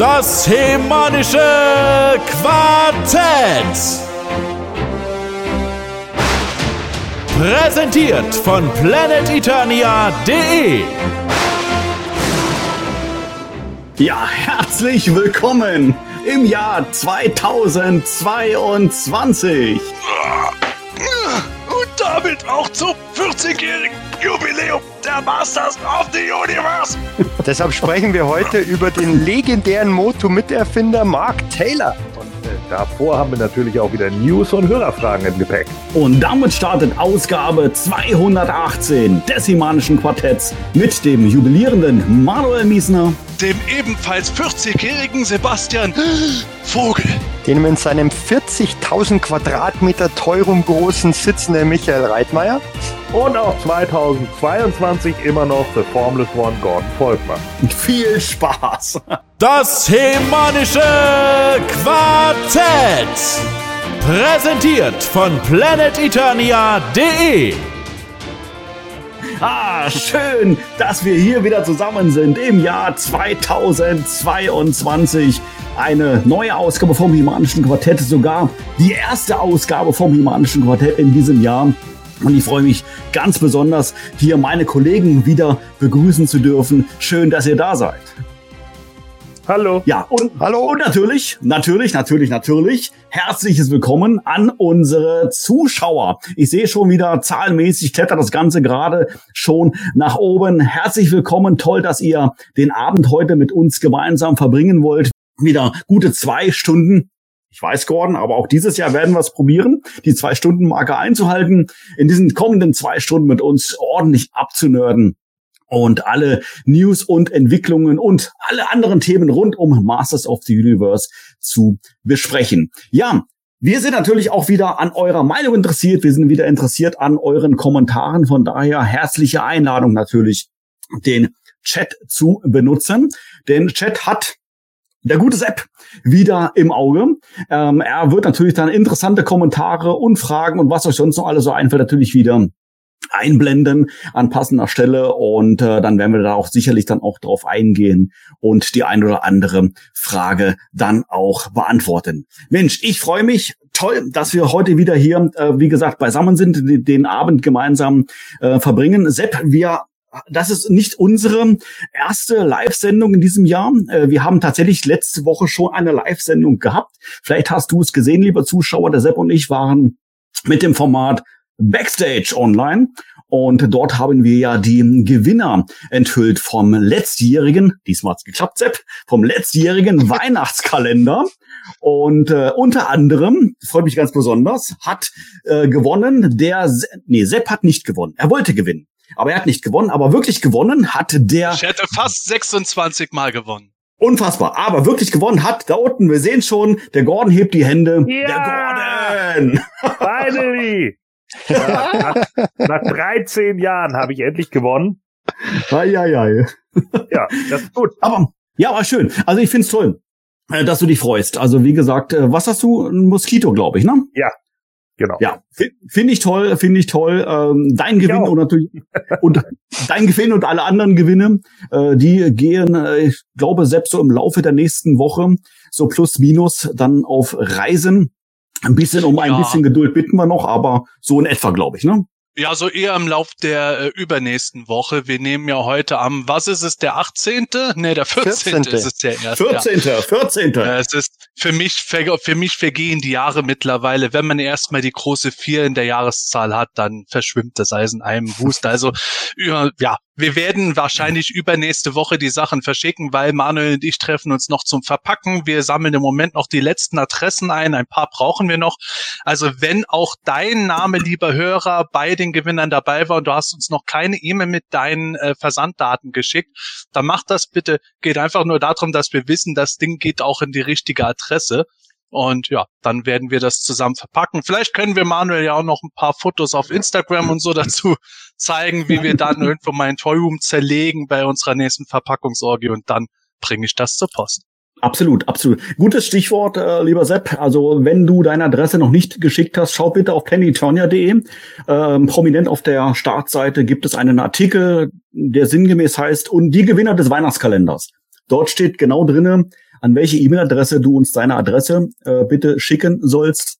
Das hemanische Quartett. Präsentiert von planeteternia.de. Ja, herzlich willkommen im Jahr 2022. Und damit auch zum 40-jährigen Jubiläum der Masters of the Universe. Deshalb sprechen wir heute über den legendären Moto-Miterfinder Mark Taylor. Und äh, davor haben wir natürlich auch wieder News und Hörerfragen im Gepäck. Und damit startet Ausgabe 218 des Himanischen Quartetts mit dem jubilierenden Manuel Miesner, Dem ebenfalls 40-jährigen Sebastian Vogel. Dem in seinem 40.000 Quadratmeter teuren großen sitzenden Michael Reitmeier. Und auch 2022 immer noch The Formless One Gordon Volkmann. viel Spaß. Das hemanische Quartett. Präsentiert von planeteternia.de. Ah, schön, dass wir hier wieder zusammen sind im Jahr 2022. Eine neue Ausgabe vom Himanischen Quartett, sogar die erste Ausgabe vom Himanischen Quartett in diesem Jahr. Und ich freue mich ganz besonders, hier meine Kollegen wieder begrüßen zu dürfen. Schön, dass ihr da seid. Hallo. Ja, und, Hallo. und natürlich, natürlich, natürlich, natürlich, herzliches Willkommen an unsere Zuschauer. Ich sehe schon wieder zahlenmäßig klettert das Ganze gerade schon nach oben. Herzlich willkommen, toll, dass ihr den Abend heute mit uns gemeinsam verbringen wollt. Wieder gute zwei Stunden. Ich weiß, Gordon, aber auch dieses Jahr werden wir es probieren, die Zwei-Stunden-Marke einzuhalten, in diesen kommenden zwei Stunden mit uns ordentlich abzunörden und alle News und Entwicklungen und alle anderen Themen rund um Masters of the Universe zu besprechen. Ja, wir sind natürlich auch wieder an eurer Meinung interessiert. Wir sind wieder interessiert an euren Kommentaren. Von daher herzliche Einladung natürlich, den Chat zu benutzen. Denn Chat hat der gute Sepp wieder im Auge. Ähm, er wird natürlich dann interessante Kommentare und Fragen und was euch sonst noch alles so einfällt, natürlich wieder einblenden an passender Stelle und äh, dann werden wir da auch sicherlich dann auch drauf eingehen und die ein oder andere Frage dann auch beantworten. Mensch, ich freue mich. Toll, dass wir heute wieder hier, äh, wie gesagt, beisammen sind, den, Abend gemeinsam äh, verbringen. Sepp, wir das ist nicht unsere erste Live-Sendung in diesem Jahr. Äh, Wir haben tatsächlich letzte Woche schon eine Live-Sendung gehabt. Vielleicht hast du es gesehen, lieber Zuschauer. Der Sepp und ich waren mit dem Format Backstage online. Und dort haben wir ja die Gewinner enthüllt vom letztjährigen, diesmal hat's geklappt, Sepp, vom letztjährigen Weihnachtskalender. Und äh, unter anderem, freut mich ganz besonders, hat äh, gewonnen der, Se nee, Sepp hat nicht gewonnen. Er wollte gewinnen. Aber er hat nicht gewonnen, aber wirklich gewonnen hat der Ich hätte fast 26 Mal gewonnen. Unfassbar. Aber wirklich gewonnen hat, da unten, wir sehen schon, der Gordon hebt die Hände. Ja! Der Gordon! Finally! Ja, nach, nach 13 Jahren habe ich endlich gewonnen. Ei, ei, ei. Ja, das ist gut. Aber, ja, war schön. Also ich find's toll, äh, dass du dich freust. Also wie gesagt, äh, was hast du? Ein Moskito, glaube ich, ne? Genau. Ja, finde ich toll, finde ich toll. Ähm, dein Gewinn auch. und natürlich und dein Gewinn und alle anderen Gewinne, äh, die gehen, äh, ich glaube, selbst so im Laufe der nächsten Woche so plus minus dann auf Reisen. Ein bisschen um ein Ja. bisschen Geduld bitten wir noch, aber so in etwa, glaube ich, ne? Ja, so eher im Lauf der äh, übernächsten Woche. Wir nehmen ja heute am, was ist es, der 18.? Nee, der 14. 14.. ist es der erste. 14. 14. Ja. Äh, Es ist für mich, für mich vergehen die Jahre mittlerweile. Wenn man erstmal die große Vier in der Jahreszahl hat, dann verschwimmt das Eis in einem Wust. Also, ja, wir werden wahrscheinlich übernächste Woche die Sachen verschicken, weil Manuel und ich treffen uns noch zum Verpacken. Wir sammeln im Moment noch die letzten Adressen ein. Ein paar brauchen wir noch. Also wenn auch dein Name, lieber Hörer, bei den Gewinnern dabei war und du hast uns noch keine E-Mail mit deinen äh, Versanddaten geschickt, dann mach das bitte. Geht einfach nur darum, dass wir wissen, das Ding geht auch in die richtige Adresse. Und ja, dann werden wir das zusammen verpacken. Vielleicht können wir Manuel ja auch noch ein paar Fotos auf Instagram und so dazu zeigen, wie wir dann irgendwo mein Toyroom zerlegen bei unserer nächsten Verpackungsorgie und dann bringe ich das zur Post. Absolut, absolut. Gutes Stichwort, äh, lieber Sepp. Also wenn du deine Adresse noch nicht geschickt hast, schau bitte auf planetonia.de. Ähm, prominent auf der Startseite gibt es einen Artikel, der sinngemäß heißt, und die Gewinner des Weihnachtskalenders. Dort steht genau drinne, an welche E-Mail-Adresse du uns deine Adresse äh, bitte schicken sollst.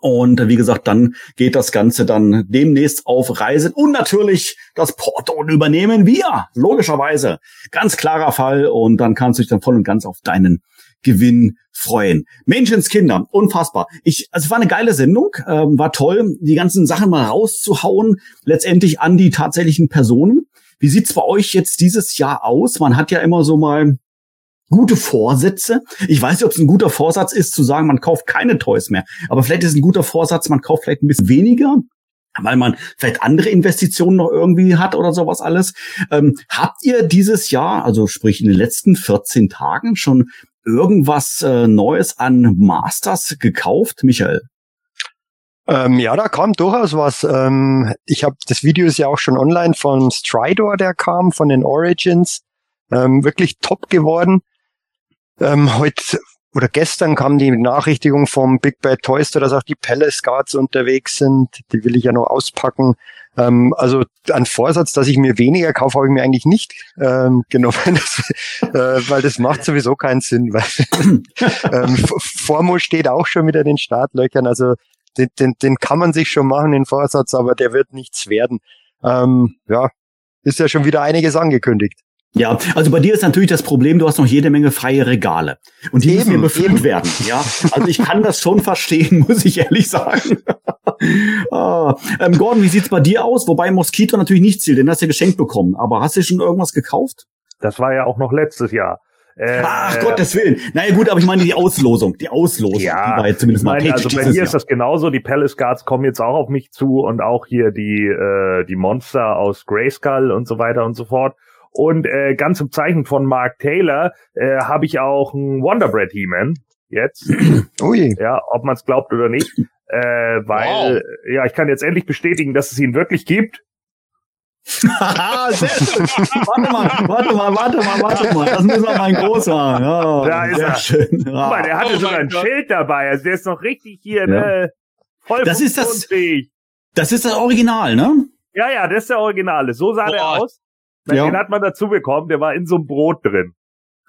Und wie gesagt, dann geht das Ganze dann demnächst auf Reisen. Und natürlich das Porto übernehmen wir, logischerweise. Ganz klarer Fall. Und dann kannst du dich dann voll und ganz auf deinen Gewinn freuen. Menschenskinder, unfassbar. Ich, also es war eine geile Sendung, ähm, war toll, die ganzen Sachen mal rauszuhauen, letztendlich an die tatsächlichen Personen. Wie sieht's bei euch jetzt dieses Jahr aus? Man hat ja immer so mal gute Vorsätze. Ich weiß nicht, ob es ein guter Vorsatz ist, zu sagen, man kauft keine Toys mehr. Aber vielleicht ist ein guter Vorsatz, man kauft vielleicht ein bisschen weniger, weil man vielleicht andere Investitionen noch irgendwie hat oder sowas alles. Ähm, habt ihr dieses Jahr, also sprich in den letzten 14 Tagen, schon irgendwas äh, Neues an Masters gekauft, Michael? Ähm, ja, da kam durchaus was. Ähm, ich habe das Video ist ja auch schon online von Stridor, der kam von den Origins. Ähm, wirklich top geworden. Ähm, heute oder gestern kam die Nachrichtigung vom Big Bad Toys, dass auch die Palace Guards unterwegs sind. Die will ich ja noch auspacken. Ähm, also ein Vorsatz, dass ich mir weniger kaufe, habe ich mir eigentlich nicht ähm, genommen, das, äh, weil das macht sowieso keinen Sinn. Weil ähm, Formo steht auch schon wieder in den Startlöchern. Also den, den, den kann man sich schon machen, den Vorsatz, aber der wird nichts werden. Ähm, ja, ist ja schon wieder einiges angekündigt. Ja, also bei dir ist natürlich das Problem, du hast noch jede Menge freie Regale. Und die eben, müssen befüllt eben. werden. Ja, also ich kann das schon verstehen, muss ich ehrlich sagen. ah, ähm, Gordon, wie sieht's bei dir aus? Wobei Moskito natürlich nicht zählt, den hast du ja geschenkt bekommen. Aber hast du schon irgendwas gekauft? Das war ja auch noch letztes Jahr. Äh, Ach äh, Gottes Willen. Naja gut, aber ich meine die Auslosung. Die Auslosung. Ja, die war jetzt zumindest meine, mal also bei mir ist das genauso. Die Palace Guards kommen jetzt auch auf mich zu und auch hier die, äh, die Monster aus Grayskull und so weiter und so fort. Und äh, ganz im Zeichen von Mark Taylor äh, habe ich auch ein Wonderbread He-Man jetzt. Ui. Ja, ob man es glaubt oder nicht. Äh, weil, wow. ja, ich kann jetzt endlich bestätigen, dass es ihn wirklich gibt. warte mal, warte mal, warte mal, warte mal. Das müssen wir mal groß machen. Ja, da ist er. Schön. Ja. Guck mal, der hatte oh sogar ein Gott. Schild dabei. Also der ist noch richtig hier, ja. ne? Voll das ist das, das ist das Original, ne? Ja, ja, das ist der Originale. So sah Boah. der aus. Ja. Den hat man dazu bekommen. Der war in so einem Brot drin.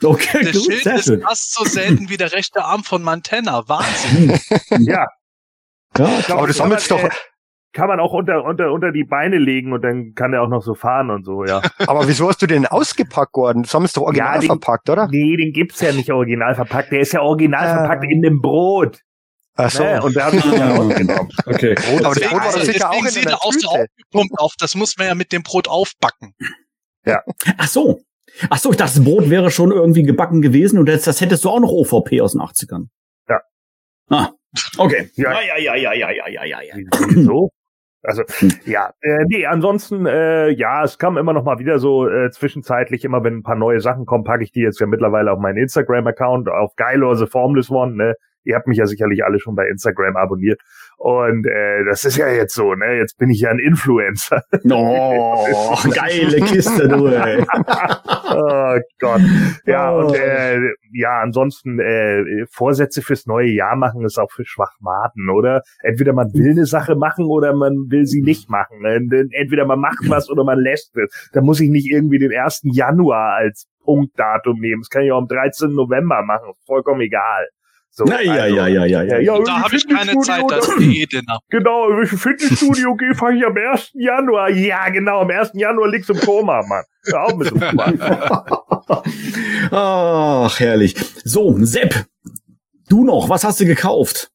Okay, der gut, Schild ist schön. fast so selten wie der rechte Arm von Montana. Wahnsinn. ja. Ja, glaub, aber das haben jetzt doch, kann man auch unter, unter, unter die Beine legen und dann kann er auch noch so fahren und so, ja. Aber wieso hast du den ausgepackt, Gordon? Das haben es doch original ja, den, verpackt, oder? Nee, den gibt's ja nicht original verpackt. Der ist ja original äh. verpackt in dem Brot. Ach so. Ne? Und da habe ich ihn rausgenommen. Okay. Brot, aber deswegen, war das sicher auch in sieht er aus der aufgepumpt auf. Das muss man ja mit dem Brot aufbacken. Ja. Ach so. Ach so, ich dachte, das Brot wäre schon irgendwie gebacken gewesen und das, das hättest du auch noch OVP aus den 80ern. Ja. Ah. Okay. Ja, ja, ja, ja, ja, ja, ja, ja. Wieso? Also hm. ja, äh, nee, ansonsten äh, ja, es kam immer noch mal wieder so äh, zwischenzeitlich immer, wenn ein paar neue Sachen kommen, packe ich die jetzt ja mittlerweile auf meinen Instagram-Account auf Geil or the Formless One. Ne? Ihr habt mich ja sicherlich alle schon bei Instagram abonniert. Und äh, das ist ja jetzt so, ne? Jetzt bin ich ja ein Influencer. Oh, geile Kiste, du, ey. oh Gott. Ja, oh. und äh, ja, ansonsten äh, Vorsätze fürs neue Jahr machen ist auch für Schwachmaten, oder? Entweder man will eine Sache machen oder man will sie nicht machen. Ne? Entweder man macht was oder man lässt es. Da muss ich nicht irgendwie den 1. Januar als Punktdatum nehmen. Das kann ich auch am 13. November machen. Vollkommen egal. So, ja, ja, also, ja, ja, ja, ja, ja. Da habe ich keine Zeit, das eh Dinner. Genau, welches Fitnessstudio gehe, fange ich am 1. Januar. Ja, genau, am 1. Januar liegst du im Koma, Mann. Hör auf mit so Ach, herrlich. So, Sepp, du noch, was hast du gekauft?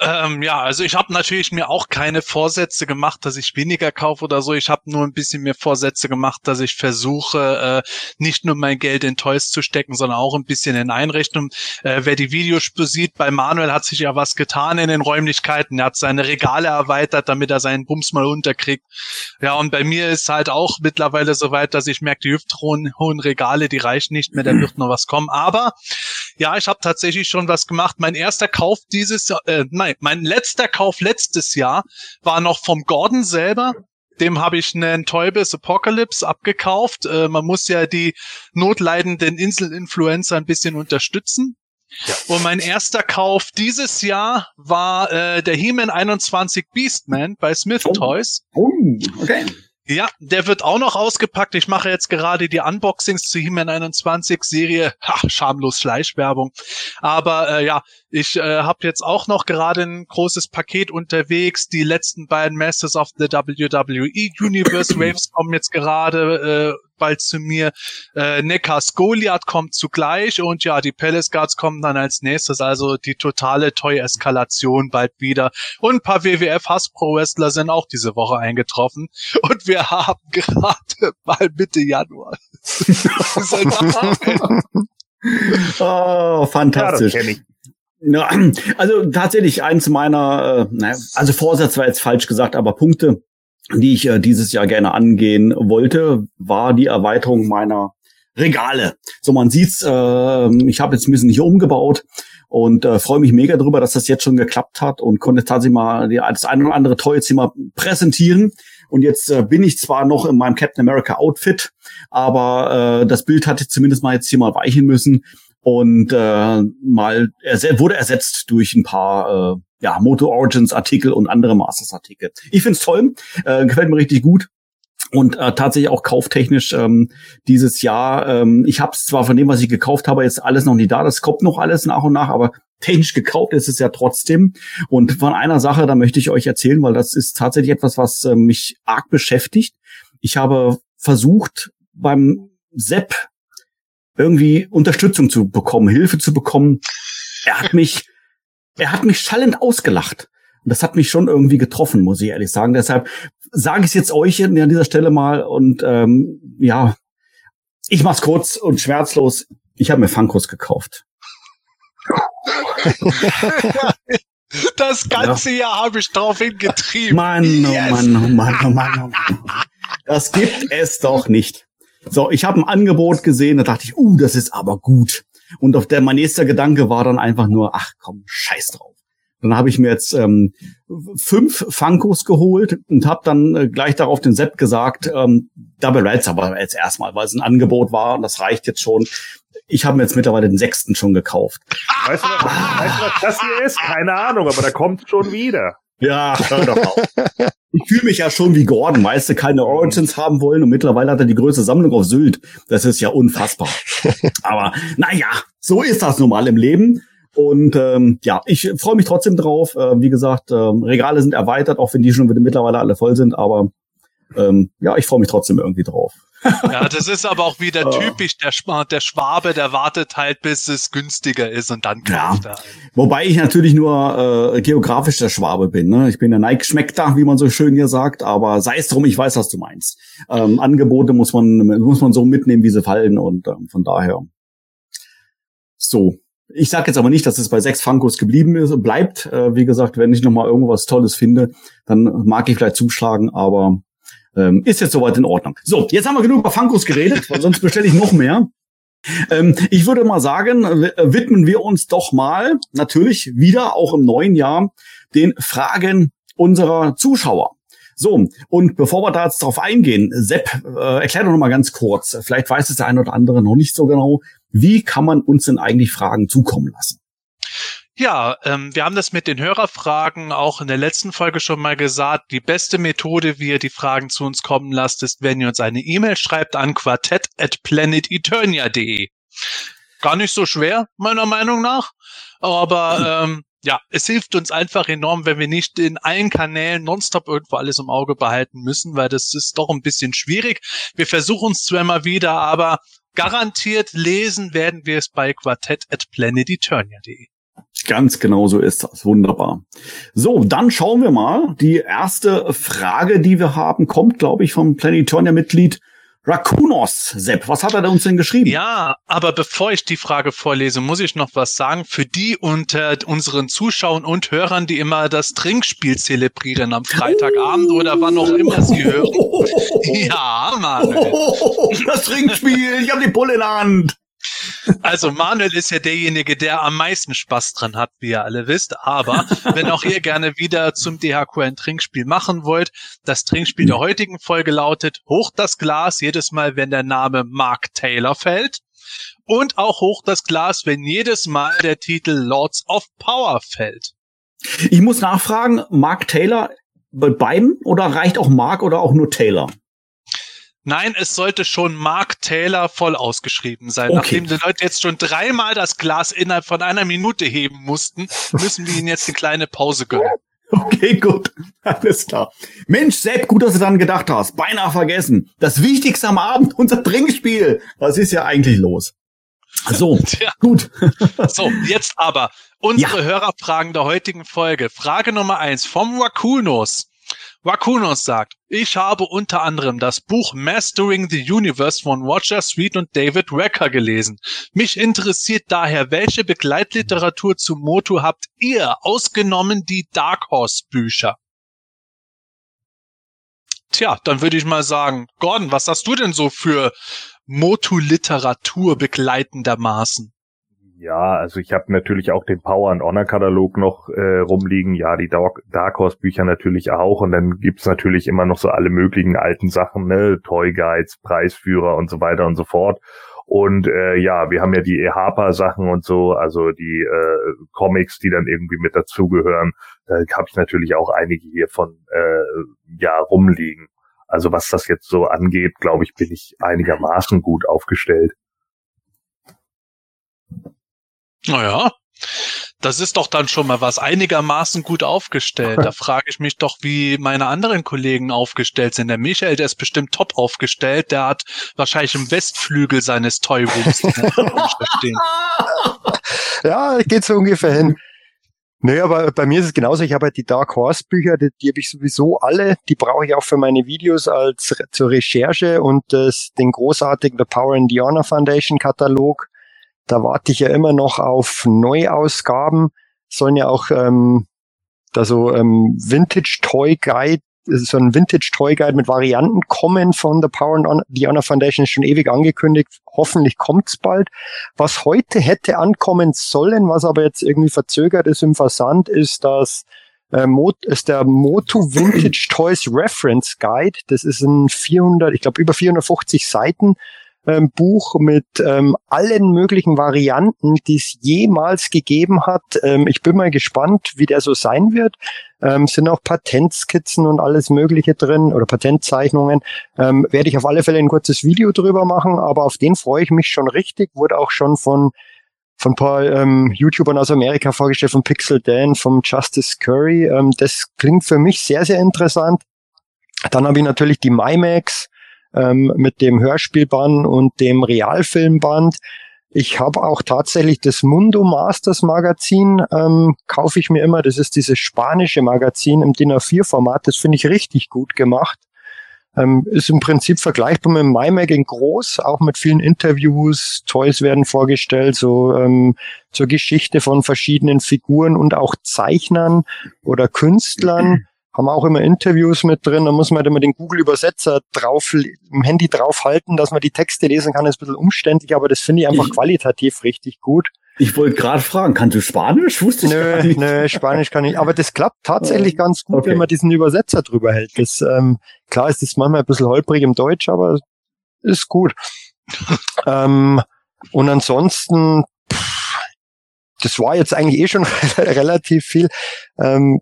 Ähm, ja, also ich habe natürlich mir auch keine Vorsätze gemacht, dass ich weniger kaufe oder so. Ich habe nur ein bisschen mir Vorsätze gemacht, dass ich versuche, äh, nicht nur mein Geld in Toys zu stecken, sondern auch ein bisschen in Einrichtungen. Äh, wer die Videospur sieht, bei Manuel hat sich ja was getan in den Räumlichkeiten. Er hat seine Regale erweitert, damit er seinen Bums mal unterkriegt. Ja, und bei mir ist halt auch mittlerweile so weit, dass ich merke, die hüfthohen hohen Regale, die reichen nicht mehr, da wird noch was kommen. Aber ja, ich habe tatsächlich schon was gemacht. Mein erster Kauf dieses, äh, nein, mein letzter Kauf letztes Jahr war noch vom Gordon selber. Dem habe ich einen Teubis Apocalypse abgekauft. Äh, man muss ja die notleidenden Inselinfluencer ein bisschen unterstützen. Ja. Und mein erster Kauf dieses Jahr war äh, der He-Man 21 Beastman bei Smith oh. Toys. Oh, okay. Ja, der wird auch noch ausgepackt. Ich mache jetzt gerade die Unboxings zu He-Man 21 Serie. Ha, schamlos Schleichwerbung. Aber äh, ja, ich äh, habe jetzt auch noch gerade ein großes Paket unterwegs. Die letzten beiden Masters of the WWE Universe Waves kommen jetzt gerade äh, bald zu mir. Äh, Neckars Goliath kommt zugleich und ja, die Palace Guards kommen dann als nächstes. Also die totale Toy-Eskalation bald wieder. Und ein paar WWF Hasbro Wrestler sind auch diese Woche eingetroffen. Und wir haben gerade mal Mitte Januar. oh, fantastisch. Ja, also tatsächlich eins meiner, äh, naja, also Vorsatz war jetzt falsch gesagt, aber Punkte, die ich äh, dieses Jahr gerne angehen wollte, war die Erweiterung meiner Regale. So, man sieht's, äh, ich habe jetzt ein bisschen hier umgebaut und äh, freue mich mega drüber, dass das jetzt schon geklappt hat und konnte tatsächlich mal die, das eine oder andere hier mal präsentieren. Und jetzt äh, bin ich zwar noch in meinem Captain America Outfit, aber äh, das Bild hatte zumindest mal jetzt hier mal weichen müssen und äh, mal er wurde ersetzt durch ein paar äh, ja, Moto Origins Artikel und andere Masters Artikel. Ich find's toll, äh, gefällt mir richtig gut. Und äh, tatsächlich auch kauftechnisch ähm, dieses Jahr. Ähm, ich habe es zwar von dem, was ich gekauft habe, jetzt alles noch nicht da. Das kommt noch alles nach und nach, aber technisch gekauft ist es ja trotzdem. Und von einer Sache, da möchte ich euch erzählen, weil das ist tatsächlich etwas, was äh, mich arg beschäftigt. Ich habe versucht, beim Sepp irgendwie Unterstützung zu bekommen, Hilfe zu bekommen. Er hat mich er hat mich schallend ausgelacht. Und das hat mich schon irgendwie getroffen, muss ich ehrlich sagen. Deshalb sage ich es jetzt euch an dieser Stelle mal und ähm, ja, ich mach's kurz und schmerzlos. Ich habe mir Funkos gekauft. Das ganze ja. Jahr habe ich drauf hingetrieben. Mann, oh yes. Mann, oh Mann, oh Mann, oh Mann. Das gibt es doch nicht. So, ich habe ein Angebot gesehen, da dachte ich, uh, das ist aber gut. Und auf der mein nächster Gedanke war dann einfach nur, ach komm, scheiß drauf. Dann habe ich mir jetzt ähm, fünf Funkos geholt und habe dann äh, gleich darauf den Sepp gesagt, ähm, Double Reds, aber jetzt erstmal, weil es ein Angebot war und das reicht jetzt schon. Ich habe mir jetzt mittlerweile den sechsten schon gekauft. Weißt du, was, weißt du, was das hier ist? Keine Ahnung, aber da kommt schon wieder. Ja, hör doch auf. Ich fühle mich ja schon wie Gordon, weißt du, keine Origins haben wollen und mittlerweile hat er die größte Sammlung auf Sylt. Das ist ja unfassbar. Aber naja, so ist das nun mal im Leben. Und ähm, ja, ich freue mich trotzdem drauf. Äh, wie gesagt, äh, Regale sind erweitert, auch wenn die schon mittlerweile alle voll sind. Aber ähm, ja, ich freue mich trotzdem irgendwie drauf. ja, das ist aber auch wieder typisch. Der, der Schwabe, der wartet halt, bis es günstiger ist und dann kauft ja. er. Wobei ich natürlich nur äh, geografisch der Schwabe bin. Ne? Ich bin der Nike Schmeckter, wie man so schön hier sagt. Aber sei es drum, ich weiß, was du meinst. Ähm, Angebote muss man muss man so mitnehmen, wie sie fallen und ähm, von daher. So, ich sage jetzt aber nicht, dass es bei sechs Funkos geblieben ist, bleibt. Äh, wie gesagt, wenn ich noch mal irgendwas Tolles finde, dann mag ich vielleicht zuschlagen, aber ähm, ist jetzt soweit in Ordnung. So, jetzt haben wir genug über Funkos geredet, weil sonst bestelle ich noch mehr. Ähm, ich würde mal sagen, widmen wir uns doch mal natürlich wieder auch im neuen Jahr den Fragen unserer Zuschauer. So, und bevor wir da jetzt drauf eingehen, Sepp, äh, erklär doch noch mal ganz kurz, vielleicht weiß es der eine oder andere noch nicht so genau, wie kann man uns denn eigentlich Fragen zukommen lassen? Ja, ähm, wir haben das mit den Hörerfragen auch in der letzten Folge schon mal gesagt. Die beste Methode, wie ihr die Fragen zu uns kommen lasst, ist, wenn ihr uns eine E-Mail schreibt an quartett at planeteternia.de. Gar nicht so schwer, meiner Meinung nach. Aber ähm, ja, es hilft uns einfach enorm, wenn wir nicht in allen Kanälen nonstop irgendwo alles im Auge behalten müssen, weil das ist doch ein bisschen schwierig. Wir versuchen es zwar immer wieder, aber garantiert lesen werden wir es bei quartett at planeteternia.de. Ganz genau so ist das. Wunderbar. So, dann schauen wir mal. Die erste Frage, die wir haben, kommt, glaube ich, vom Planetonia-Mitglied Rakunos. Sepp, was hat er uns denn geschrieben? Ja, aber bevor ich die Frage vorlese, muss ich noch was sagen. Für die unter unseren Zuschauern und Hörern, die immer das Trinkspiel zelebrieren am Freitagabend oh. oder wann auch immer sie hören. ja, Mann. das Trinkspiel, ich habe die Pulle in der Hand. Also Manuel ist ja derjenige, der am meisten Spaß dran hat, wie ihr alle wisst. Aber wenn auch ihr gerne wieder zum DHQ ein Trinkspiel machen wollt, das Trinkspiel der heutigen Folge lautet Hoch das Glas jedes Mal, wenn der Name Mark Taylor fällt. Und auch hoch das Glas, wenn jedes Mal der Titel Lords of Power fällt. Ich muss nachfragen, Mark Taylor bei beiden oder reicht auch Mark oder auch nur Taylor? Nein, es sollte schon Mark Taylor voll ausgeschrieben sein. Okay. Nachdem die Leute jetzt schon dreimal das Glas innerhalb von einer Minute heben mussten, müssen wir ihnen jetzt eine kleine Pause gönnen. Okay, gut. Alles klar. Mensch, Sepp, gut, dass du dann gedacht hast. Beinahe vergessen. Das Wichtigste am Abend, unser Trinkspiel. Was ist ja eigentlich los? So, ja. gut. so, jetzt aber unsere ja. Hörerfragen der heutigen Folge. Frage Nummer eins vom Wakunos. Wakunos sagt, ich habe unter anderem das Buch Mastering the Universe von Roger Sweet und David Wecker gelesen. Mich interessiert daher, welche Begleitliteratur zu Motu habt ihr, ausgenommen die Dark Horse Bücher? Tja, dann würde ich mal sagen, Gordon, was hast du denn so für Motu-Literatur begleitendermaßen? Ja, also ich habe natürlich auch den Power and Honor Katalog noch äh, rumliegen. Ja, die Dark, Horse Bücher natürlich auch. Und dann gibt's natürlich immer noch so alle möglichen alten Sachen, ne, Toy Guides, Preisführer und so weiter und so fort. Und äh, ja, wir haben ja die EHAPA Sachen und so, also die äh, Comics, die dann irgendwie mit dazugehören. Da habe ich natürlich auch einige hier von äh, ja rumliegen. Also was das jetzt so angeht, glaube ich, bin ich einigermaßen gut aufgestellt. Naja, das ist doch dann schon mal was einigermaßen gut aufgestellt. Da frage ich mich doch, wie meine anderen Kollegen aufgestellt sind. Der Michael, der ist bestimmt top aufgestellt. Der hat wahrscheinlich im Westflügel seines Toyrooms stehen. Ja, geht so ungefähr hin. Naja, aber bei mir ist es genauso. Ich habe halt die Dark Horse Bücher, die, die habe ich sowieso alle. Die brauche ich auch für meine Videos als zur Recherche und das, den großartigen The Power and the Honor Foundation Katalog da warte ich ja immer noch auf Neuausgaben. Sollen ja auch ähm, da so ähm, Vintage Toy Guide, so ein Vintage Toy Guide mit Varianten kommen von der Power and Honor Foundation ist schon ewig angekündigt. Hoffentlich kommt's bald. Was heute hätte ankommen sollen, was aber jetzt irgendwie verzögert ist im Versand, ist das äh, ist der Moto Vintage Toys Reference Guide. Das ist ein 400, ich glaube über 450 Seiten ähm, Buch mit ähm, allen möglichen Varianten, die es jemals gegeben hat. Ähm, ich bin mal gespannt, wie der so sein wird. Ähm, sind auch Patentskizzen und alles Mögliche drin oder Patentzeichnungen. Ähm, werde ich auf alle Fälle ein kurzes Video drüber machen, aber auf den freue ich mich schon richtig. Wurde auch schon von von ein paar ähm, YouTubern aus Amerika vorgestellt, von Pixel Dan, vom Justice Curry. Ähm, das klingt für mich sehr, sehr interessant. Dann habe ich natürlich die MyMax, ähm, mit dem Hörspielband und dem Realfilmband. Ich habe auch tatsächlich das Mundo Masters Magazin, ähm, kaufe ich mir immer. Das ist dieses spanische Magazin im DIN A4-Format. Das finde ich richtig gut gemacht. Ähm, ist im Prinzip vergleichbar mit MyMag in groß, auch mit vielen Interviews. Toys werden vorgestellt, so ähm, zur Geschichte von verschiedenen Figuren und auch Zeichnern oder Künstlern haben auch immer Interviews mit drin. Da muss man halt immer den Google-Übersetzer drauf, im Handy draufhalten, dass man die Texte lesen kann. Das ist ein bisschen umständlich, aber das finde ich einfach ich, qualitativ richtig gut. Ich wollte gerade fragen, kannst du Spanisch? Wusste ich nö, nicht. Nö, Spanisch kann ich. Aber das klappt tatsächlich ganz gut, okay. wenn man diesen Übersetzer drüber hält. Das, ähm, klar ist das manchmal ein bisschen holprig im Deutsch, aber ist gut. ähm, und ansonsten, pff, das war jetzt eigentlich eh schon relativ viel. Ähm,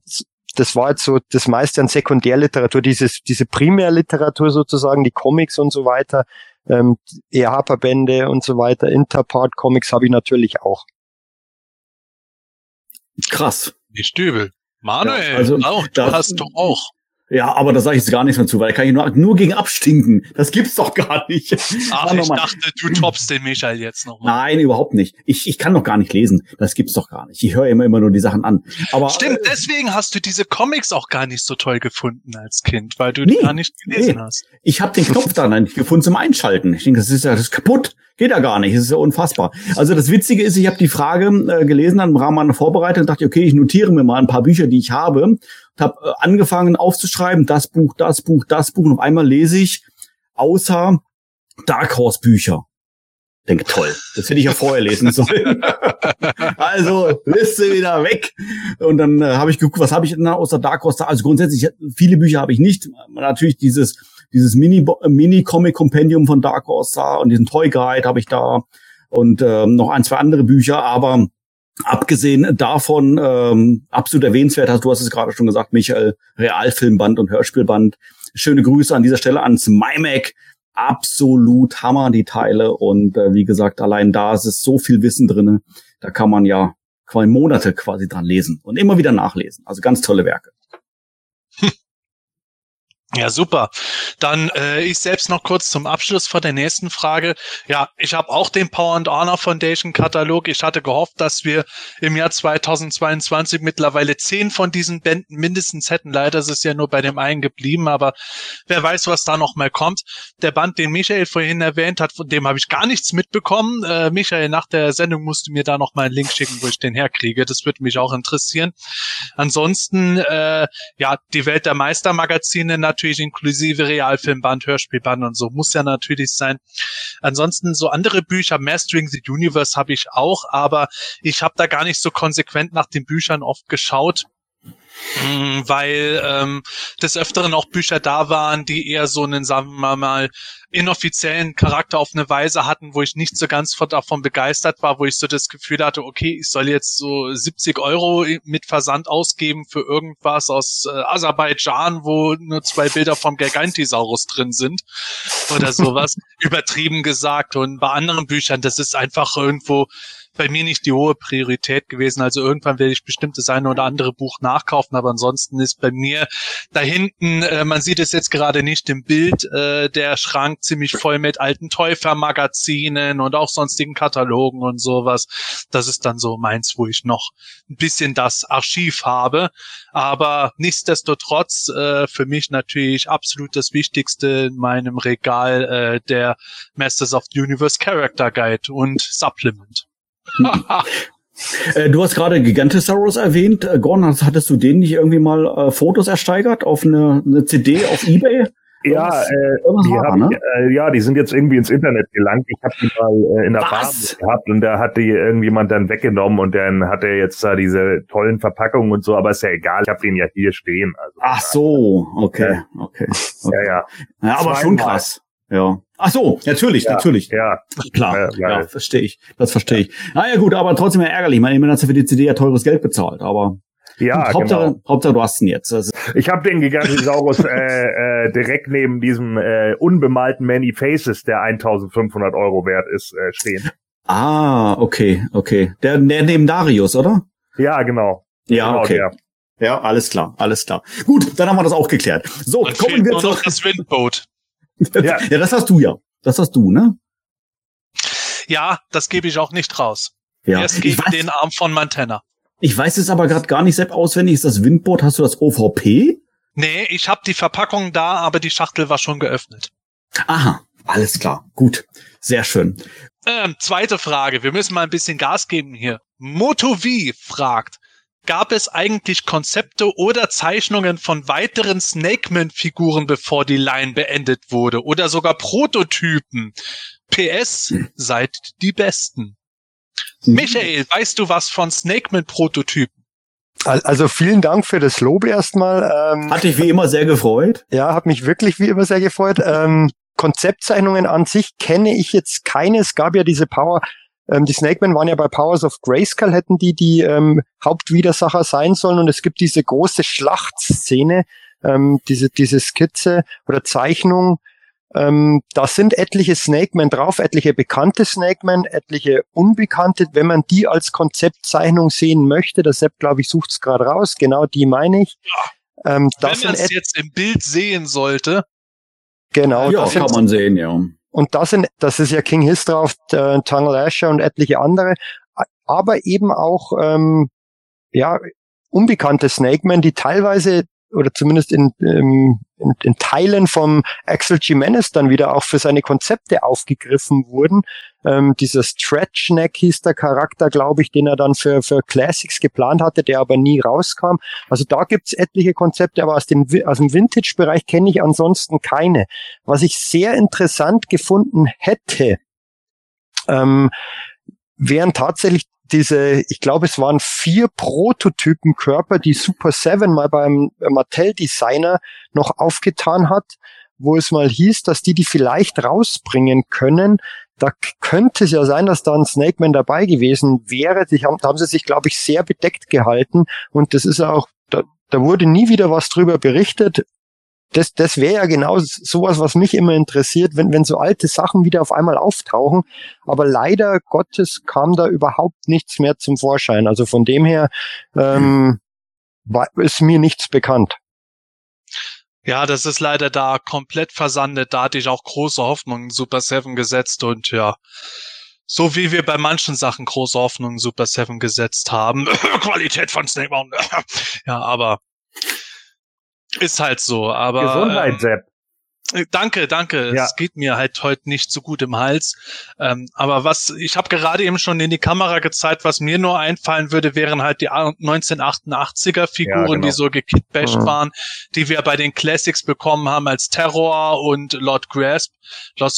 das war jetzt so das meiste an Sekundärliteratur, dieses, diese Primärliteratur sozusagen, die Comics und so weiter, ähm, EHPA-Bände und so weiter, Interpart-Comics habe ich natürlich auch. Krass. Die Stübel. Manuel, ja, also, auch, du hast doch auch. Ja, aber da sage ich jetzt gar nichts mehr zu, weil da kann ich nur, nur gegen abstinken. Das gibt's doch gar nicht. Ach, ich dachte, du toppst den Michael jetzt noch mal. Nein, überhaupt nicht. Ich, ich kann doch gar nicht lesen. Das gibt's doch gar nicht. Ich höre immer immer nur die Sachen an. Aber Stimmt, äh, deswegen hast du diese Comics auch gar nicht so toll gefunden als Kind, weil du nee, die gar nicht gelesen nee. hast. Ich habe den Knopf da nicht gefunden zum Einschalten. Ich denke, das ist ja das ist kaputt. Geht ja gar nicht. Das ist ja unfassbar. Also das Witzige ist, ich habe die Frage äh, gelesen, dann im Rahmen meiner Vorbereitung dachte ich, okay, ich notiere mir mal ein paar Bücher, die ich habe habe äh, angefangen aufzuschreiben, das Buch, das Buch, das Buch. Und auf einmal lese ich außer Dark Horse Bücher. Denke, toll, das hätte ich ja vorher lesen sollen. also, Liste wieder weg. Und dann äh, habe ich geguckt, was habe ich denn außer Dark Horse? Also grundsätzlich, viele Bücher habe ich nicht. Natürlich dieses, dieses Mini-Comic-Kompendium von Dark Horse da und diesen Toy Guide habe ich da und ähm, noch ein, zwei andere Bücher, aber Abgesehen davon, ähm, absolut erwähnenswert, hast du hast es gerade schon gesagt, Michael, Realfilmband und Hörspielband. Schöne Grüße an dieser Stelle ans MyMac. absolut Hammer, die Teile. Und äh, wie gesagt, allein da ist es so viel Wissen drinne. Da kann man ja quasi Monate quasi dran lesen und immer wieder nachlesen. Also ganz tolle Werke. Ja, super. Dann äh, ich selbst noch kurz zum Abschluss vor der nächsten Frage. Ja, ich habe auch den Power and Honor Foundation Katalog. Ich hatte gehofft, dass wir im Jahr 2022 mittlerweile zehn von diesen Bänden mindestens hätten. Leider ist es ja nur bei dem einen geblieben, aber wer weiß, was da noch mal kommt. Der Band, den Michael vorhin erwähnt hat, von dem habe ich gar nichts mitbekommen. Äh, Michael, nach der Sendung musst du mir da noch mal einen Link schicken, wo ich den herkriege. Das würde mich auch interessieren. Ansonsten, äh, ja, die Welt der Meistermagazine natürlich inklusive Realfilmband, Hörspielband und so, muss ja natürlich sein. Ansonsten so andere Bücher, Mastering the Universe habe ich auch, aber ich habe da gar nicht so konsequent nach den Büchern oft geschaut. Mm, weil ähm, des Öfteren auch Bücher da waren, die eher so einen, sagen wir mal, inoffiziellen Charakter auf eine Weise hatten, wo ich nicht so ganz davon begeistert war, wo ich so das Gefühl hatte, okay, ich soll jetzt so 70 Euro mit Versand ausgeben für irgendwas aus äh, Aserbaidschan, wo nur zwei Bilder vom Gigantisaurus drin sind oder sowas, übertrieben gesagt. Und bei anderen Büchern, das ist einfach irgendwo bei mir nicht die hohe Priorität gewesen. Also irgendwann werde ich bestimmt das eine oder andere Buch nachkaufen, aber ansonsten ist bei mir da hinten, äh, man sieht es jetzt gerade nicht im Bild, äh, der Schrank ziemlich voll mit alten Täufermagazinen und auch sonstigen Katalogen und sowas. Das ist dann so meins, wo ich noch ein bisschen das Archiv habe. Aber nichtsdestotrotz äh, für mich natürlich absolut das Wichtigste in meinem Regal äh, der Masters of the Universe Character Guide und Supplement. Äh, du hast gerade Gigantosaurus erwähnt. Äh, Gordon, hattest du den nicht irgendwie mal äh, Fotos ersteigert auf eine, eine CD auf Ebay? Ja, äh, die hab ne? äh, ja, die sind jetzt irgendwie ins Internet gelangt. Ich habe die mal äh, in der Farbe gehabt und da hat die irgendjemand dann weggenommen und dann hat er jetzt da diese tollen Verpackungen und so, aber ist ja egal, ich habe den ja hier stehen. Also, Ach so, okay, okay. okay. Ja, ja. Ja, aber schon krass. Ja. Ach so, natürlich, ja, natürlich. Ja, klar. Ja, ja verstehe ich. Das verstehe ich. Naja, gut, aber trotzdem ärgerlich. Ich meine, man hat für die CD ja teures Geld bezahlt, aber ja, Hauptsache, genau. Hauptsache, du hast ihn jetzt. Also ich habe den Gigantosaurus äh, äh, direkt neben diesem äh, unbemalten Many Faces, der 1500 Euro wert ist, äh, stehen. Ah, okay, okay. Der, der neben Darius, oder? Ja, genau. Ja, genau okay. Der. Ja, alles klar, alles klar. Gut, dann haben wir das auch geklärt. So, Dann kommen wir zu das Windboat. ja. ja, das hast du ja. Das hast du, ne? Ja, das gebe ich auch nicht raus. Ja. Erst gegen weiß, den Arm von Montana. Ich weiß es aber gerade gar nicht selbst auswendig. Ist das Windboard? Hast du das OVP? Nee, ich habe die Verpackung da, aber die Schachtel war schon geöffnet. Aha, alles klar. Gut. Sehr schön. Ähm, zweite Frage. Wir müssen mal ein bisschen Gas geben hier. Moto V fragt, gab es eigentlich Konzepte oder Zeichnungen von weiteren Snakeman-Figuren, bevor die Line beendet wurde? Oder sogar Prototypen? PS, seid die Besten. Mhm. Michael, weißt du was von Snakeman-Prototypen? Also vielen Dank für das Lob erstmal. Ähm, Hat dich wie immer sehr gefreut. Ja, hat mich wirklich wie immer sehr gefreut. Ähm, Konzeptzeichnungen an sich kenne ich jetzt keine. Es gab ja diese Power ähm, die Snakemen waren ja bei Powers of Grayskull, hätten die die ähm, Hauptwidersacher sein sollen. Und es gibt diese große Schlachtszene, ähm, diese, diese Skizze oder Zeichnung. Ähm, da sind etliche Snakemen drauf, etliche bekannte Snakemen, etliche unbekannte. Wenn man die als Konzeptzeichnung sehen möchte, der Sepp, glaube ich, sucht es gerade raus. Genau die meine ich. Ähm, Wenn man es jetzt im Bild sehen sollte. Genau. Ja, das kann man sehen, ja. Und das sind, das ist ja King Hiss drauf, äh, Tangle Asher und etliche andere, aber eben auch ähm, ja unbekannte Snakemen, die teilweise oder zumindest in, ähm, in, in Teilen vom Axel Jimenez dann wieder auch für seine Konzepte aufgegriffen wurden. Ähm, dieser Stretch Neck hieß der Charakter, glaube ich, den er dann für, für Classics geplant hatte, der aber nie rauskam. Also da gibt's etliche Konzepte, aber aus, den, aus dem Vintage-Bereich kenne ich ansonsten keine. Was ich sehr interessant gefunden hätte, ähm, wären tatsächlich diese, ich glaube, es waren vier Prototypenkörper, die Super Seven mal beim Mattel-Designer noch aufgetan hat, wo es mal hieß, dass die die vielleicht rausbringen können. Da könnte es ja sein, dass da ein Snakeman dabei gewesen wäre. Die haben, da haben sie sich, glaube ich, sehr bedeckt gehalten. Und das ist auch, da, da wurde nie wieder was drüber berichtet das, das wäre ja genau sowas, was mich immer interessiert, wenn, wenn so alte Sachen wieder auf einmal auftauchen. Aber leider Gottes kam da überhaupt nichts mehr zum Vorschein. Also von dem her ähm, war, ist mir nichts bekannt. Ja, das ist leider da komplett versandet. Da hatte ich auch große Hoffnungen in Super Seven gesetzt und ja, so wie wir bei manchen Sachen große Hoffnungen in Super Seven gesetzt haben. Qualität von Snake Mountain. ja, aber ist halt so. Aber Gesundheit, ähm, Sepp. Danke, danke. Ja. Es geht mir halt heute nicht so gut im Hals. Ähm, aber was, ich habe gerade eben schon in die Kamera gezeigt, was mir nur einfallen würde, wären halt die 1988er Figuren, ja, genau. die so gekitbashed mhm. waren, die wir bei den Classics bekommen haben als Terror und Lord Grasp.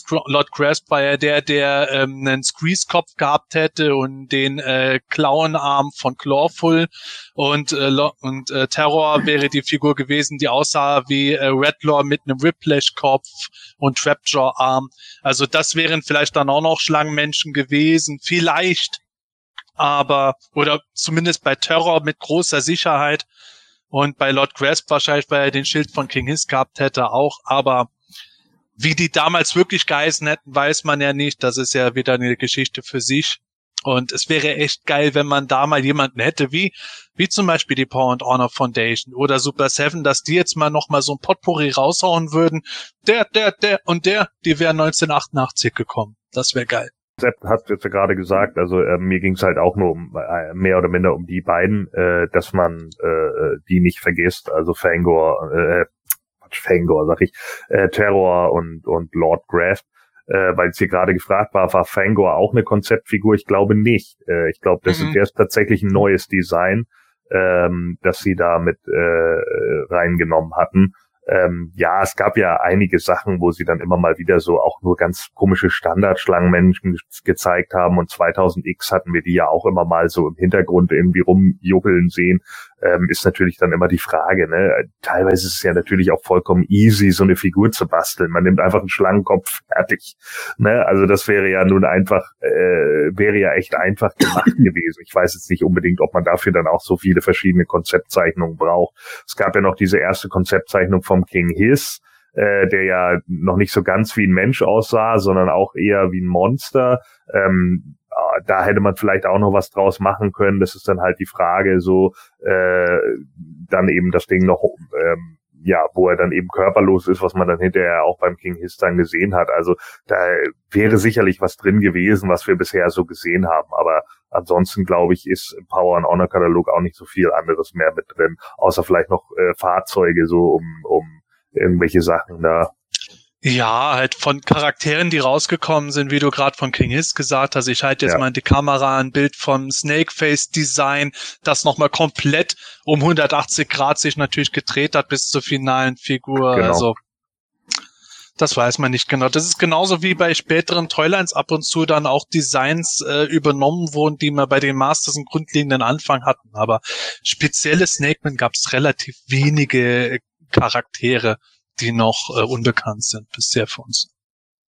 Lord Grasp war ja der, der ähm, einen Squeeze-Kopf gehabt hätte und den äh, Klauenarm von Clawful und, äh, und äh, Terror wäre die Figur gewesen, die aussah wie äh, Redlaw mit einem Whiplash Kopf und Trapjaw Arm. Also das wären vielleicht dann auch noch Schlangenmenschen gewesen, vielleicht, aber oder zumindest bei Terror mit großer Sicherheit und bei Lord Grasp wahrscheinlich, weil er den Schild von King Hiss gehabt hätte auch, aber wie die damals wirklich geheißen hätten, weiß man ja nicht. Das ist ja wieder eine Geschichte für sich. Und es wäre echt geil, wenn man da mal jemanden hätte, wie, wie zum Beispiel die Power and Honor Foundation oder Super Seven, dass die jetzt mal noch mal so ein Potpourri raushauen würden. Der, der, der und der, die wären 1988 gekommen. Das wäre geil. Sepp hat jetzt ja gerade gesagt, also äh, mir ging es halt auch nur um äh, mehr oder minder um die beiden, äh, dass man äh, die nicht vergisst, also Fangor, äh, Fangor, sag ich, äh, Terror und, und Lord Grasp äh, weil es hier gerade gefragt war, war Fangor auch eine Konzeptfigur? Ich glaube nicht. Äh, ich glaube, das mhm. ist tatsächlich ein neues Design, ähm, das sie da mit äh, reingenommen hatten. Ähm, ja, es gab ja einige Sachen, wo sie dann immer mal wieder so auch nur ganz komische Standardschlangenmenschen gezeigt haben und 2000X hatten wir die ja auch immer mal so im Hintergrund irgendwie rumjuckeln sehen ähm, ist natürlich dann immer die Frage, ne? Teilweise ist es ja natürlich auch vollkommen easy, so eine Figur zu basteln. Man nimmt einfach einen Schlangenkopf fertig. Ne? Also das wäre ja nun einfach, äh, wäre ja echt einfach gemacht gewesen. Ich weiß jetzt nicht unbedingt, ob man dafür dann auch so viele verschiedene Konzeptzeichnungen braucht. Es gab ja noch diese erste Konzeptzeichnung vom King Hiss, äh, der ja noch nicht so ganz wie ein Mensch aussah, sondern auch eher wie ein Monster. Ähm, da hätte man vielleicht auch noch was draus machen können. Das ist dann halt die Frage, so äh, dann eben das Ding noch, ähm, ja, wo er dann eben körperlos ist, was man dann hinterher auch beim King Hiss dann gesehen hat. Also da wäre sicherlich was drin gewesen, was wir bisher so gesehen haben. Aber ansonsten glaube ich, ist im Power and Honor Katalog auch nicht so viel anderes mehr mit drin, außer vielleicht noch äh, Fahrzeuge so um um irgendwelche Sachen da. Ja, halt von Charakteren, die rausgekommen sind, wie du gerade von King Hiss gesagt hast. Ich halte jetzt ja. mal die Kamera ein Bild vom Snakeface Design, das nochmal komplett um 180 Grad sich natürlich gedreht hat bis zur finalen Figur. Genau. Also das weiß man nicht genau. Das ist genauso wie bei späteren Toylines ab und zu dann auch Designs äh, übernommen wurden, die wir bei den Masters einen grundlegenden Anfang hatten. Aber spezielle Snakemen gab es relativ wenige Charaktere die noch äh, unbekannt sind bisher für uns.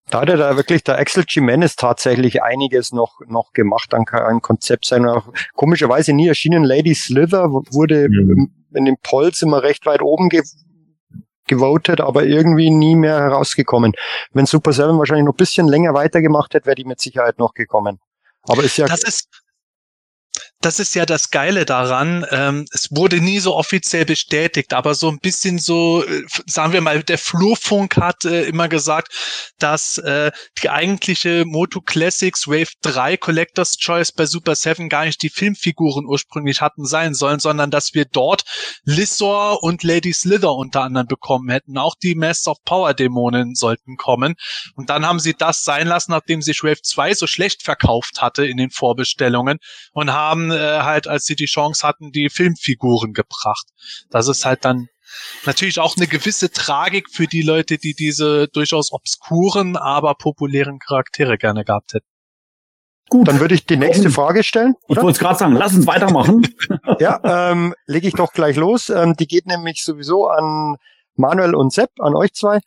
Da hat er da wirklich der Axel Jimenez tatsächlich einiges noch, noch gemacht an, an Konzept seiner, komischerweise nie erschienen Lady Slither wurde mhm. in den Polls immer recht weit oben ge gewotet, aber irgendwie nie mehr herausgekommen. Wenn Super Seven wahrscheinlich noch ein bisschen länger weitergemacht hätte, wäre die mit Sicherheit noch gekommen. Aber ist ja. Das ist, das ist ja das Geile daran. Ähm, es wurde nie so offiziell bestätigt, aber so ein bisschen so, äh, sagen wir mal, der Flurfunk hat äh, immer gesagt, dass äh, die eigentliche Moto Classics Wave 3 Collectors Choice bei Super 7 gar nicht die Filmfiguren ursprünglich hatten sein sollen, sondern dass wir dort Lissor und Lady Slither unter anderem bekommen hätten. Auch die Master of Power Dämonen sollten kommen. Und dann haben sie das sein lassen, nachdem sich Wave 2 so schlecht verkauft hatte in den Vorbestellungen und haben äh, halt, als sie die Chance hatten, die Filmfiguren gebracht. Das ist halt dann natürlich auch eine gewisse Tragik für die Leute, die diese durchaus obskuren, aber populären Charaktere gerne gehabt hätten. Gut, dann würde ich die nächste Frage stellen. Oder? Ich wollte es gerade sagen, lass uns weitermachen. ja, ähm, lege ich doch gleich los. Ähm, die geht nämlich sowieso an Manuel und Sepp, an euch zwei.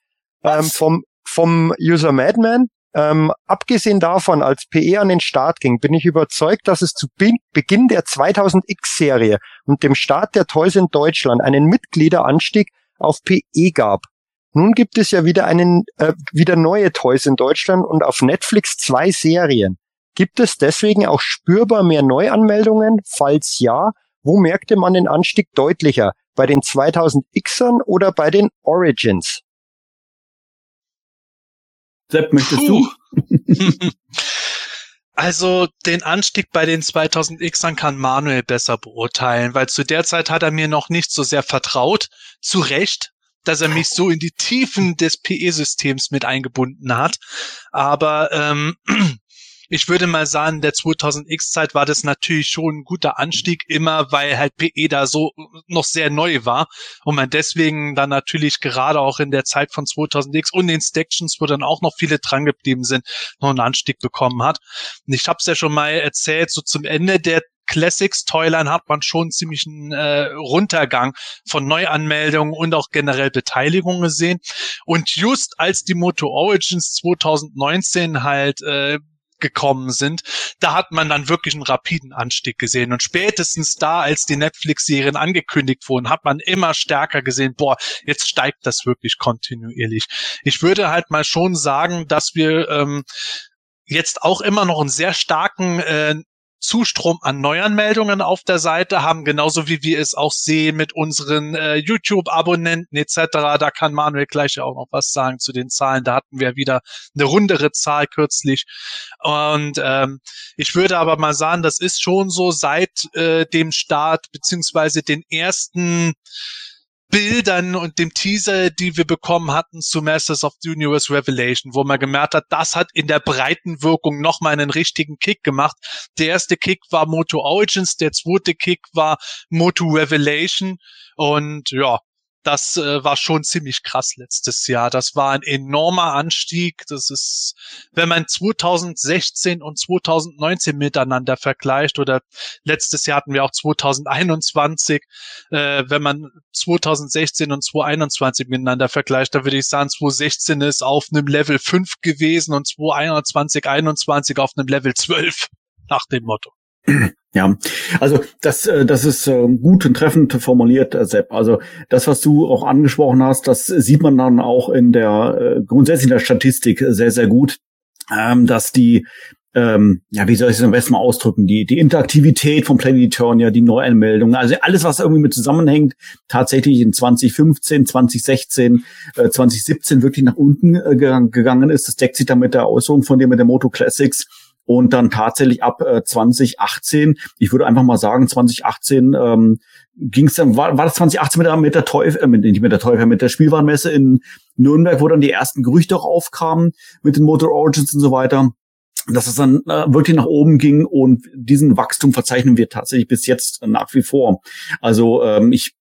Ähm, vom, vom User Madman. Ähm, abgesehen davon, als PE an den Start ging, bin ich überzeugt, dass es zu Be Beginn der 2000X-Serie und dem Start der Toys in Deutschland einen Mitgliederanstieg auf PE gab. Nun gibt es ja wieder einen, äh, wieder neue Toys in Deutschland und auf Netflix zwei Serien. Gibt es deswegen auch spürbar mehr Neuanmeldungen? Falls ja, wo merkte man den Anstieg deutlicher? Bei den 2000Xern oder bei den Origins? Sepp, möchtest Puh. du? Also den Anstieg bei den 2000Xern kann Manuel besser beurteilen, weil zu der Zeit hat er mir noch nicht so sehr vertraut. Zu Recht, dass er mich so in die Tiefen des PE-Systems mit eingebunden hat. Aber ähm, ich würde mal sagen, der 2000X-Zeit war das natürlich schon ein guter Anstieg, immer weil halt PE da so noch sehr neu war und man deswegen dann natürlich gerade auch in der Zeit von 2000X und den Stactions, wo dann auch noch viele dran geblieben sind, noch einen Anstieg bekommen hat. Und ich habe es ja schon mal erzählt, so zum Ende der Classics Toyline hat man schon ziemlich einen äh, Runtergang von Neuanmeldungen und auch generell Beteiligung gesehen. Und just als die Moto Origins 2019 halt äh, gekommen sind, da hat man dann wirklich einen rapiden Anstieg gesehen. Und spätestens da, als die Netflix-Serien angekündigt wurden, hat man immer stärker gesehen, boah, jetzt steigt das wirklich kontinuierlich. Ich würde halt mal schon sagen, dass wir ähm, jetzt auch immer noch einen sehr starken äh, Zustrom an Neuanmeldungen auf der Seite haben, genauso wie wir es auch sehen mit unseren äh, YouTube-Abonnenten etc. Da kann Manuel gleich auch noch was sagen zu den Zahlen. Da hatten wir wieder eine rundere Zahl kürzlich. Und ähm, ich würde aber mal sagen, das ist schon so seit äh, dem Start beziehungsweise den ersten Bildern und dem Teaser, die wir bekommen hatten zu Masters of the Universe Revelation, wo man gemerkt hat, das hat in der breiten Wirkung nochmal einen richtigen Kick gemacht. Der erste Kick war Moto Origins, der zweite Kick war Moto Revelation und ja, das äh, war schon ziemlich krass letztes Jahr. Das war ein enormer Anstieg. Das ist, wenn man 2016 und 2019 miteinander vergleicht oder letztes Jahr hatten wir auch 2021, äh, wenn man 2016 und 2021 miteinander vergleicht, da würde ich sagen, 2016 ist auf einem Level 5 gewesen und 2021, 21 auf einem Level 12 nach dem Motto. Ja, also das, äh, das ist äh, gut und treffend formuliert, äh, Sepp. Also das, was du auch angesprochen hast, das sieht man dann auch in der grundsätzlich in der Statistik sehr, sehr gut, ähm, dass die ähm, ja, wie soll ich es am besten mal ausdrücken, die, die Interaktivität von Planetonia, die Neuanmeldungen, also alles, was irgendwie mit zusammenhängt, tatsächlich in 2015, 2016, äh, 2017 wirklich nach unten äh, gegangen ist. Das deckt sich dann mit der Äußerung von dir mit der Moto Classics und dann tatsächlich ab äh, 2018, ich würde einfach mal sagen, 2018 ähm, ging es dann, war, war das 2018 mit der, mit der Teufel, äh, mit, nicht mit der Teufel, mit der Spielwarenmesse in Nürnberg, wo dann die ersten Gerüchte auch aufkamen mit den Motor Origins und so weiter dass es dann äh, wirklich nach oben ging und diesen Wachstum verzeichnen wir tatsächlich bis jetzt nach wie vor. Also ähm, ich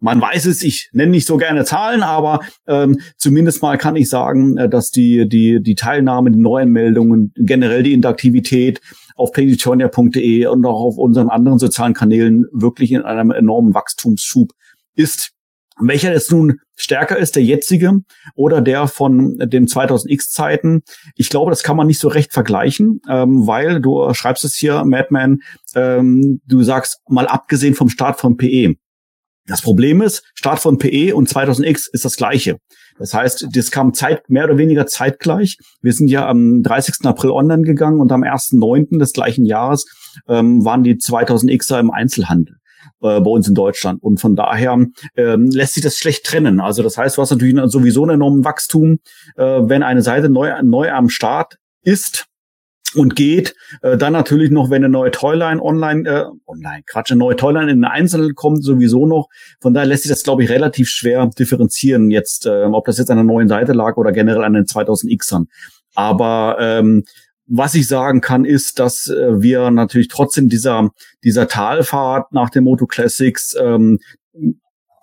man weiß es, ich nenne nicht so gerne Zahlen, aber ähm, zumindest mal kann ich sagen, äh, dass die, die, die Teilnahme, die neuen Meldungen, generell die Interaktivität auf planetonia.de und auch auf unseren anderen sozialen Kanälen wirklich in einem enormen Wachstumsschub ist. Welcher jetzt nun stärker ist, der jetzige oder der von den 2000X Zeiten? Ich glaube, das kann man nicht so recht vergleichen, ähm, weil du schreibst es hier, Madman, ähm, du sagst mal abgesehen vom Start von PE. Das Problem ist, Start von PE und 2000X ist das gleiche. Das heißt, das kam Zeit, mehr oder weniger zeitgleich. Wir sind ja am 30. April online gegangen und am 1.9. des gleichen Jahres ähm, waren die 2000Xer im Einzelhandel äh, bei uns in Deutschland. Und von daher ähm, lässt sich das schlecht trennen. Also das heißt, du hast natürlich sowieso einen enormen Wachstum, äh, wenn eine Seite neu, neu am Start ist und geht. Äh, dann natürlich noch, wenn eine neue Toyline online, äh, online, Quatsch, eine neue Toyline in den Einzelnen kommt, sowieso noch. Von daher lässt sich das, glaube ich, relativ schwer differenzieren jetzt, äh, ob das jetzt an einer neuen Seite lag oder generell an den 2000Xern. Aber ähm, was ich sagen kann, ist, dass äh, wir natürlich trotzdem dieser, dieser Talfahrt nach den Moto Classics ähm,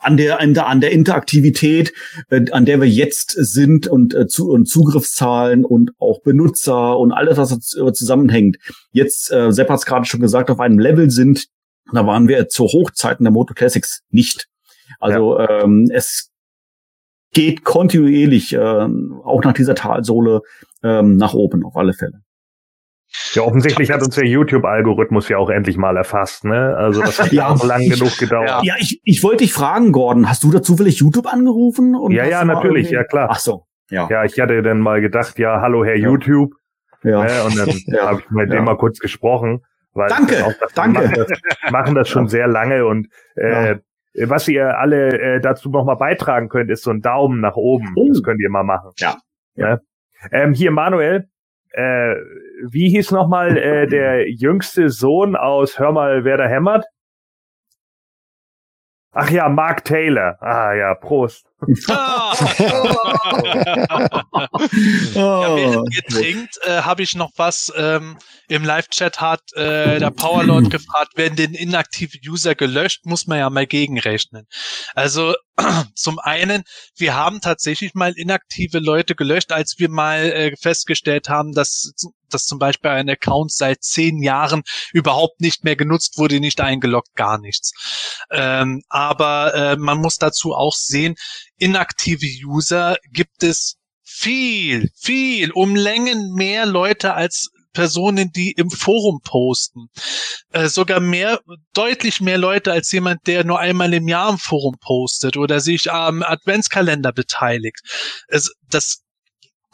an der, an der, an der Interaktivität, äh, an der wir jetzt sind und, äh, zu, und Zugriffszahlen und auch Benutzer und alles, was äh, zusammenhängt. Jetzt, äh, Sepp hat es gerade schon gesagt, auf einem Level sind, da waren wir zu Hochzeiten der Moto Classics nicht. Also ja. ähm, es geht kontinuierlich, äh, auch nach dieser Talsohle, ähm, nach oben auf alle Fälle. Ja, offensichtlich hat uns der YouTube-Algorithmus ja auch endlich mal erfasst, ne? Also das hat ja auch lang genug gedauert. Ja, ich, ich wollte dich fragen, Gordon, hast du da zufällig YouTube angerufen? ja, ja, natürlich, ja klar. Ach so, ja. Ja, ich hatte dann mal gedacht, ja, hallo Herr ja. YouTube. Ja. Ne? Und dann ja. habe ich mit ja. dem mal kurz gesprochen. Weil danke, auch, danke. Machen das, machen das schon sehr lange und äh, was ihr alle äh, dazu nochmal beitragen könnt, ist so ein Daumen nach oben. Oh. Das könnt ihr mal machen. Ja. ja. Ne? Ähm, hier, Manuel, äh, wie hieß nochmal äh, der jüngste Sohn aus Hör mal, wer da hämmert? Ach ja, Mark Taylor. Ah ja, Prost. ja, während ihr trinkt, äh, habe ich noch was ähm, im Live-Chat hat äh, der Powerlord gefragt, werden den inaktive User gelöscht, muss man ja mal gegenrechnen. Also zum einen, wir haben tatsächlich mal inaktive Leute gelöscht, als wir mal äh, festgestellt haben, dass, dass zum Beispiel ein Account seit zehn Jahren überhaupt nicht mehr genutzt wurde, nicht eingeloggt, gar nichts. Ähm, aber äh, man muss dazu auch sehen, inaktive User gibt es viel, viel, um Längen mehr Leute als Personen, die im Forum posten. Äh, sogar mehr, deutlich mehr Leute als jemand, der nur einmal im Jahr im Forum postet oder sich am Adventskalender beteiligt. Es, das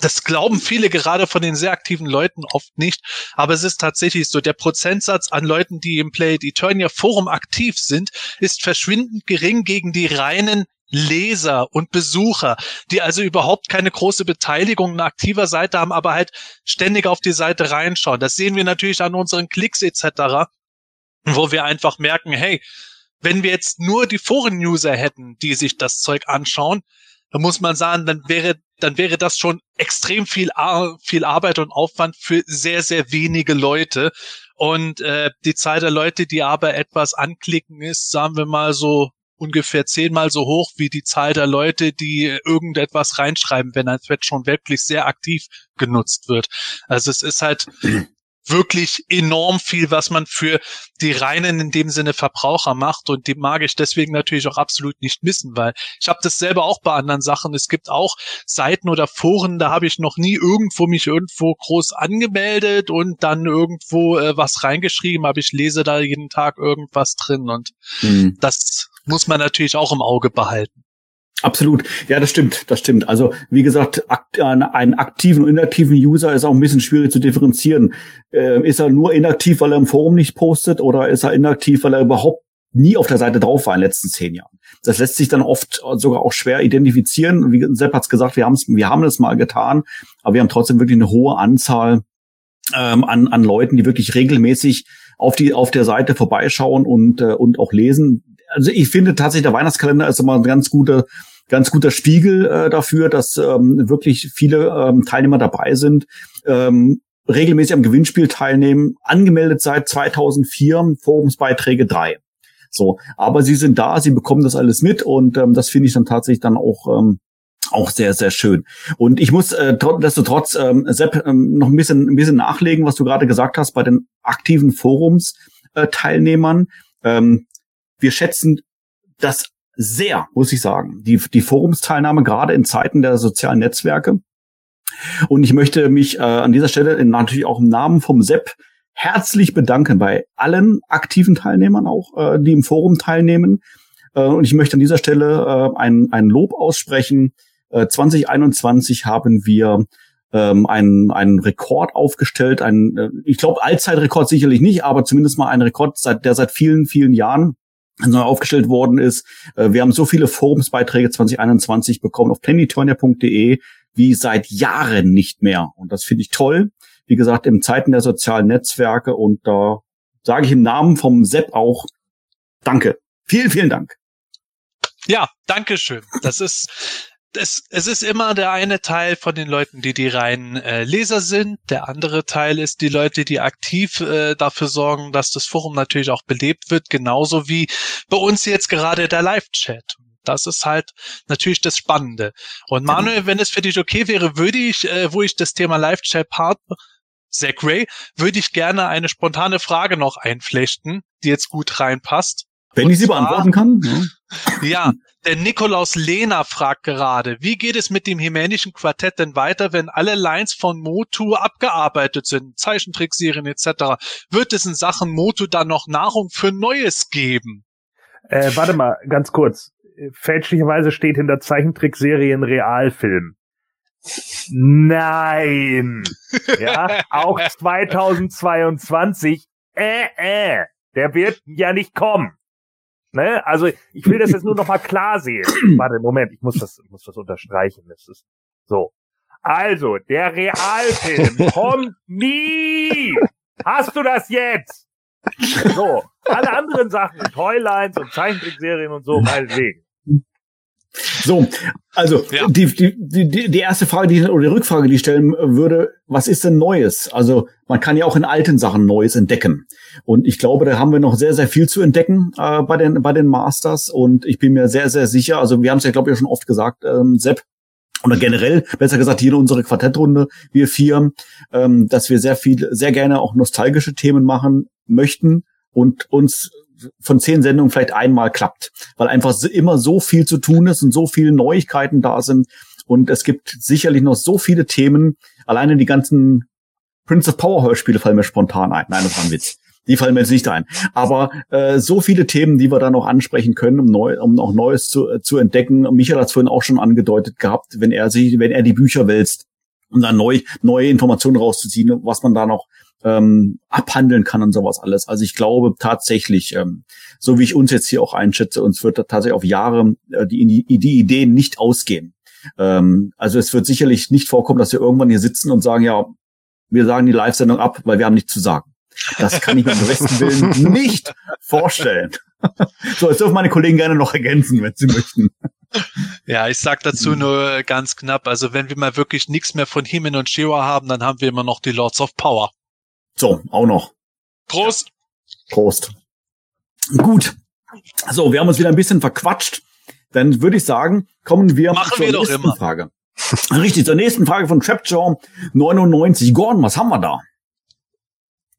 das glauben viele gerade von den sehr aktiven Leuten oft nicht, aber es ist tatsächlich so, der Prozentsatz an Leuten, die im Play Eternia Forum aktiv sind, ist verschwindend gering gegen die reinen Leser und Besucher, die also überhaupt keine große Beteiligung einer aktiver Seite haben, aber halt ständig auf die Seite reinschauen. Das sehen wir natürlich an unseren Klicks etc., wo wir einfach merken, hey, wenn wir jetzt nur die Foren-User hätten, die sich das Zeug anschauen, dann muss man sagen, dann wäre, dann wäre das schon extrem viel, viel Arbeit und Aufwand für sehr, sehr wenige Leute. Und äh, die Zahl der Leute, die aber etwas anklicken, ist, sagen wir mal so ungefähr zehnmal so hoch wie die Zahl der Leute, die irgendetwas reinschreiben, wenn ein Thread schon wirklich sehr aktiv genutzt wird. Also es ist halt wirklich enorm viel, was man für die reinen in dem Sinne Verbraucher macht und die mag ich deswegen natürlich auch absolut nicht missen, weil ich habe das selber auch bei anderen Sachen. Es gibt auch Seiten oder Foren, da habe ich noch nie irgendwo mich irgendwo groß angemeldet und dann irgendwo äh, was reingeschrieben, aber ich lese da jeden Tag irgendwas drin und mhm. das muss man natürlich auch im Auge behalten. Absolut. Ja, das stimmt. Das stimmt. Also, wie gesagt, akt, einen aktiven und inaktiven User ist auch ein bisschen schwierig zu differenzieren. Äh, ist er nur inaktiv, weil er im Forum nicht postet oder ist er inaktiv, weil er überhaupt nie auf der Seite drauf war in den letzten zehn Jahren? Das lässt sich dann oft sogar auch schwer identifizieren. Wie Sepp hat's gesagt, wir, haben's, wir haben es mal getan, aber wir haben trotzdem wirklich eine hohe Anzahl ähm, an, an Leuten, die wirklich regelmäßig auf die auf der Seite vorbeischauen und äh, und auch lesen. Also ich finde tatsächlich der Weihnachtskalender ist immer ein ganz guter ganz guter Spiegel äh, dafür, dass ähm, wirklich viele ähm, Teilnehmer dabei sind, ähm, regelmäßig am Gewinnspiel teilnehmen, angemeldet seit 2004, Forumsbeiträge drei. So, aber sie sind da, sie bekommen das alles mit und ähm, das finde ich dann tatsächlich dann auch ähm, auch sehr, sehr schön. Und ich muss äh, trotz ähm, Sepp, ähm, noch ein bisschen, ein bisschen nachlegen, was du gerade gesagt hast bei den aktiven Forums-Teilnehmern. Äh, ähm, wir schätzen das sehr, muss ich sagen, die, die Forumsteilnahme gerade in Zeiten der sozialen Netzwerke. Und ich möchte mich äh, an dieser Stelle in, natürlich auch im Namen vom Sepp herzlich bedanken bei allen aktiven Teilnehmern auch, äh, die im Forum teilnehmen. Äh, und ich möchte an dieser Stelle äh, ein, ein Lob aussprechen. Äh, 2021 haben wir ähm, einen, einen Rekord aufgestellt, ein, äh, ich glaube Allzeitrekord sicherlich nicht, aber zumindest mal ein Rekord, seit, der seit vielen, vielen Jahren aufgestellt worden ist. Äh, wir haben so viele Forumsbeiträge 2021 bekommen auf planeturnia.de wie seit Jahren nicht mehr. Und das finde ich toll. Wie gesagt, in Zeiten der sozialen Netzwerke und da sage ich im Namen vom Sepp auch Danke. Vielen, vielen Dank. Ja, danke schön. Das ist es, es ist immer der eine Teil von den Leuten, die die reinen äh, Leser sind. Der andere Teil ist die Leute, die aktiv äh, dafür sorgen, dass das Forum natürlich auch belebt wird, genauso wie bei uns jetzt gerade der Live-Chat. Das ist halt natürlich das Spannende. Und Manuel, wenn es für dich okay wäre, würde ich, äh, wo ich das Thema Live-Chat part Zach Ray, würde ich gerne eine spontane Frage noch einflechten, die jetzt gut reinpasst. Wenn Und ich sie beantworten kann. Ja. ja, der Nikolaus Lehner fragt gerade, wie geht es mit dem hemänischen Quartett denn weiter, wenn alle Lines von Motu abgearbeitet sind, Zeichentrickserien etc.? Wird es in Sachen Motu dann noch Nahrung für Neues geben? Äh, warte mal, ganz kurz. Fälschlicherweise steht hinter Zeichentrickserien Realfilm. Nein. Ja, auch 2022. Äh, äh. Der wird ja nicht kommen. Ne? Also ich will das jetzt nur noch mal klar sehen. Warte, Moment, ich muss das, ich muss das unterstreichen. Das ist so. Also, der Realfilm kommt nie. Hast du das jetzt? So, alle anderen Sachen, Toylines und Zeichentrickserien und so, meinetwegen. So, also ja. die, die, die, die erste Frage, die oder die Rückfrage, die ich stellen würde, was ist denn Neues? Also man kann ja auch in alten Sachen Neues entdecken. Und ich glaube, da haben wir noch sehr, sehr viel zu entdecken äh, bei den bei den Masters. Und ich bin mir sehr, sehr sicher. Also wir haben es ja, glaube ich, schon oft gesagt, ähm, Sepp, oder generell, besser gesagt, hier in unserer Quartettrunde, wir vier, ähm, dass wir sehr viel, sehr gerne auch nostalgische Themen machen möchten und uns von zehn Sendungen vielleicht einmal klappt, weil einfach immer so viel zu tun ist und so viele Neuigkeiten da sind. Und es gibt sicherlich noch so viele Themen. Alleine die ganzen Prince of Power Hörspiele fallen mir spontan ein. Nein, das war ein Witz. Die fallen mir jetzt nicht ein. Aber äh, so viele Themen, die wir da noch ansprechen können, um, neu, um auch Neues zu, äh, zu entdecken. Michael hat es vorhin auch schon angedeutet gehabt, wenn er sich, wenn er die Bücher wälzt, um dann neu, neue Informationen rauszuziehen, was man da noch ähm, abhandeln kann und sowas alles. Also ich glaube tatsächlich, ähm, so wie ich uns jetzt hier auch einschätze, uns wird tatsächlich auf Jahre äh, die, die Ideen nicht ausgehen. Ähm, also es wird sicherlich nicht vorkommen, dass wir irgendwann hier sitzen und sagen, ja, wir sagen die Live-Sendung ab, weil wir haben nichts zu sagen. Das kann ich mir am besten Willen nicht vorstellen. so, jetzt dürfen meine Kollegen gerne noch ergänzen, wenn sie möchten. Ja, ich sag dazu nur ganz knapp, also wenn wir mal wirklich nichts mehr von Himen und Shiva haben, dann haben wir immer noch die Lords of Power. So, auch noch. Prost. Prost. Gut. So, wir haben uns wieder ein bisschen verquatscht. Dann würde ich sagen, kommen wir Machen zur wir nächsten immer. Frage. Richtig, zur nächsten Frage von Trapjaw 99. Gordon, was haben wir da?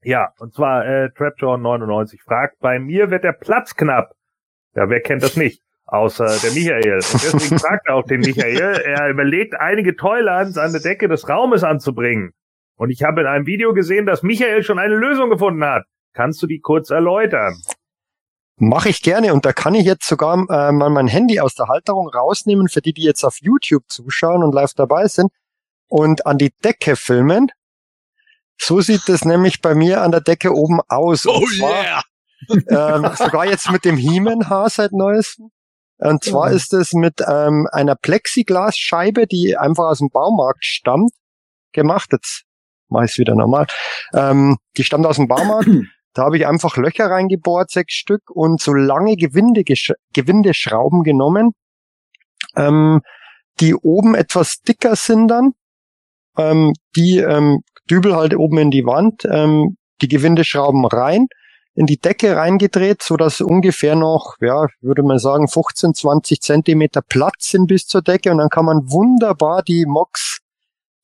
Ja, und zwar äh, Trapjaw 99 fragt, bei mir wird der Platz knapp. Ja, wer kennt das nicht? Außer der Michael. Und deswegen fragt er auch den Michael, er überlegt, einige Toylands an der Decke des Raumes anzubringen. Und ich habe in einem Video gesehen, dass Michael schon eine Lösung gefunden hat. Kannst du die kurz erläutern? Mache ich gerne und da kann ich jetzt sogar äh, mal mein Handy aus der Halterung rausnehmen, für die, die jetzt auf YouTube zuschauen und live dabei sind und an die Decke filmen. So sieht es nämlich bei mir an der Decke oben aus. Oh zwar, yeah! ähm, sogar jetzt mit dem Hiemenhaar seit neuestem. Und zwar mhm. ist es mit ähm, einer Plexiglasscheibe, die einfach aus dem Baumarkt stammt, gemacht. Jetzt mache ich es wieder normal. Ähm, die stammt aus dem Baumarkt. Da habe ich einfach Löcher reingebohrt, sechs Stück, und so lange Gewinde, Gewindeschrauben genommen, ähm, die oben etwas dicker sind dann. Ähm, die ähm, Dübel halt oben in die Wand, ähm, die Gewindeschrauben rein, in die Decke reingedreht, so dass ungefähr noch, ja, würde man sagen, 15, 20 Zentimeter Platz sind bis zur Decke und dann kann man wunderbar die Mox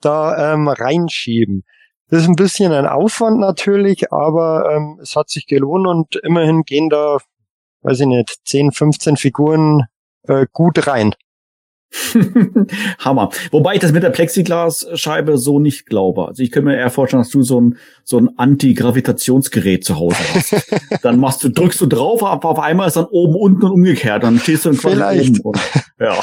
da ähm, reinschieben. Das ist ein bisschen ein Aufwand natürlich, aber ähm, es hat sich gelohnt und immerhin gehen da, weiß ich nicht, 10, 15 Figuren äh, gut rein. Hammer. Wobei ich das mit der Plexiglasscheibe so nicht glaube. Also ich könnte mir eher vorstellen, dass du so ein, so ein Anti-Gravitationsgerät zu Hause hast. dann machst du, drückst du drauf, aber auf einmal ist dann oben, unten und umgekehrt. Dann stehst du quasi Vielleicht. oben. Ja.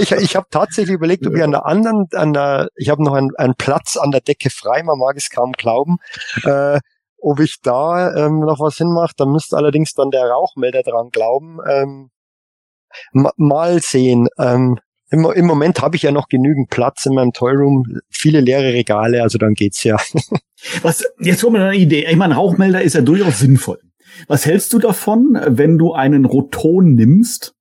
ich ich habe tatsächlich überlegt, ob ich an der anderen, an der, ich habe noch einen, einen Platz an der Decke frei, man mag es kaum glauben. Äh, ob ich da ähm, noch was hinmache, da müsste allerdings dann der Rauchmelder dran glauben. Ähm, mal sehen. Ähm, im, Im Moment habe ich ja noch genügend Platz in meinem Toyroom, viele leere Regale, also dann geht's ja. Was, jetzt kommt mir eine Idee. Ich meine, Rauchmelder ist ja durchaus sinnvoll. Was hältst du davon, wenn du einen Roton nimmst,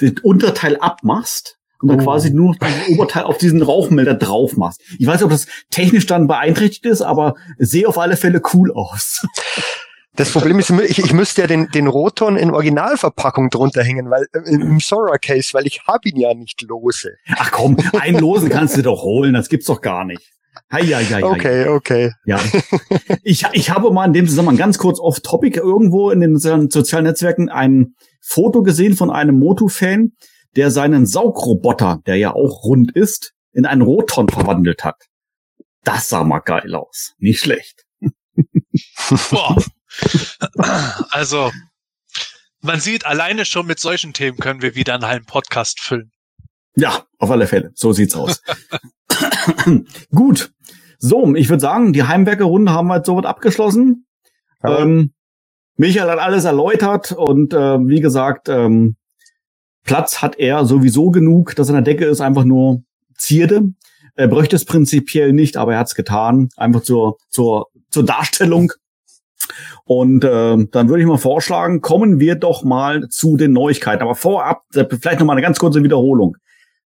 den Unterteil abmachst und dann oh. quasi nur das Oberteil auf diesen Rauchmelder drauf machst? Ich weiß nicht, ob das technisch dann beeinträchtigt ist, aber sehe auf alle Fälle cool aus. Das Problem ist, ich, ich müsste ja den, den Roton in Originalverpackung drunter hängen, weil äh, im Sora Case, weil ich habe ihn ja nicht lose. Ach komm, einen losen kannst du doch holen, das gibt's doch gar nicht. Hei, hei, hei, okay, okay. Ja. Ich, ich habe mal in dem Zusammenhang ganz kurz off-topic irgendwo in den sozialen Netzwerken ein Foto gesehen von einem Moto-Fan, der seinen Saugroboter, der ja auch rund ist, in einen Roton verwandelt hat. Das sah mal geil aus. Nicht schlecht. Boah. Also, man sieht, alleine schon mit solchen Themen können wir wieder einen halben Podcast füllen. Ja, auf alle Fälle. So sieht's aus. Gut. So, ich würde sagen, die Heimwerkerrunde haben wir jetzt soweit abgeschlossen. Ja. Ähm, Michael hat alles erläutert und äh, wie gesagt, ähm, Platz hat er sowieso genug. Das an der Decke ist einfach nur Zierde. Er bräuchte es prinzipiell nicht, aber er hat es getan. Einfach zur, zur, zur Darstellung. Und äh, dann würde ich mal vorschlagen, kommen wir doch mal zu den Neuigkeiten. Aber vorab, vielleicht noch mal eine ganz kurze Wiederholung.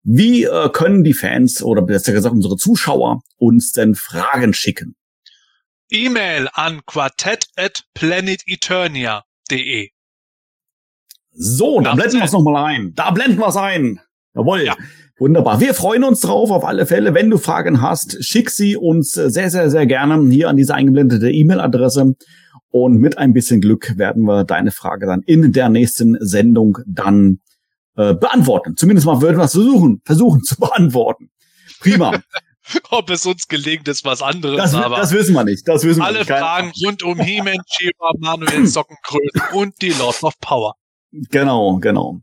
Wie äh, können die Fans oder besser gesagt unsere Zuschauer uns denn Fragen schicken? E-Mail an quartett at planeteternia.de. So, da blenden wir es nochmal ein. Da blenden wir es ein. Jawohl. Ja. Wunderbar. Wir freuen uns drauf auf alle Fälle. Wenn du Fragen hast, schick sie uns sehr, sehr, sehr gerne hier an diese eingeblendete E-Mail-Adresse. Und mit ein bisschen Glück werden wir deine Frage dann in der nächsten Sendung dann äh, beantworten. Zumindest mal würden wir es versuchen, versuchen zu beantworten. Prima. Ob es uns gelingt, ist was anderes. Das, aber das wissen wir nicht. Das wissen alle wir nicht. Fragen rund um He-Man, She-Ra, Manuel Sockenkröten und die Lords of Power. Genau, genau.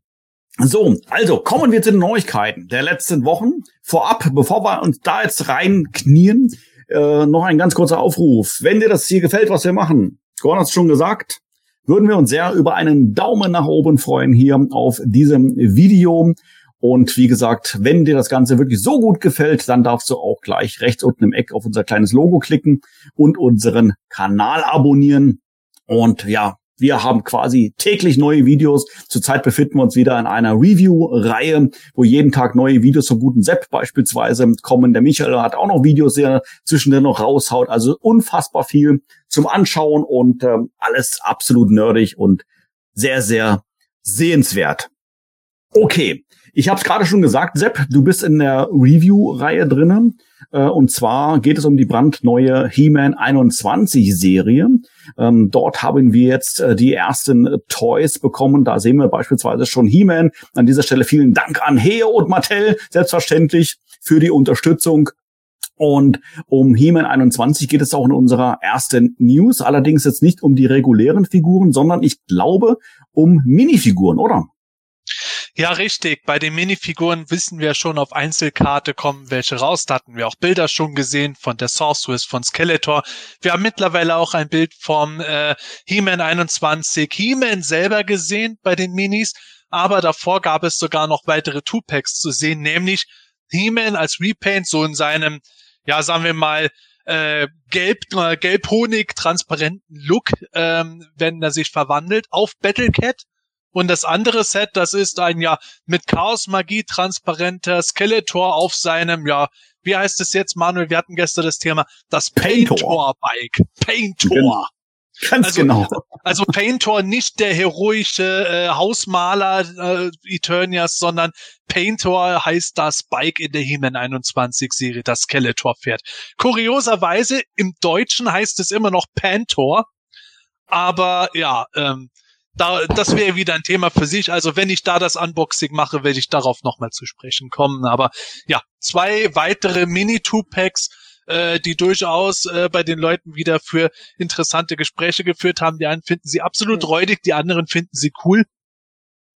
So, also kommen wir zu den Neuigkeiten der letzten Wochen. Vorab, bevor wir uns da jetzt reinknien, äh, noch ein ganz kurzer Aufruf. Wenn dir das hier gefällt, was wir machen, Gordon hat es schon gesagt, würden wir uns sehr über einen Daumen nach oben freuen hier auf diesem Video. Und wie gesagt, wenn dir das Ganze wirklich so gut gefällt, dann darfst du auch gleich rechts unten im Eck auf unser kleines Logo klicken und unseren Kanal abonnieren. Und ja, wir haben quasi täglich neue Videos. Zurzeit befinden wir uns wieder in einer Review-Reihe, wo jeden Tag neue Videos vom guten Sepp beispielsweise kommen. Der Michael hat auch noch Videos, die er zwischendrin noch raushaut. Also unfassbar viel zum Anschauen und äh, alles absolut nerdig und sehr, sehr sehenswert. Okay, ich habe es gerade schon gesagt, Sepp, du bist in der Review-Reihe drinnen. Äh, und zwar geht es um die brandneue He-Man 21 Serie. Ähm, dort haben wir jetzt äh, die ersten Toys bekommen. Da sehen wir beispielsweise schon He-Man. An dieser Stelle vielen Dank an Heo und Mattel, selbstverständlich, für die Unterstützung. Und um He-Man 21 geht es auch in unserer ersten News. Allerdings jetzt nicht um die regulären Figuren, sondern ich glaube um Minifiguren, oder? Ja, richtig. Bei den Minifiguren wissen wir schon, auf Einzelkarte kommen welche raus. Da hatten wir auch Bilder schon gesehen von der Sorceress, von Skeletor. Wir haben mittlerweile auch ein Bild vom äh, He-Man 21, He-Man selber gesehen bei den Minis. Aber davor gab es sogar noch weitere Two-Packs zu sehen, nämlich He-Man als Repaint, so in seinem, ja, sagen wir mal, äh, gelb, äh, gelb-honig transparenten Look, ähm, wenn er sich verwandelt, auf Battlecat und das andere Set, das ist ein ja mit Chaos Magie transparenter Skeletor auf seinem, ja, wie heißt es jetzt, Manuel? Wir hatten gestern das Thema, das Paintor Bike. Paintor. Ganz also, genau. Also Paintor nicht der heroische äh, Hausmaler äh, Eternias, sondern Paintor heißt das Bike in der He-Man 21 Serie, das Skeletor-Pferd. Kurioserweise im Deutschen heißt es immer noch Pantor, aber ja, ähm, da, das wäre wieder ein Thema für sich. Also wenn ich da das Unboxing mache, werde ich darauf nochmal zu sprechen kommen. Aber ja, zwei weitere Mini-Two-Packs, äh, die durchaus äh, bei den Leuten wieder für interessante Gespräche geführt haben. Die einen finden sie absolut räudig, die anderen finden sie cool.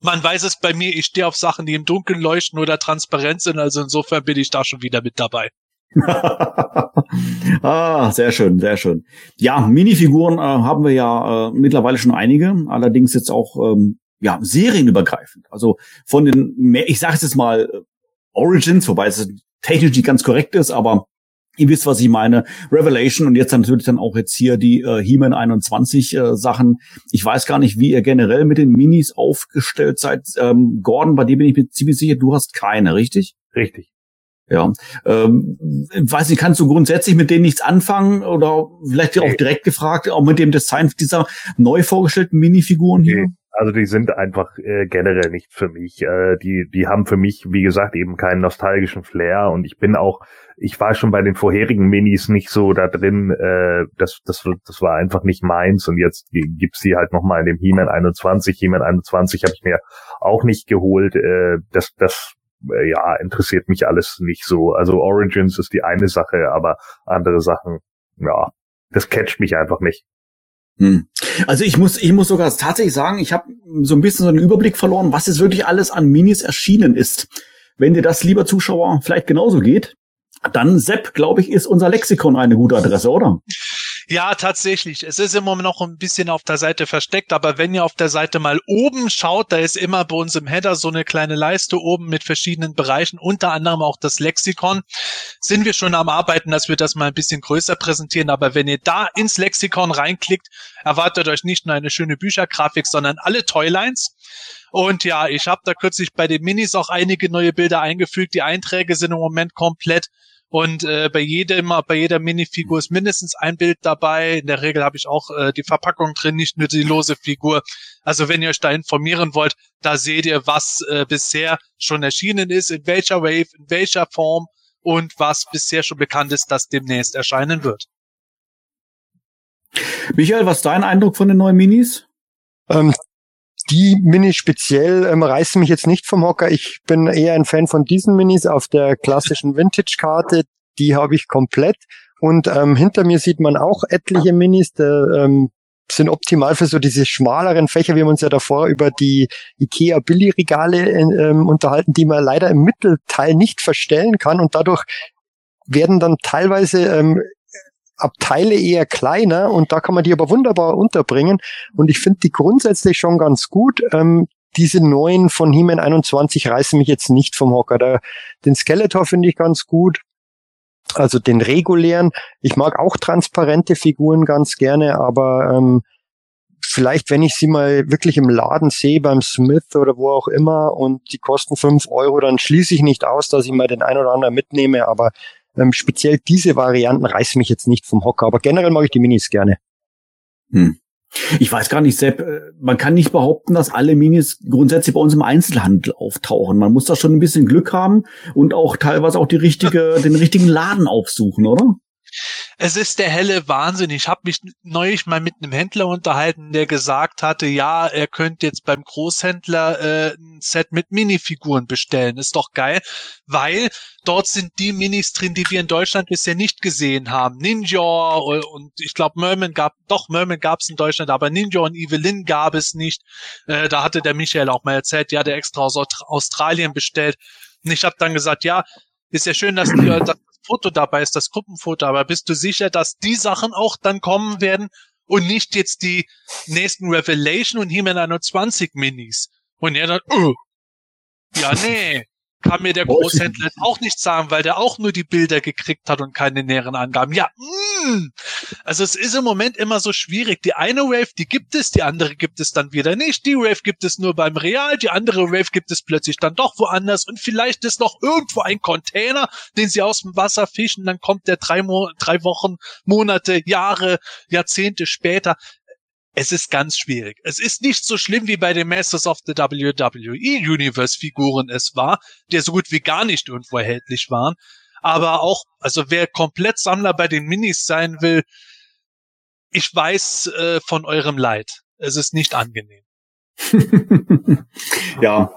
Man weiß es bei mir, ich stehe auf Sachen, die im Dunkeln leuchten oder transparent sind. Also insofern bin ich da schon wieder mit dabei. ah, sehr schön, sehr schön. Ja, Minifiguren äh, haben wir ja äh, mittlerweile schon einige, allerdings jetzt auch ähm, ja serienübergreifend. Also von den, mehr, ich sage es jetzt mal äh, Origins, wobei es technisch nicht ganz korrekt ist, aber ihr wisst, was ich meine. Revelation und jetzt natürlich dann auch jetzt hier die äh, He-Man 21 äh, Sachen. Ich weiß gar nicht, wie ihr generell mit den Minis aufgestellt seid. Ähm, Gordon, bei dir bin ich mir ziemlich sicher, du hast keine, richtig? Richtig. Ja, ähm, weiß nicht, kannst du grundsätzlich mit denen nichts anfangen oder vielleicht auch direkt gefragt, auch mit dem Design dieser neu vorgestellten Minifiguren hier? Nee. Also die sind einfach äh, generell nicht für mich. Äh, die, die haben für mich, wie gesagt, eben keinen nostalgischen Flair und ich bin auch, ich war schon bei den vorherigen Minis nicht so da drin, äh, das, das, das war einfach nicht meins und jetzt gibt's die halt nochmal in dem He-Man 21. He-Man 21 habe ich mir auch nicht geholt. Äh, das, das äh, ja, interessiert mich alles nicht so. Also Origins ist die eine Sache, aber andere Sachen, ja, das catcht mich einfach nicht. Hm. Also ich muss, ich muss sogar tatsächlich sagen, ich habe so ein bisschen so einen Überblick verloren, was jetzt wirklich alles an Minis erschienen ist. Wenn dir das, lieber Zuschauer, vielleicht genauso geht, dann Sepp, glaube ich, ist unser Lexikon eine gute Adresse, oder? Ja, tatsächlich. Es ist immer noch ein bisschen auf der Seite versteckt, aber wenn ihr auf der Seite mal oben schaut, da ist immer bei uns im Header so eine kleine Leiste oben mit verschiedenen Bereichen, unter anderem auch das Lexikon. Sind wir schon am Arbeiten, dass wir das mal ein bisschen größer präsentieren, aber wenn ihr da ins Lexikon reinklickt, erwartet euch nicht nur eine schöne Büchergrafik, sondern alle Toylines. Und ja, ich habe da kürzlich bei den Minis auch einige neue Bilder eingefügt. Die Einträge sind im Moment komplett und äh, bei jedem, bei jeder Minifigur ist mindestens ein Bild dabei. In der Regel habe ich auch äh, die Verpackung drin, nicht nur die lose Figur. Also wenn ihr euch da informieren wollt, da seht ihr, was äh, bisher schon erschienen ist, in welcher Wave, in welcher Form und was bisher schon bekannt ist, dass demnächst erscheinen wird. Michael, was ist dein Eindruck von den neuen Minis? Ähm, die Minis speziell ähm, reißen mich jetzt nicht vom Hocker. Ich bin eher ein Fan von diesen Minis auf der klassischen Vintage-Karte. Die habe ich komplett. Und ähm, hinter mir sieht man auch etliche Minis, der, ähm, sind optimal für so diese schmaleren Fächer. Wir haben uns ja davor über die IKEA Billy-Regale ähm, unterhalten, die man leider im Mittelteil nicht verstellen kann. Und dadurch werden dann teilweise ähm, Abteile eher kleiner und da kann man die aber wunderbar unterbringen. Und ich finde die grundsätzlich schon ganz gut. Ähm, diese neuen von He-Man 21 reißen mich jetzt nicht vom Hocker. Da, den Skeletor finde ich ganz gut. Also den regulären. Ich mag auch transparente Figuren ganz gerne, aber ähm, vielleicht, wenn ich sie mal wirklich im Laden sehe, beim Smith oder wo auch immer und die kosten fünf Euro, dann schließe ich nicht aus, dass ich mal den ein oder anderen mitnehme, aber ähm, speziell diese Varianten reißen mich jetzt nicht vom Hocker, aber generell mag ich die Minis gerne. Hm. Ich weiß gar nicht, Sepp, äh, man kann nicht behaupten, dass alle Minis grundsätzlich bei uns im Einzelhandel auftauchen. Man muss da schon ein bisschen Glück haben und auch teilweise auch die richtige, den richtigen Laden aufsuchen, oder? Es ist der helle Wahnsinn. Ich habe mich neulich mal mit einem Händler unterhalten, der gesagt hatte, ja, er könnte jetzt beim Großhändler äh, ein Set mit Minifiguren bestellen. Ist doch geil, weil dort sind die Minis drin, die wir in Deutschland bisher nicht gesehen haben. Ninja und ich glaube Merman gab, doch Merman gab es in Deutschland, aber Ninja und Evelyn gab es nicht. Äh, da hatte der Michael auch mal erzählt, ja, der extra aus Australien bestellt. Und ich habe dann gesagt, ja, ist ja schön, dass die, dass Foto dabei ist, das Gruppenfoto, aber bist du sicher, dass die Sachen auch dann kommen werden und nicht jetzt die nächsten Revelation und He-Man 21 Minis? Und er dann, uh, ja, nee, kann mir der Großhändler auch nicht sagen, weil der auch nur die Bilder gekriegt hat und keine näheren Angaben. Ja, mm. also es ist im Moment immer so schwierig. Die eine Wave, die gibt es, die andere gibt es dann wieder nicht. Die Wave gibt es nur beim Real, die andere Wave gibt es plötzlich dann doch woanders und vielleicht ist noch irgendwo ein Container, den sie aus dem Wasser fischen, dann kommt der drei, Mo drei Wochen, Monate, Jahre, Jahrzehnte später es ist ganz schwierig. Es ist nicht so schlimm wie bei den Masters of the WWE Universe Figuren es war, der so gut wie gar nicht irgendwo erhältlich waren. Aber auch, also wer komplett Sammler bei den Minis sein will, ich weiß äh, von eurem Leid. Es ist nicht angenehm. ja,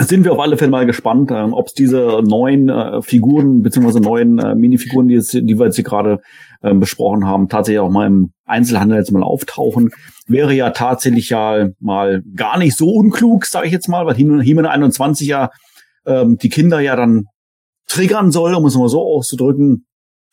sind wir auf alle Fälle mal gespannt, äh, ob es diese neuen äh, Figuren beziehungsweise neuen äh, Minifiguren, die, jetzt, die wir jetzt hier gerade äh, besprochen haben, tatsächlich auch mal im Einzelhandel jetzt mal auftauchen. Wäre ja tatsächlich ja mal gar nicht so unklug, sage ich jetzt mal, weil He-Man 21 ja ähm, die Kinder ja dann triggern soll, um es mal so auszudrücken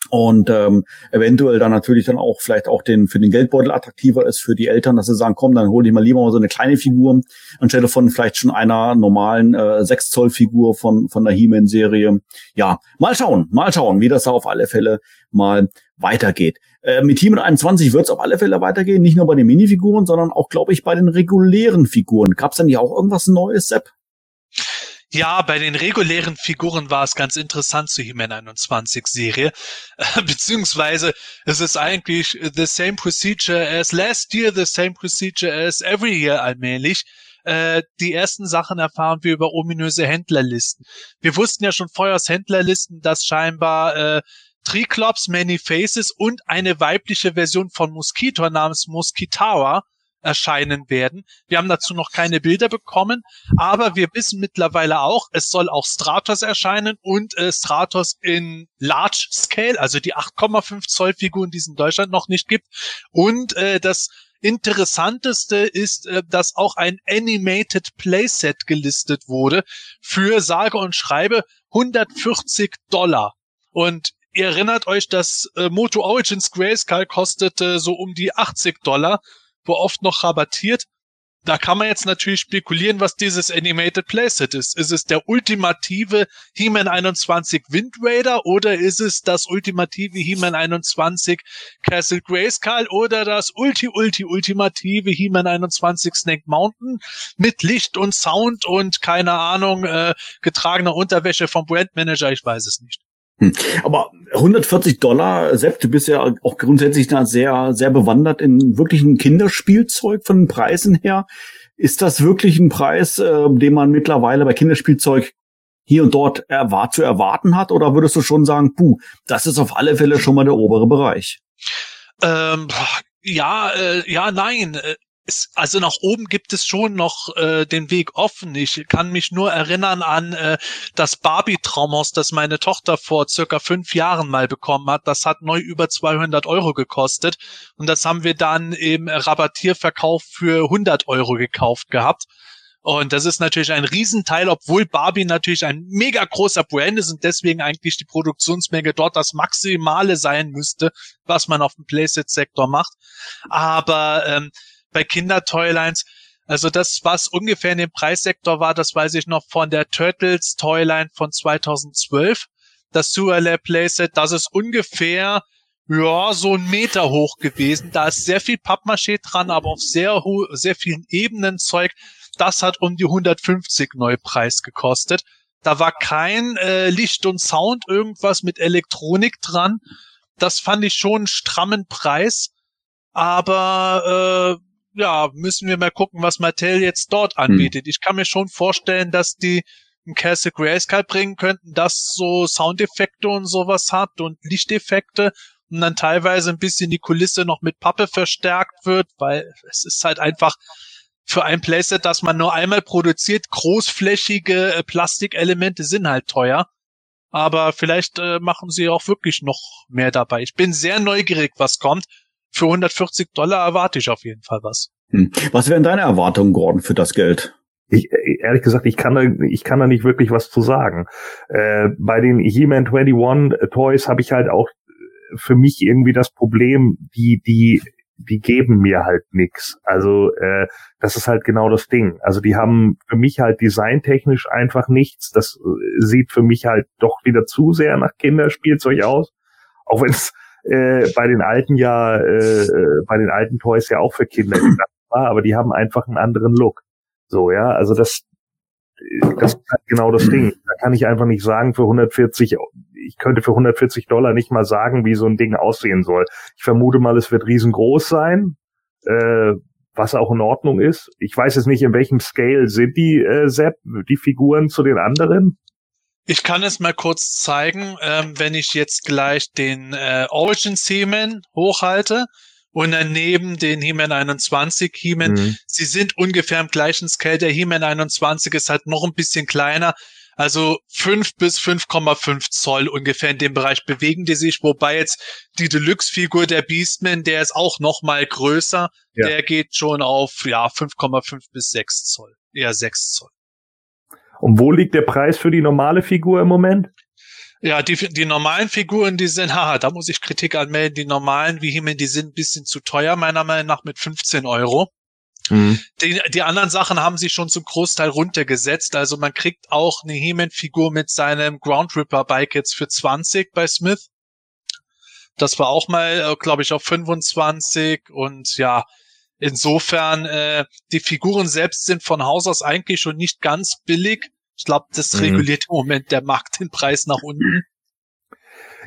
und ähm, eventuell dann natürlich dann auch vielleicht auch den für den Geldbeutel attraktiver ist für die Eltern, dass sie sagen, komm, dann hol ich mal lieber mal so eine kleine Figur anstelle von vielleicht schon einer normalen äh, 6 Zoll Figur von von der He-Man Serie. Ja, mal schauen, mal schauen, wie das da auf alle Fälle mal weitergeht. Äh, mit He-Man 21 wird es auf alle Fälle weitergehen, nicht nur bei den Minifiguren, sondern auch, glaube ich, bei den regulären Figuren. Gab es denn ja auch irgendwas Neues, Sepp? Ja, bei den regulären Figuren war es ganz interessant zu He-Man 21 Serie, beziehungsweise es ist eigentlich the same procedure as last year, the same procedure as every year allmählich. Äh, die ersten Sachen erfahren wir über ominöse Händlerlisten. Wir wussten ja schon vorher aus Händlerlisten, dass scheinbar äh, Triclops, Many Faces und eine weibliche Version von Mosquito namens Mosquitawa erscheinen werden. Wir haben dazu noch keine Bilder bekommen, aber wir wissen mittlerweile auch, es soll auch Stratos erscheinen und äh, Stratos in Large Scale, also die 8,5 Zoll Figuren, die es in Deutschland noch nicht gibt. Und äh, das Interessanteste ist, äh, dass auch ein Animated Playset gelistet wurde für sage und schreibe 140 Dollar. Und ihr erinnert euch, dass äh, Moto Origins Grayscale kostete so um die 80 Dollar wo oft noch rabattiert. Da kann man jetzt natürlich spekulieren, was dieses Animated Playset ist. Ist es der ultimative He-Man 21 Wind Raider oder ist es das ultimative He-Man 21 Castle Grayskull oder das ulti ulti ultimative He-Man 21 Snake Mountain mit Licht und Sound und keine Ahnung äh, getragener Unterwäsche vom Brandmanager? Ich weiß es nicht. Hm. Aber 140 Dollar, Sepp, du bist ja auch grundsätzlich da sehr, sehr bewandert in wirklichen Kinderspielzeug von den Preisen her. Ist das wirklich ein Preis, äh, den man mittlerweile bei Kinderspielzeug hier und dort erwart zu erwarten hat? Oder würdest du schon sagen, puh, das ist auf alle Fälle schon mal der obere Bereich? Ähm, ja, äh, ja, nein. Es, also nach oben gibt es schon noch äh, den Weg offen. Ich kann mich nur erinnern an äh, das Barbie-Traumhaus, das meine Tochter vor circa fünf Jahren mal bekommen hat. Das hat neu über 200 Euro gekostet und das haben wir dann im Rabattierverkauf für 100 Euro gekauft gehabt. Und das ist natürlich ein Riesenteil, obwohl Barbie natürlich ein mega großer Brand ist und deswegen eigentlich die Produktionsmenge dort das Maximale sein müsste, was man auf dem Playset-Sektor macht. Aber ähm, bei Kinder-Toylines. Also das, was ungefähr in dem Preissektor war, das weiß ich noch von der Turtles Toyline von 2012. Das Sualab Playset, das ist ungefähr ja, so ein Meter hoch gewesen. Da ist sehr viel Pappmaché dran, aber auf sehr, sehr vielen Ebenen Zeug. Das hat um die 150 Neupreis gekostet. Da war kein äh, Licht und Sound, irgendwas mit Elektronik dran. Das fand ich schon einen strammen Preis. Aber äh, ja, müssen wir mal gucken, was Mattel jetzt dort anbietet. Hm. Ich kann mir schon vorstellen, dass die ein Castle Grayskull bringen könnten, das so Soundeffekte und sowas hat und Lichteffekte und dann teilweise ein bisschen die Kulisse noch mit Pappe verstärkt wird, weil es ist halt einfach für ein Playset, das man nur einmal produziert, großflächige äh, Plastikelemente sind halt teuer. Aber vielleicht äh, machen sie auch wirklich noch mehr dabei. Ich bin sehr neugierig, was kommt für 140 Dollar erwarte ich auf jeden Fall was. Hm. Was wären deine Erwartungen, Gordon, für das Geld? Ich, ehrlich gesagt, ich kann da, ich kann da nicht wirklich was zu sagen. Äh, bei den He-Man 21 Toys habe ich halt auch für mich irgendwie das Problem, die, die, die geben mir halt nix. Also äh, das ist halt genau das Ding. Also die haben für mich halt designtechnisch einfach nichts. Das äh, sieht für mich halt doch wieder zu sehr nach Kinderspielzeug aus. Auch wenn es äh, bei den alten ja, äh, äh, bei den alten Toys ja auch für Kinder gedacht war, aber die haben einfach einen anderen Look. So, ja, also das, das ist halt genau das Ding. Da kann ich einfach nicht sagen, für 140, ich könnte für 140 Dollar nicht mal sagen, wie so ein Ding aussehen soll. Ich vermute mal, es wird riesengroß sein, äh, was auch in Ordnung ist. Ich weiß jetzt nicht, in welchem Scale sind die, äh, Sepp, die Figuren zu den anderen. Ich kann es mal kurz zeigen, ähm, wenn ich jetzt gleich den äh, Origin He-Man hochhalte und daneben den He-Man 21 He-Man. Mhm. Sie sind ungefähr im gleichen Scale. Der He-Man 21 ist halt noch ein bisschen kleiner. Also 5 bis 5,5 Zoll ungefähr in dem Bereich bewegen die sich, wobei jetzt die Deluxe-Figur der Beastman, der ist auch noch mal größer. Ja. Der geht schon auf ja 5,5 bis 6 Zoll, eher 6 Zoll. Und wo liegt der Preis für die normale Figur im Moment? Ja, die, die normalen Figuren, die sind, haha, da muss ich Kritik anmelden, die normalen Vehemen, die sind ein bisschen zu teuer, meiner Meinung nach mit 15 Euro. Mhm. Die, die anderen Sachen haben sie schon zum Großteil runtergesetzt. Also man kriegt auch eine He-Man-Figur mit seinem Ground Ripper Bike jetzt für 20 bei Smith. Das war auch mal, äh, glaube ich, auf 25 und ja, Insofern, äh, die Figuren selbst sind von Haus aus eigentlich schon nicht ganz billig. Ich glaube, das mhm. reguliert im Moment der Markt den Preis nach unten.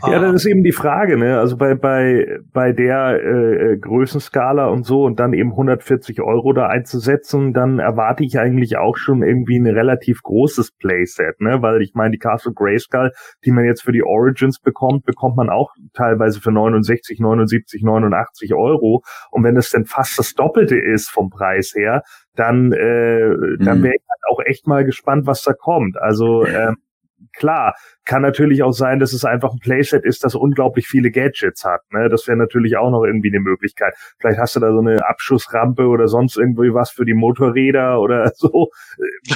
Ja, das ist eben die Frage, ne? Also bei bei bei der äh, äh Größenskala und so und dann eben 140 Euro da einzusetzen, dann erwarte ich eigentlich auch schon irgendwie ein relativ großes Playset, ne? Weil ich meine, die Castle Grayskull, die man jetzt für die Origins bekommt, bekommt man auch teilweise für 69, 79, 89 Euro. Und wenn es denn fast das Doppelte ist vom Preis her, dann äh, dann mhm. wäre ich halt auch echt mal gespannt, was da kommt. Also ähm, klar, kann natürlich auch sein, dass es einfach ein Playset ist, das unglaublich viele Gadgets hat. Ne? Das wäre natürlich auch noch irgendwie eine Möglichkeit. Vielleicht hast du da so eine Abschussrampe oder sonst irgendwie was für die Motorräder oder so.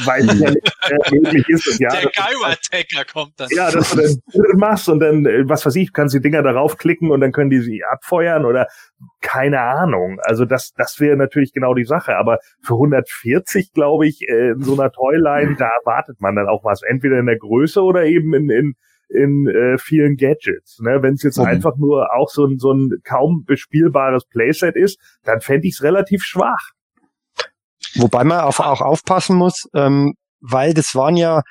Weiß ich ja nicht, möglich ist es. Ja, Der Gyro-Attacker kommt dann. Ja, dass du das machst und dann, äh, was weiß ich, kannst die Dinger darauf klicken und dann können die sie abfeuern oder keine Ahnung. Also das, das wäre natürlich genau die Sache. Aber für 140, glaube ich, äh, in so einer Toyline, da erwartet man dann auch was. Entweder in der Größe oder eben in, in in äh, vielen Gadgets. Ne? Wenn es jetzt mhm. einfach nur auch so ein, so ein kaum bespielbares Playset ist, dann fände ich es relativ schwach. Wobei man auch, auch aufpassen muss, ähm, weil das waren ja,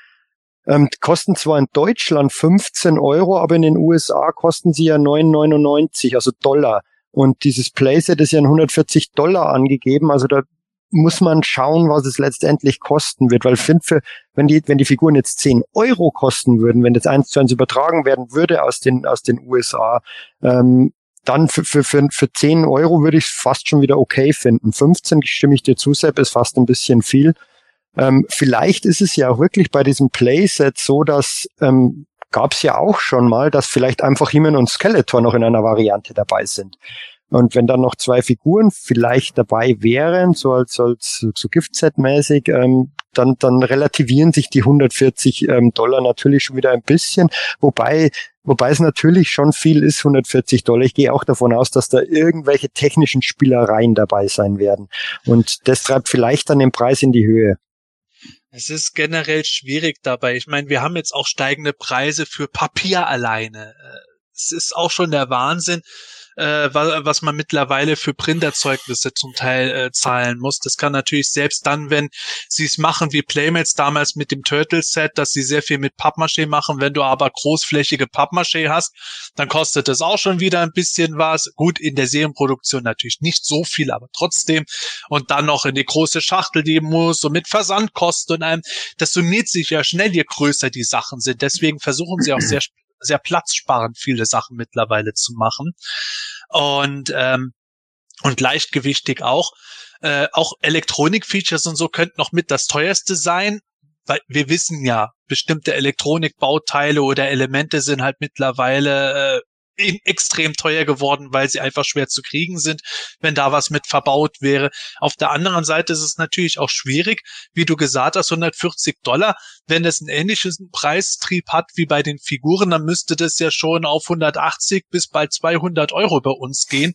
ähm, kosten zwar in Deutschland 15 Euro, aber in den USA kosten sie ja 9,99, also Dollar. Und dieses Playset ist ja in 140 Dollar angegeben, also da muss man schauen, was es letztendlich kosten wird, weil für, wenn die, wenn die Figuren jetzt 10 Euro kosten würden, wenn das eins zu eins übertragen werden würde aus den, aus den USA, ähm, dann für, für, für, für 10 Euro würde ich es fast schon wieder okay finden. 15 stimme ich dir zu, Sepp, ist fast ein bisschen viel. Ähm, vielleicht ist es ja auch wirklich bei diesem Playset so, dass ähm, gab es ja auch schon mal, dass vielleicht einfach He-Man und Skeletor noch in einer Variante dabei sind. Und wenn dann noch zwei Figuren vielleicht dabei wären, so als, als so Giftset-mäßig, ähm, dann, dann relativieren sich die 140 ähm, Dollar natürlich schon wieder ein bisschen. Wobei, wobei es natürlich schon viel ist, 140 Dollar. Ich gehe auch davon aus, dass da irgendwelche technischen Spielereien dabei sein werden. Und das treibt vielleicht dann den Preis in die Höhe. Es ist generell schwierig dabei. Ich meine, wir haben jetzt auch steigende Preise für Papier alleine. Äh, es ist auch schon der Wahnsinn äh, was man mittlerweile für Printerzeugnisse zum Teil äh, zahlen muss. Das kann natürlich selbst dann, wenn sie es machen wie Playmates damals mit dem Turtle-Set, dass sie sehr viel mit Pappmaché machen. Wenn du aber großflächige Pappmaché hast, dann kostet das auch schon wieder ein bisschen was. Gut, in der Serienproduktion natürlich nicht so viel, aber trotzdem. Und dann noch in die große Schachtel, die muss und mit Versandkosten und allem. Das summiert sich ja schnell, je größer die Sachen sind. Deswegen versuchen sie auch sehr sehr platzsparend viele Sachen mittlerweile zu machen. Und, ähm, und leichtgewichtig auch. Äh, auch Elektronik-Features und so könnten noch mit das teuerste sein, weil wir wissen ja, bestimmte Elektronikbauteile oder Elemente sind halt mittlerweile äh, extrem teuer geworden, weil sie einfach schwer zu kriegen sind, wenn da was mit verbaut wäre. Auf der anderen Seite ist es natürlich auch schwierig, wie du gesagt hast, 140 Dollar. Wenn es einen ähnlichen Preistrieb hat wie bei den Figuren, dann müsste das ja schon auf 180 bis bald 200 Euro bei uns gehen.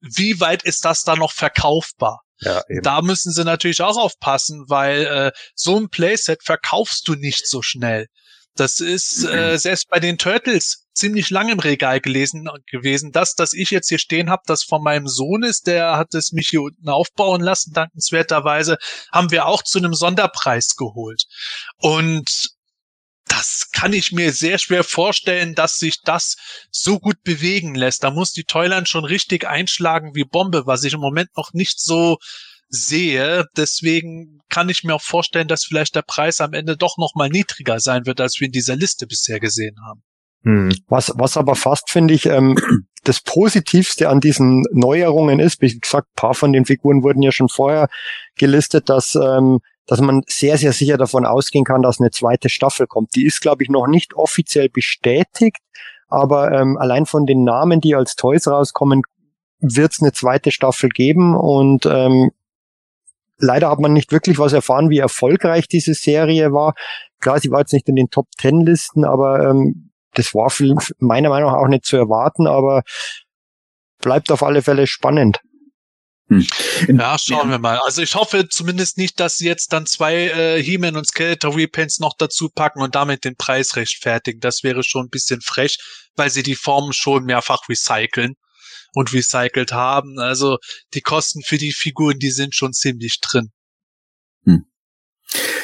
Wie weit ist das dann noch verkaufbar? Ja, da müssen sie natürlich auch aufpassen, weil äh, so ein Playset verkaufst du nicht so schnell. Das ist äh, selbst bei den Turtles ziemlich lang im Regal gelesen gewesen. Das, das ich jetzt hier stehen habe, das von meinem Sohn ist, der hat es mich hier unten aufbauen lassen. Dankenswerterweise haben wir auch zu einem Sonderpreis geholt. Und das kann ich mir sehr schwer vorstellen, dass sich das so gut bewegen lässt. Da muss die Toyland schon richtig einschlagen wie Bombe, was ich im Moment noch nicht so sehe. Deswegen kann ich mir auch vorstellen, dass vielleicht der Preis am Ende doch noch mal niedriger sein wird, als wir in dieser Liste bisher gesehen haben. Hm. Was, was aber fast, finde ich, ähm, das Positivste an diesen Neuerungen ist, wie gesagt, paar von den Figuren wurden ja schon vorher gelistet, dass, ähm, dass man sehr, sehr sicher davon ausgehen kann, dass eine zweite Staffel kommt. Die ist, glaube ich, noch nicht offiziell bestätigt, aber ähm, allein von den Namen, die als Toys rauskommen, wird es eine zweite Staffel geben und ähm, Leider hat man nicht wirklich was erfahren, wie erfolgreich diese Serie war. Klar, sie war jetzt nicht in den Top Ten Listen, aber ähm, das war für, meiner Meinung nach auch nicht zu erwarten, aber bleibt auf alle Fälle spannend. Hm. Ja, schauen wir mal. Also ich hoffe zumindest nicht, dass sie jetzt dann zwei äh, He-Man und Skeletor Repaints noch dazu packen und damit den Preis rechtfertigen. Das wäre schon ein bisschen frech, weil sie die Formen schon mehrfach recyceln und recycelt haben. Also die Kosten für die Figuren, die sind schon ziemlich drin. Hm.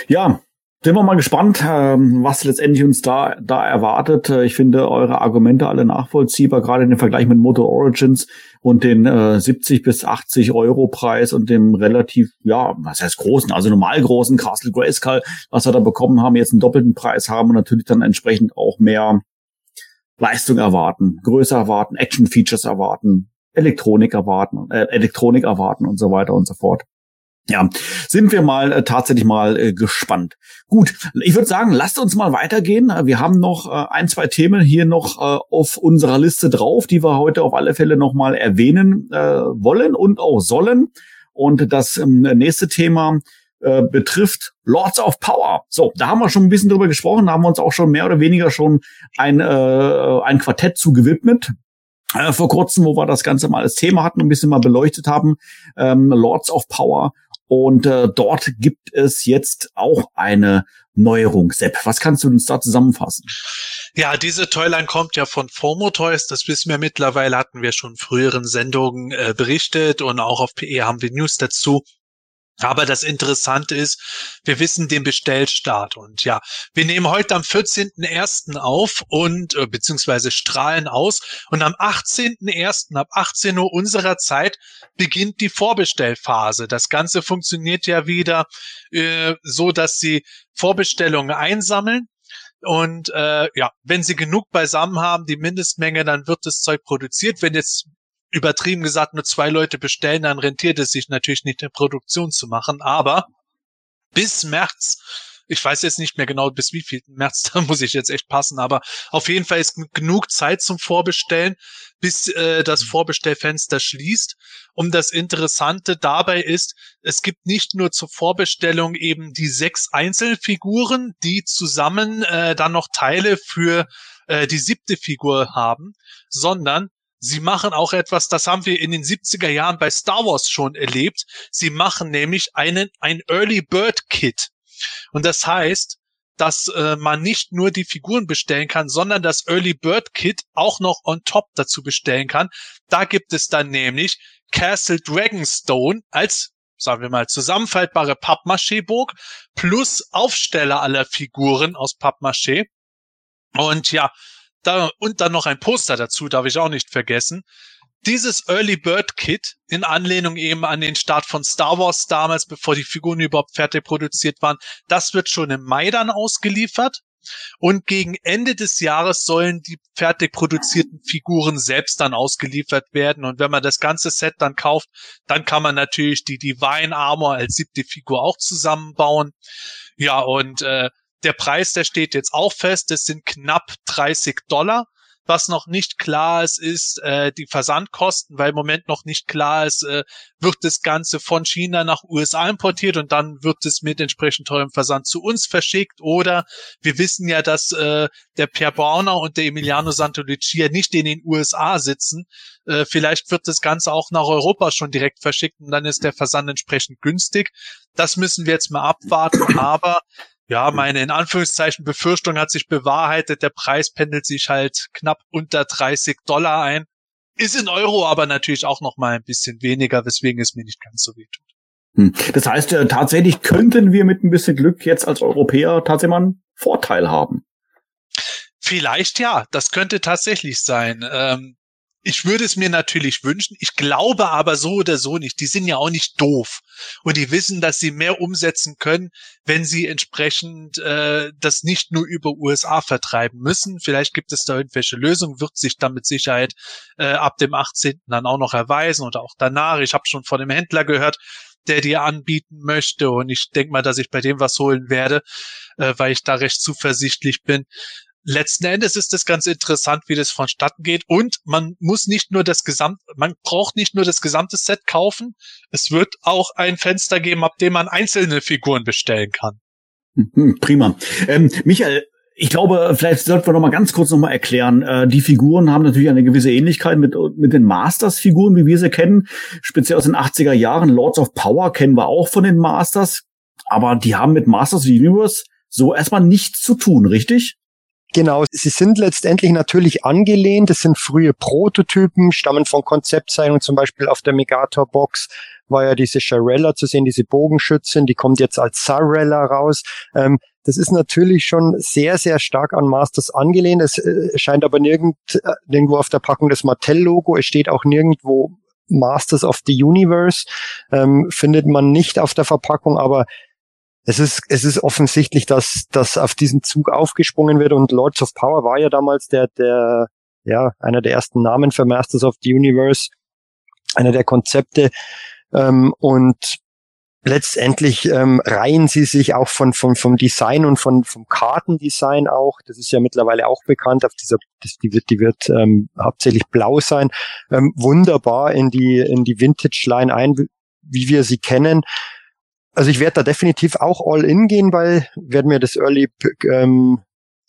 Ja, sind wir mal gespannt, ähm, was letztendlich uns da, da erwartet. Äh, ich finde eure Argumente alle nachvollziehbar, gerade in dem Vergleich mit Motor Origins und den äh, 70 bis 80 Euro Preis und dem relativ, ja, was heißt großen, also normal großen Castle Grayskull, was wir da bekommen haben, jetzt einen doppelten Preis haben und natürlich dann entsprechend auch mehr Leistung erwarten, größer erwarten, Action Features erwarten, Elektronik erwarten, äh, Elektronik erwarten und so weiter und so fort. Ja, sind wir mal äh, tatsächlich mal äh, gespannt. Gut, ich würde sagen, lasst uns mal weitergehen. Wir haben noch äh, ein, zwei Themen hier noch äh, auf unserer Liste drauf, die wir heute auf alle Fälle noch mal erwähnen äh, wollen und auch sollen. Und das ähm, nächste Thema äh, betrifft Lords of Power. So, da haben wir schon ein bisschen drüber gesprochen, da haben wir uns auch schon mehr oder weniger schon ein, äh, ein Quartett zu gewidmet äh, vor kurzem, wo wir das Ganze mal als Thema hatten, ein bisschen mal beleuchtet haben, ähm, Lords of Power. Und äh, dort gibt es jetzt auch eine Neuerung. Sepp, was kannst du uns da zusammenfassen? Ja, diese Toyline kommt ja von Formo Toys. Das wissen wir mittlerweile, hatten wir schon früheren Sendungen äh, berichtet und auch auf PE haben wir News dazu. Aber das Interessante ist, wir wissen den Bestellstart und ja, wir nehmen heute am 14.01. auf und äh, beziehungsweise strahlen aus und am 18.01. ab 18 Uhr unserer Zeit beginnt die Vorbestellphase. Das Ganze funktioniert ja wieder äh, so, dass sie Vorbestellungen einsammeln und äh, ja, wenn sie genug beisammen haben, die Mindestmenge, dann wird das Zeug produziert. Wenn jetzt übertrieben gesagt nur zwei Leute bestellen, dann rentiert es sich natürlich nicht, eine Produktion zu machen. Aber bis März, ich weiß jetzt nicht mehr genau bis wie viel März, da muss ich jetzt echt passen, aber auf jeden Fall ist genug Zeit zum Vorbestellen, bis äh, das Vorbestellfenster schließt. Und das Interessante dabei ist, es gibt nicht nur zur Vorbestellung eben die sechs Einzelfiguren, die zusammen äh, dann noch Teile für äh, die siebte Figur haben, sondern Sie machen auch etwas, das haben wir in den 70er Jahren bei Star Wars schon erlebt. Sie machen nämlich einen, ein Early Bird Kit. Und das heißt, dass äh, man nicht nur die Figuren bestellen kann, sondern das Early Bird Kit auch noch on top dazu bestellen kann. Da gibt es dann nämlich Castle Dragonstone als sagen wir mal, zusammenfaltbare Pappmaché-Burg plus Aufsteller aller Figuren aus Pappmaché. Und ja, da, und dann noch ein Poster dazu, darf ich auch nicht vergessen. Dieses Early Bird Kit, in Anlehnung eben an den Start von Star Wars damals, bevor die Figuren überhaupt fertig produziert waren, das wird schon im Mai dann ausgeliefert. Und gegen Ende des Jahres sollen die fertig produzierten Figuren selbst dann ausgeliefert werden. Und wenn man das ganze Set dann kauft, dann kann man natürlich die Divine Armor als siebte Figur auch zusammenbauen. Ja, und äh, der Preis, der steht jetzt auch fest. Das sind knapp 30 Dollar. Was noch nicht klar ist, ist äh, die Versandkosten, weil im Moment noch nicht klar ist, äh, wird das Ganze von China nach USA importiert und dann wird es mit entsprechend teurem Versand zu uns verschickt. Oder wir wissen ja, dass äh, der Pierre Brauner und der Emiliano Santolicia nicht in den USA sitzen. Äh, vielleicht wird das Ganze auch nach Europa schon direkt verschickt und dann ist der Versand entsprechend günstig. Das müssen wir jetzt mal abwarten. Aber ja, meine in Anführungszeichen Befürchtung hat sich bewahrheitet. Der Preis pendelt sich halt knapp unter 30 Dollar ein. Ist in Euro aber natürlich auch noch mal ein bisschen weniger, weswegen es mir nicht ganz so weh tut. Hm. Das heißt, äh, tatsächlich könnten wir mit ein bisschen Glück jetzt als Europäer tatsächlich mal einen Vorteil haben. Vielleicht ja, das könnte tatsächlich sein. Ähm, ich würde es mir natürlich wünschen. Ich glaube aber so oder so nicht. Die sind ja auch nicht doof. Und die wissen, dass sie mehr umsetzen können, wenn sie entsprechend äh, das nicht nur über USA vertreiben müssen. Vielleicht gibt es da irgendwelche Lösungen, wird sich dann mit Sicherheit äh, ab dem 18. dann auch noch erweisen oder auch danach. Ich habe schon von dem Händler gehört, der dir anbieten möchte. Und ich denke mal, dass ich bei dem was holen werde, äh, weil ich da recht zuversichtlich bin letzten Endes ist es ganz interessant, wie das vonstatten geht. Und man muss nicht nur das Gesamt, man braucht nicht nur das gesamte Set kaufen. Es wird auch ein Fenster geben, ab dem man einzelne Figuren bestellen kann. Mhm, prima. Ähm, Michael, ich glaube, vielleicht sollten wir noch mal ganz kurz noch mal erklären. Äh, die Figuren haben natürlich eine gewisse Ähnlichkeit mit, mit den Masters-Figuren, wie wir sie kennen. Speziell aus den 80er Jahren. Lords of Power kennen wir auch von den Masters. Aber die haben mit Masters of the Universe so erstmal nichts zu tun, richtig? Genau, sie sind letztendlich natürlich angelehnt. Das sind frühe Prototypen, stammen von Konzeptzeichnungen. Zum Beispiel auf der Megator-Box war ja diese Sharella zu sehen, diese Bogenschützin, die kommt jetzt als Zarella raus. Ähm, das ist natürlich schon sehr, sehr stark an Masters angelehnt. Es äh, scheint aber nirgend, äh, nirgendwo auf der Packung das Mattel-Logo. Es steht auch nirgendwo Masters of the Universe. Ähm, findet man nicht auf der Verpackung, aber es ist, es ist offensichtlich, dass, dass auf diesen Zug aufgesprungen wird und Lords of Power war ja damals der, der, ja, einer der ersten Namen für Masters of the Universe, einer der Konzepte, ähm, und letztendlich ähm, reihen sie sich auch von, von, vom Design und von, vom Kartendesign auch. Das ist ja mittlerweile auch bekannt. Auf dieser, das, die wird, die wird ähm, hauptsächlich blau sein. Ähm, wunderbar in die, in die Vintage-Line ein, wie wir sie kennen. Also ich werde da definitiv auch all in gehen, weil werde mir das Early ähm,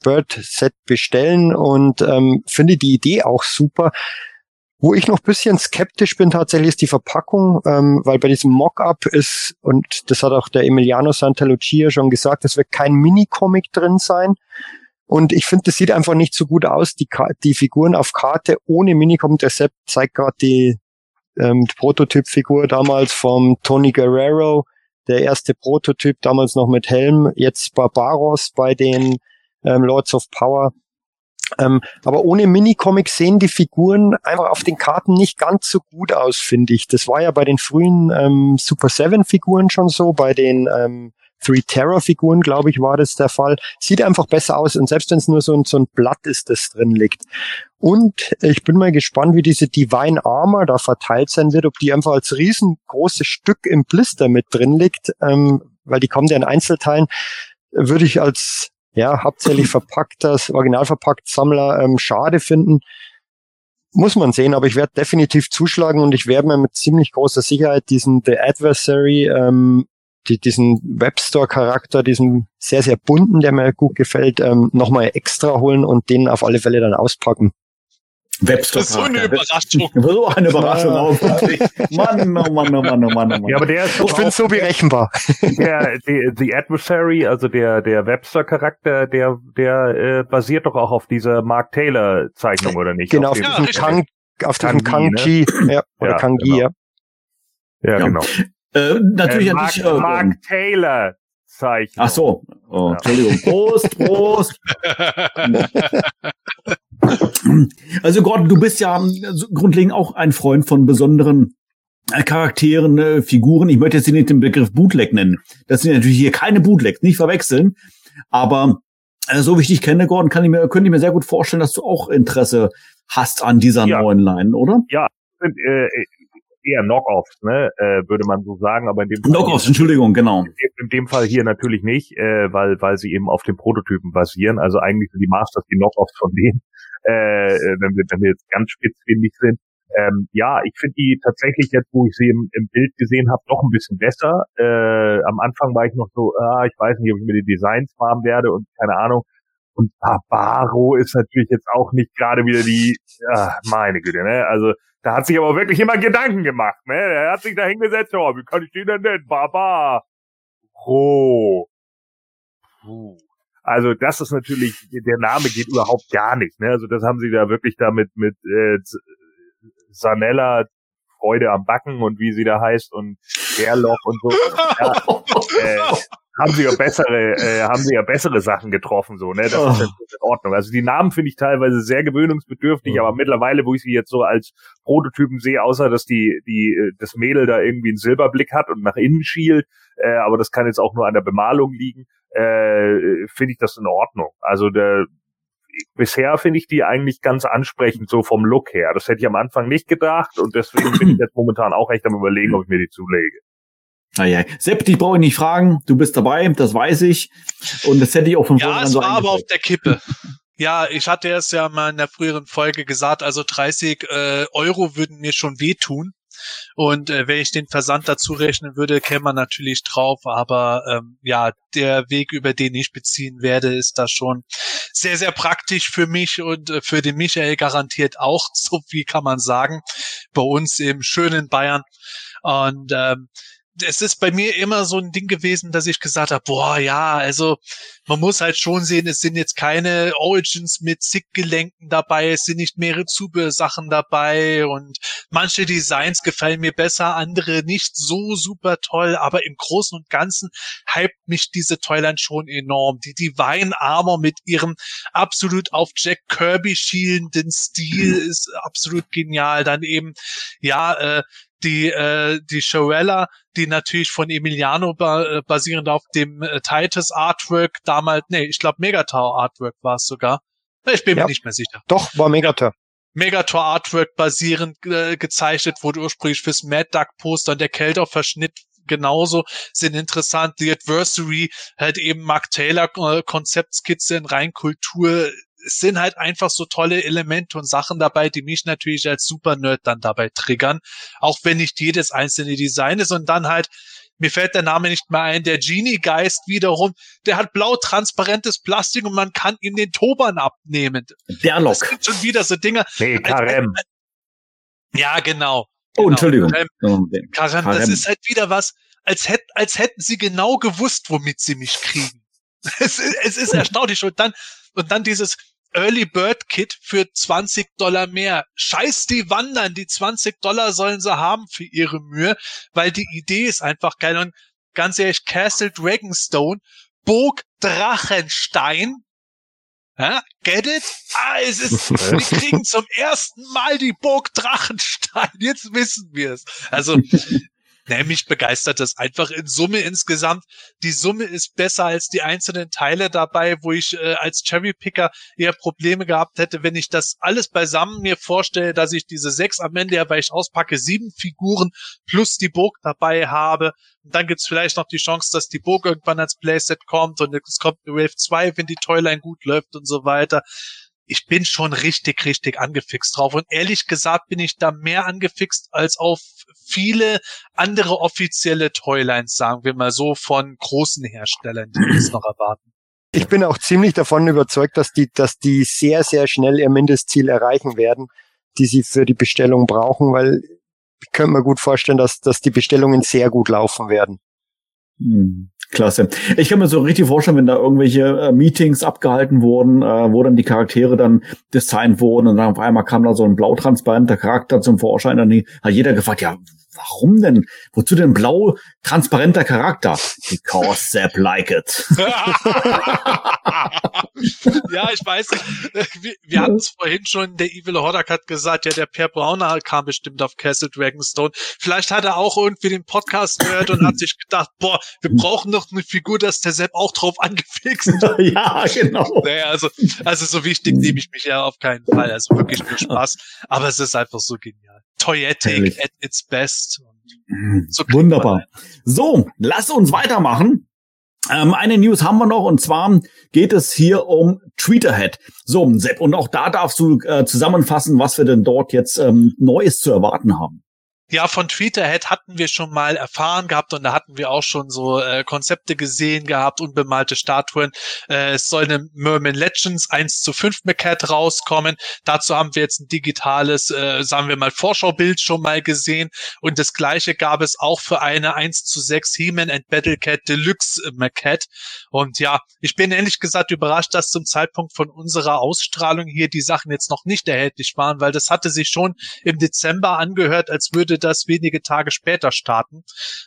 Bird Set bestellen und ähm, finde die Idee auch super. Wo ich noch bisschen skeptisch bin tatsächlich ist die Verpackung, ähm, weil bei diesem Mockup ist, und das hat auch der Emiliano Santalucia schon gesagt, es wird kein Mini-Comic drin sein. Und ich finde, das sieht einfach nicht so gut aus, die, die Figuren auf Karte ohne Minicomic. Der Sepp zeigt gerade die, ähm, Prototypfigur damals vom Tony Guerrero, der erste Prototyp, damals noch mit Helm, jetzt Barbaros bei den ähm, Lords of Power. Ähm, aber ohne Minicomic sehen die Figuren einfach auf den Karten nicht ganz so gut aus, finde ich. Das war ja bei den frühen ähm, Super Seven Figuren schon so, bei den ähm, Three Terror Figuren, glaube ich, war das der Fall. Sieht einfach besser aus und selbst wenn es nur so ein, so ein Blatt ist, das drin liegt. Und ich bin mal gespannt, wie diese Divine Armor da verteilt sein wird, ob die einfach als riesengroßes Stück im Blister mit drin liegt, ähm, weil die kommt ja in Einzelteilen, würde ich als ja, hauptsächlich verpackter, original verpackt Sammler ähm, schade finden. Muss man sehen, aber ich werde definitiv zuschlagen und ich werde mir mit ziemlich großer Sicherheit diesen The Adversary, ähm, die, diesen Webstore-Charakter, diesen sehr, sehr bunten, der mir gut gefällt, ähm, nochmal extra holen und den auf alle Fälle dann auspacken. Webstore. Das ist so eine Überraschung. So eine Überraschung. Mann, oh Mann, oh Mann, oh Mann, oh Mann. Ja, aber der ist ich finde so berechenbar. Der, der, The Adversary, also der, der Webster-Charakter, der, der äh, basiert doch auch auf dieser Mark Taylor-Zeichnung, oder nicht? Genau, auf, auf diesem Kang, auf diesem Kang-Chi, ne? ja, oder ja, Kang-Gi, genau. ja. Ja, ja, genau. Äh, natürlich äh, Mark, äh, Mark Taylor. Zeichnung. Ach so, oh, Entschuldigung. Prost, Prost. Also Gordon, du bist ja grundlegend auch ein Freund von besonderen äh, Charakteren, äh, Figuren. Ich möchte jetzt nicht den Begriff Bootleg nennen. Das sind natürlich hier keine Bootlegs, nicht verwechseln. Aber äh, so wie ich dich kenne, Gordon, kann ich mir, könnte ich mir sehr gut vorstellen, dass du auch Interesse hast an dieser ja. neuen Line, oder? Ja, äh, eher Knockoffs, ne, äh, würde man so sagen, aber in dem Fall Knockoffs, Entschuldigung, genau. In, in, dem Fall hier natürlich nicht, äh, weil weil sie eben auf den Prototypen basieren. Also eigentlich sind die Masters die Knockoffs von denen, äh, wenn wir wenn wir jetzt ganz spitzfindig sind. Ähm, ja, ich finde die tatsächlich jetzt, wo ich sie im, im Bild gesehen habe, doch ein bisschen besser. Äh, am Anfang war ich noch so, ah, ich weiß nicht, ob ich mir die Designs farben werde und keine Ahnung. Und Barbaro ist natürlich jetzt auch nicht gerade wieder die, ja, meine Güte, ne? Also da hat sich aber wirklich immer Gedanken gemacht, ne? Er hat sich da hingesetzt, oh, wie kann ich den denn nennen? Baba. Roh. Puh. Also das ist natürlich, der Name geht überhaupt gar nicht, ne? Also das haben sie da wirklich damit mit äh, Sanella Freude am Backen und wie sie da heißt und Gerloch und so. Ja, äh, haben sie ja bessere, äh, haben sie ja bessere Sachen getroffen, so, ne? Das oh. ist ja in Ordnung. Also die Namen finde ich teilweise sehr gewöhnungsbedürftig, oh. aber mittlerweile, wo ich sie jetzt so als Prototypen sehe, außer dass die, die, äh, das Mädel da irgendwie einen Silberblick hat und nach innen schielt, äh, aber das kann jetzt auch nur an der Bemalung liegen, äh, finde ich das in Ordnung. Also der, bisher finde ich die eigentlich ganz ansprechend, so vom Look her. Das hätte ich am Anfang nicht gedacht und deswegen bin ich jetzt momentan auch echt am überlegen, ob ich mir die zulege. Ah, ja. Sepp, dich brauche ich nicht fragen. Du bist dabei, das weiß ich. Und das hätte ich auch von vornherein so Ja, es war aber auf der Kippe. Ja, ich hatte es ja mal in der früheren Folge gesagt, also 30 äh, Euro würden mir schon wehtun. Und äh, wenn ich den Versand dazu rechnen würde, käme man natürlich drauf. Aber ähm, ja, der Weg, über den ich beziehen werde, ist da schon sehr, sehr praktisch für mich und äh, für den Michael garantiert auch, so wie kann man sagen, bei uns im schönen Bayern. Und ähm, es ist bei mir immer so ein Ding gewesen, dass ich gesagt habe, boah, ja, also man muss halt schon sehen, es sind jetzt keine Origins mit Zickgelenken dabei, es sind nicht mehrere Zubehörsachen dabei und manche Designs gefallen mir besser, andere nicht so super toll, aber im Großen und Ganzen hypt mich diese Toyline schon enorm. Die Divine Armor mit ihrem absolut auf Jack Kirby schielenden Stil ist absolut genial. Dann eben, ja, äh, die äh, die Showella, die natürlich von Emiliano ba äh, basierend auf dem äh, Titus Artwork damals, nee, ich glaube Megator Artwork war es sogar. Ich bin ja. mir nicht mehr sicher. Doch, war Megator. Megator Artwork basierend äh, gezeichnet wurde ursprünglich fürs Mad Duck Poster und der Kelter Verschnitt genauso sind interessant. The Adversary halt eben Mark Taylor äh, Konzeptskizze in Reinkultur es sind halt einfach so tolle Elemente und Sachen dabei, die mich natürlich als Super-Nerd dann dabei triggern. Auch wenn nicht jedes einzelne Design ist und dann halt, mir fällt der Name nicht mehr ein, der Genie-Geist wiederum, der hat blau transparentes Plastik und man kann ihm den Toban abnehmen. Der Lock. Das sind schon wieder so Dinge. Nee, Karem. Ja, genau. Oh, genau. Entschuldigung. Karem. Karem, das ist halt wieder was, als, hätt, als hätten sie genau gewusst, womit sie mich kriegen. Es, es ist erstaunlich. Und dann, und dann dieses, Early Bird Kit für 20 Dollar mehr. Scheiß die Wandern, die 20 Dollar sollen sie haben für ihre Mühe, weil die Idee ist einfach geil. Und ganz ehrlich, Castle Dragonstone, Burg Drachenstein, ja, get it? Ah, es ist, wir kriegen zum ersten Mal die Burg Drachenstein. Jetzt wissen wir es. Also, nämlich begeistert das einfach in Summe insgesamt. Die Summe ist besser als die einzelnen Teile dabei, wo ich äh, als Cherrypicker eher Probleme gehabt hätte, wenn ich das alles beisammen mir vorstelle, dass ich diese sechs am Ende ja, weil ich auspacke, sieben Figuren plus die Burg dabei habe. Und dann gibt's vielleicht noch die Chance, dass die Burg irgendwann als Playset kommt und es kommt eine Wave 2, wenn die Toyline gut läuft und so weiter ich bin schon richtig, richtig angefixt drauf. Und ehrlich gesagt bin ich da mehr angefixt als auf viele andere offizielle Toylines, sagen wir mal so, von großen Herstellern, die uns noch erwarten. Ich bin auch ziemlich davon überzeugt, dass die, dass die sehr, sehr schnell ihr Mindestziel erreichen werden, die sie für die Bestellung brauchen, weil ich könnte mir gut vorstellen, dass, dass die Bestellungen sehr gut laufen werden. Hm. Klasse. Ich kann mir so richtig vorstellen, wenn da irgendwelche äh, Meetings abgehalten wurden, äh, wo dann die Charaktere dann designt wurden und dann auf einmal kam da so ein blautransparenter Charakter zum Vorschein, dann hat jeder gefragt, ja, warum denn? Wozu denn blau transparenter Charakter? Because Sepp like it. ja, ich weiß nicht. Wir, wir hatten es vorhin schon, der Evil Hordak hat gesagt, ja, der Per Brauner kam bestimmt auf Castle Dragonstone. Vielleicht hat er auch irgendwie den Podcast gehört und hat sich gedacht, boah, wir brauchen noch eine Figur, dass der Sepp auch drauf angefixt hat. ja, genau. Naja, also, also so wichtig nehme ich mich ja auf keinen Fall. Also wirklich nur Spaß. Aber es ist einfach so genial. Toyetic Herrlich. at its best. Mhm. So Wunderbar. So, lass uns weitermachen. Ähm, eine News haben wir noch und zwar geht es hier um Tweeterhead. So, Sepp, und auch da darfst du äh, zusammenfassen, was wir denn dort jetzt ähm, Neues zu erwarten haben. Ja, von Tweeterhead hatten wir schon mal erfahren gehabt und da hatten wir auch schon so äh, Konzepte gesehen gehabt, unbemalte Statuen. Äh, es soll eine Merman Legends 1 zu 5 Maquette rauskommen. Dazu haben wir jetzt ein digitales, äh, sagen wir mal, Vorschaubild schon mal gesehen und das gleiche gab es auch für eine 1 zu 6 He-Man and Battlecat Deluxe Maquette. Und ja, ich bin ehrlich gesagt überrascht, dass zum Zeitpunkt von unserer Ausstrahlung hier die Sachen jetzt noch nicht erhältlich waren, weil das hatte sich schon im Dezember angehört, als würde das wenige Tage später starten.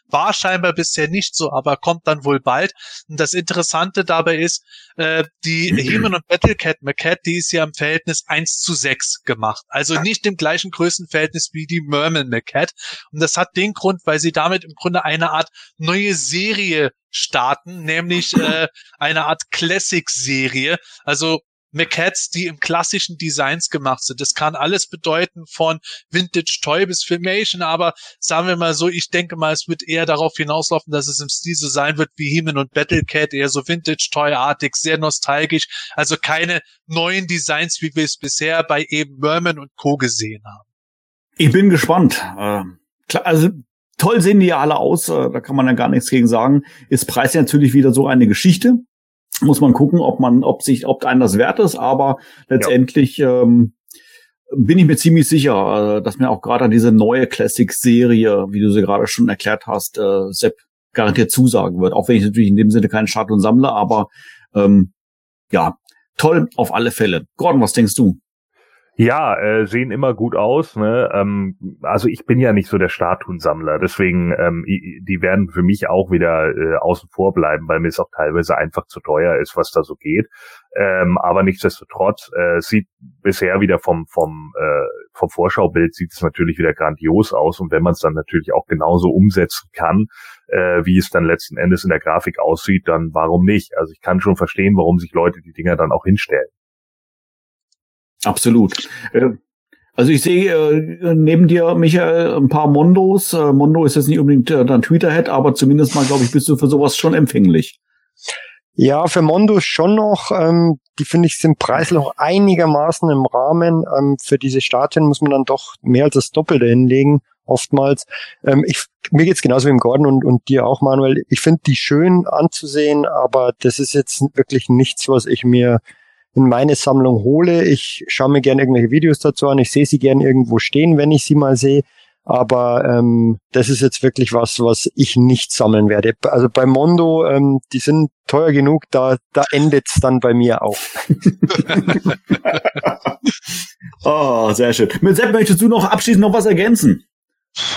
War scheinbar bisher nicht so, aber kommt dann wohl bald. Und das Interessante dabei ist, äh, die He-Man und Battlecat Maquette, die ist ja im Verhältnis 1 zu 6 gemacht. Also nicht im gleichen Größenverhältnis wie die Merman Maquette. Und das hat den Grund, weil sie damit im Grunde eine Art neue Serie starten, nämlich äh, eine Art Classic-Serie. Also Maquettes, die im klassischen Designs gemacht sind. Das kann alles bedeuten von Vintage Toy bis Filmation, aber sagen wir mal so, ich denke mal, es wird eher darauf hinauslaufen, dass es im Stil so sein wird wie He-Man und Battlecat, eher so Vintage Toy-artig, sehr nostalgisch, also keine neuen Designs, wie wir es bisher bei eben Merman und Co. gesehen haben. Ich bin gespannt. Äh, also toll sehen die ja alle aus, äh, da kann man ja gar nichts gegen sagen. Ist Preis natürlich wieder so eine Geschichte muss man gucken, ob man, ob sich, ob einem das wert ist, aber letztendlich, ja. ähm, bin ich mir ziemlich sicher, äh, dass mir auch gerade an diese neue Classic-Serie, wie du sie gerade schon erklärt hast, äh, Sepp garantiert zusagen wird. Auch wenn ich natürlich in dem Sinne keinen Start und sammle, aber ähm, ja, toll auf alle Fälle. Gordon, was denkst du? Ja, äh, sehen immer gut aus. Ne? Ähm, also ich bin ja nicht so der Statuensammler, deswegen ähm, die werden für mich auch wieder äh, außen vor bleiben, weil mir es auch teilweise einfach zu teuer ist, was da so geht. Ähm, aber nichtsdestotrotz äh, sieht bisher wieder vom vom äh, vom Vorschaubild sieht es natürlich wieder grandios aus und wenn man es dann natürlich auch genauso umsetzen kann, äh, wie es dann letzten Endes in der Grafik aussieht, dann warum nicht? Also ich kann schon verstehen, warum sich Leute die Dinger dann auch hinstellen. Absolut. Äh, also ich sehe äh, neben dir, Michael, ein paar Mondos. Äh, Mondo ist jetzt nicht unbedingt dein Twitter-Head, aber zumindest mal, glaube ich, bist du für sowas schon empfänglich. Ja, für Mondo schon noch. Ähm, die finde ich sind preislich einigermaßen im Rahmen. Ähm, für diese Statuen muss man dann doch mehr als das Doppelte hinlegen, oftmals. Ähm, ich, mir geht's genauso wie im Gordon und, und dir auch, Manuel. Ich finde die schön anzusehen, aber das ist jetzt wirklich nichts, was ich mir in meine Sammlung hole. Ich schaue mir gerne irgendwelche Videos dazu an. Ich sehe sie gerne irgendwo stehen, wenn ich sie mal sehe. Aber ähm, das ist jetzt wirklich was, was ich nicht sammeln werde. Also bei Mondo, ähm, die sind teuer genug, da, da endet's dann bei mir auch. oh, sehr schön. Mit Sepp möchtest du noch abschließend noch was ergänzen?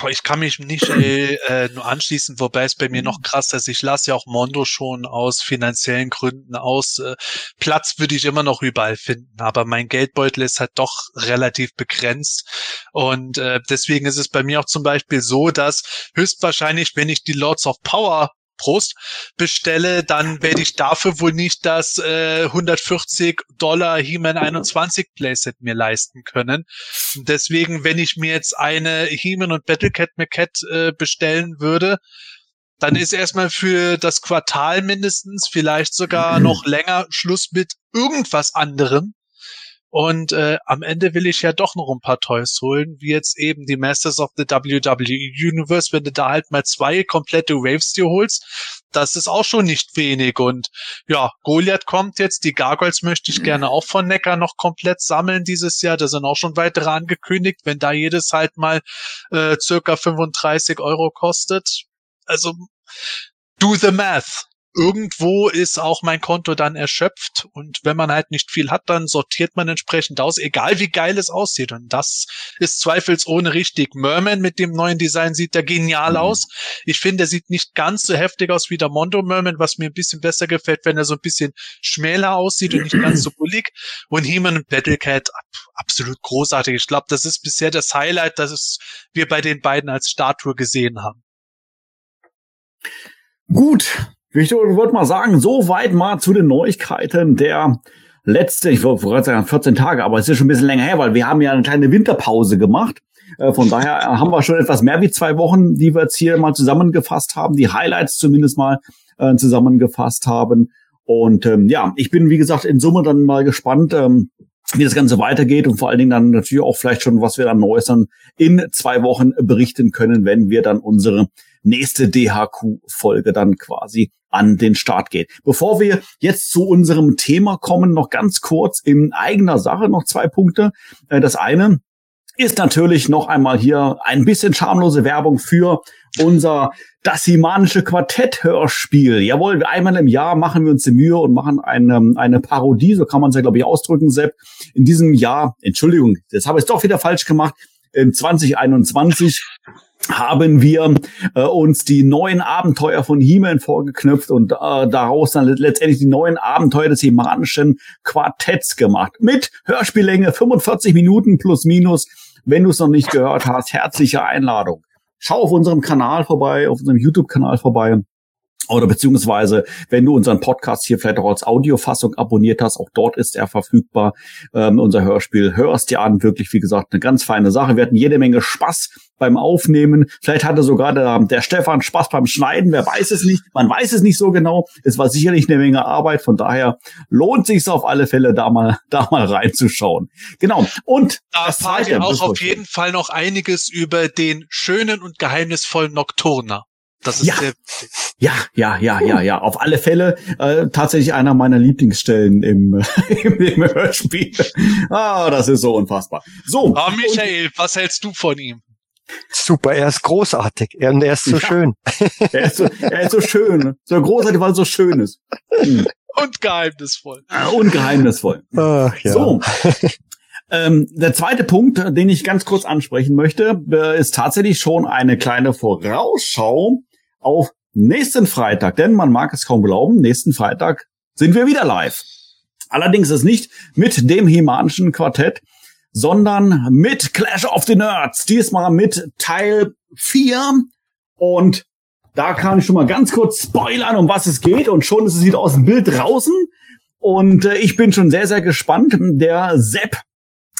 Ich kann mich nicht äh, äh, nur anschließen, wobei es bei mir noch krasser ist. Ich lasse ja auch Mondo schon aus finanziellen Gründen aus. Äh, Platz würde ich immer noch überall finden, aber mein Geldbeutel ist halt doch relativ begrenzt. Und äh, deswegen ist es bei mir auch zum Beispiel so, dass höchstwahrscheinlich, wenn ich die Lords of Power Prost, bestelle, dann werde ich dafür wohl nicht das äh, 140 Dollar He-Man 21 Playset mir leisten können. Deswegen, wenn ich mir jetzt eine He-Man und Battlecat Maquette äh, bestellen würde, dann ist erstmal für das Quartal mindestens, vielleicht sogar noch länger Schluss mit irgendwas anderem. Und äh, am Ende will ich ja doch noch ein paar Toys holen, wie jetzt eben die Masters of the WWE Universe, wenn du da halt mal zwei komplette Waves dir holst, das ist auch schon nicht wenig. Und ja, Goliath kommt jetzt, die Gargoyles möchte ich gerne auch von Neckar noch komplett sammeln dieses Jahr. Da sind auch schon weitere angekündigt, wenn da jedes halt mal äh, circa 35 Euro kostet. Also do the math irgendwo ist auch mein Konto dann erschöpft und wenn man halt nicht viel hat, dann sortiert man entsprechend aus, egal wie geil es aussieht und das ist zweifelsohne richtig. Merman mit dem neuen Design sieht da genial mhm. aus. Ich finde, er sieht nicht ganz so heftig aus wie der Mondo Merman, was mir ein bisschen besser gefällt, wenn er so ein bisschen schmäler aussieht und nicht ganz so bullig und He-Man und Battlecat absolut großartig. Ich glaube, das ist bisher das Highlight, das wir bei den beiden als Statue gesehen haben. Gut, ich wollte mal sagen, so weit mal zu den Neuigkeiten der letzte, ich wollte gerade sagen 14 Tage, aber es ist schon ein bisschen länger her, weil wir haben ja eine kleine Winterpause gemacht. Äh, von daher haben wir schon etwas mehr wie zwei Wochen, die wir jetzt hier mal zusammengefasst haben, die Highlights zumindest mal äh, zusammengefasst haben. Und ähm, ja, ich bin, wie gesagt, in Summe dann mal gespannt, ähm, wie das Ganze weitergeht und vor allen Dingen dann natürlich auch vielleicht schon, was wir dann Neues dann in zwei Wochen berichten können, wenn wir dann unsere nächste DHQ-Folge dann quasi an den Start geht. Bevor wir jetzt zu unserem Thema kommen, noch ganz kurz in eigener Sache noch zwei Punkte. Äh, das eine ist natürlich noch einmal hier ein bisschen schamlose Werbung für unser das Himanische Quartett-Hörspiel. Jawohl, einmal im Jahr machen wir uns die Mühe und machen eine, eine Parodie, so kann man es ja, glaube ich, ausdrücken, Sepp. In diesem Jahr, Entschuldigung, das habe ich doch wieder falsch gemacht, in 2021 haben wir äh, uns die neuen Abenteuer von He-Man vorgeknüpft und äh, daraus dann letztendlich die neuen Abenteuer des Himanischen Quartetts gemacht. Mit Hörspiellänge 45 Minuten plus minus. Wenn du es noch nicht gehört hast, herzliche Einladung. Schau auf unserem Kanal vorbei, auf unserem YouTube-Kanal vorbei. Oder beziehungsweise, wenn du unseren Podcast hier vielleicht auch als Audiofassung abonniert hast, auch dort ist er verfügbar. Ähm, unser Hörspiel hörst dir an, wirklich, wie gesagt, eine ganz feine Sache. Wir hatten jede Menge Spaß beim Aufnehmen. Vielleicht hatte sogar der, der Stefan Spaß beim Schneiden, wer weiß es nicht. Man weiß es nicht so genau. Es war sicherlich eine Menge Arbeit, von daher lohnt sich auf alle Fälle, da mal, da mal reinzuschauen. Genau. Und da erfahren wir auch auf jeden Fall noch einiges über den schönen und geheimnisvollen Nocturner. Das ist ja. der, ja, ja, ja, ja, ja. Auf alle Fälle äh, tatsächlich einer meiner Lieblingsstellen im, im, im Hörspiel. Ah, das ist so unfassbar. So. Ah, Michael, was hältst du von ihm? Super, er ist großartig. Er, er ist so Ja. schön. Er ist so, er ist so schön. So großartig, weil er so schön ist. Hm. Und geheimnisvoll. Und geheimnisvoll. Ach, ja. So. Ähm, der zweite Punkt, den ich ganz kurz ansprechen möchte, äh, ist tatsächlich schon eine kleine Vorausschau auf nächsten Freitag. Denn man mag es kaum glauben, nächsten Freitag sind wir wieder live. Allerdings ist nicht mit dem Hemanischen Quartett, sondern mit Clash of the Nerds. Diesmal mit Teil 4. Und da kann ich schon mal ganz kurz spoilern, um was es geht. Und schon ist es wieder aus dem Bild draußen. Und äh, ich bin schon sehr, sehr gespannt. Der Sepp,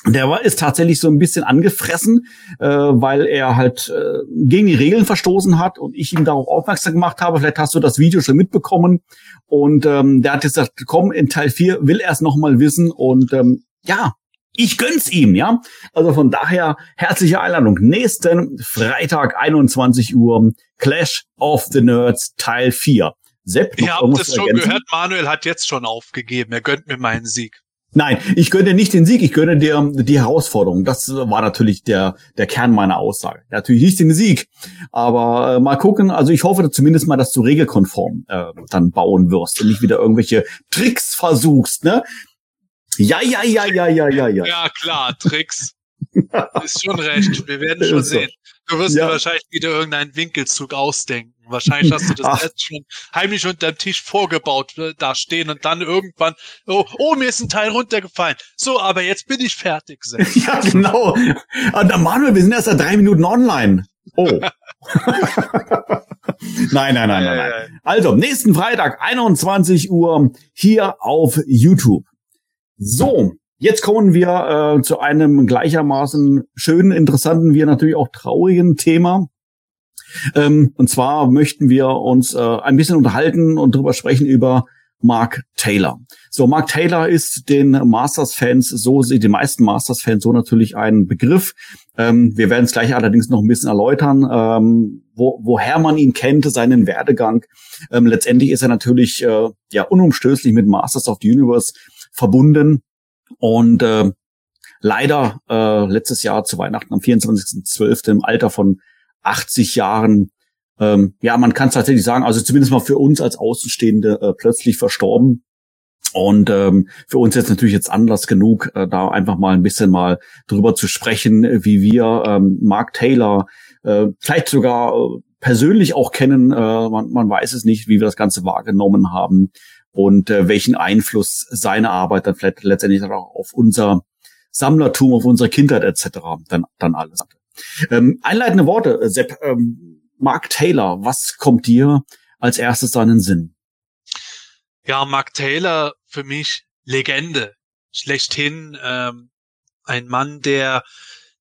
der war, ist tatsächlich so ein bisschen angefressen, äh, weil er halt äh, gegen die Regeln verstoßen hat und ich ihm darauf aufmerksam gemacht habe. Vielleicht hast du das Video schon mitbekommen. Und ähm, der hat jetzt gesagt, komm, in Teil 4 will er es nochmal wissen. Und ähm, ja, ich gönn's ihm, ja. Also von daher herzliche Einladung. Nächsten Freitag, 21 Uhr, Clash of the Nerds Teil 4. Sepp, Ihr habt es schon ergänzen? gehört, Manuel hat jetzt schon aufgegeben. Er gönnt mir meinen Sieg. Nein, ich gönne nicht den Sieg, ich gönne dir die Herausforderung. Das war natürlich der, der Kern meiner Aussage. Natürlich nicht den Sieg, aber äh, mal gucken. Also ich hoffe zumindest mal, dass du regelkonform äh, dann bauen wirst und nicht wieder irgendwelche Tricks versuchst, ne? Ja, ja, ja, ja, ja, ja, ja. Ja, klar, Tricks. Ist schon recht. Wir werden schon so. sehen. Du wirst Ja. dir wahrscheinlich wieder irgendeinen Winkelzug ausdenken. Wahrscheinlich hast du das Ach. jetzt schon heimlich unterm Tisch vorgebaut äh, da stehen und dann irgendwann, oh, oh, mir ist ein Teil runtergefallen. So, aber jetzt bin ich fertig. Ja, genau. Und äh, Manuel, wir sind erst seit drei Minuten online. Oh. nein, nein, nein, nein, nein. Also, nächsten Freitag, 21 Uhr, hier auf YouTube. So, jetzt kommen wir äh, zu einem gleichermaßen schönen, interessanten, wie natürlich auch traurigen Thema. Ähm, und zwar möchten wir uns äh, ein bisschen unterhalten und drüber sprechen über Mark Taylor. So, Mark Taylor ist den Masters-Fans so, den meisten Masters-Fans so natürlich ein Begriff. Ähm, wir werden es gleich allerdings noch ein bisschen erläutern, ähm, wo, woher man ihn kennt, seinen Werdegang. Ähm, letztendlich ist er natürlich äh, ja unumstößlich mit Masters of the Universe verbunden und äh, leider äh, letztes Jahr zu Weihnachten am 24.12. im Alter von 80 Jahren ähm, ja, man kann tatsächlich sagen, also zumindest mal für uns als Außenstehende äh, plötzlich verstorben. Und ähm, für uns jetzt natürlich jetzt Anlass genug, äh, da einfach mal ein bisschen mal drüber zu sprechen, wie wir ähm, Mark Taylor äh, vielleicht sogar äh, persönlich auch kennen. Äh, man, man weiß es nicht, wie wir das Ganze wahrgenommen haben und äh, welchen Einfluss seine Arbeit dann vielleicht letztendlich auch auf unser Sammlertum, auf unsere Kindheit etc. dann dann alles hatte. Ähm, einleitende Worte, äh, Sepp. Ähm, Mark Taylor, was kommt dir als erstes da in den Sinn? Ja, Mark Taylor für mich Legende. Schlechthin ähm, ein Mann, der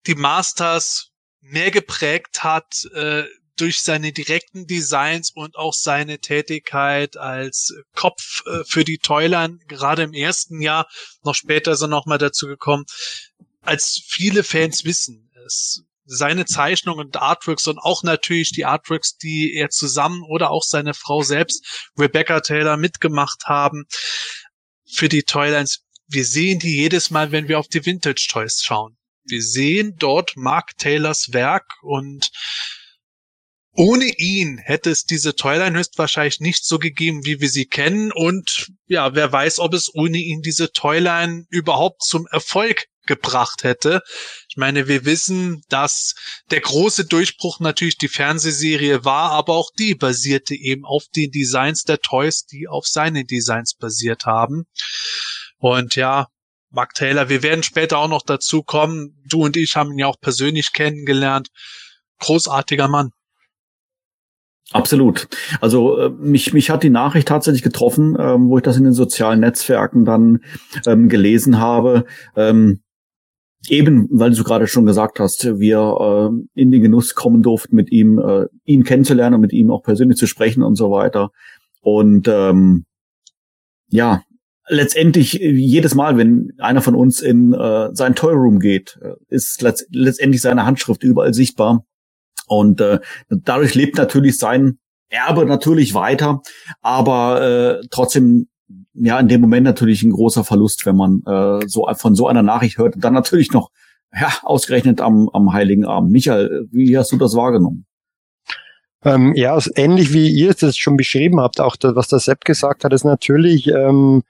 die Masters mehr geprägt hat äh, durch seine direkten Designs und auch seine Tätigkeit als Kopf äh, für die Toylern, gerade im ersten Jahr, noch später sind noch mal dazu gekommen, als viele Fans wissen. Es, seine Zeichnungen und Artworks und auch natürlich die Artworks, die er zusammen oder auch seine Frau selbst, Rebecca Taylor, mitgemacht haben für die Toylines. Wir sehen die jedes Mal, wenn wir auf die Vintage Toys schauen. Wir sehen dort Mark Taylors Werk und ohne ihn hätte es diese Toyline höchstwahrscheinlich nicht so gegeben, wie wir sie kennen. Und ja, wer weiß, ob es ohne ihn diese Toyline überhaupt zum Erfolg gebracht hätte. Ich meine, wir wissen, dass der große Durchbruch natürlich die Fernsehserie war, aber auch die basierte eben auf den Designs der Toys, die auf seine Designs basiert haben. Und ja, Mark Taylor, wir werden später auch noch dazu kommen. Du und ich haben ihn ja auch persönlich kennengelernt. Großartiger Mann. Absolut. Also äh, mich, mich hat die Nachricht tatsächlich getroffen, ähm, wo ich das in den sozialen Netzwerken dann ähm, gelesen habe. Ähm, eben, weil du gerade schon gesagt hast, wir äh, in den Genuss kommen durften, mit ihm, äh, ihn kennenzulernen und mit ihm auch persönlich zu sprechen und so weiter. Und ähm, ja, letztendlich jedes Mal, wenn einer von uns in äh, sein Toy Room geht, äh, ist letzt letztendlich seine Handschrift überall sichtbar. Und äh, dadurch lebt natürlich sein Erbe natürlich weiter, aber äh, trotzdem ja in dem Moment natürlich ein großer Verlust, wenn man äh, so von so einer Nachricht hört dann natürlich noch ja ausgerechnet am, am Heiligen Abend. Michael, wie hast du das wahrgenommen? Ähm, ja, ähnlich wie ihr es schon beschrieben habt, auch das, was der Sepp gesagt hat, ist natürlich ähm,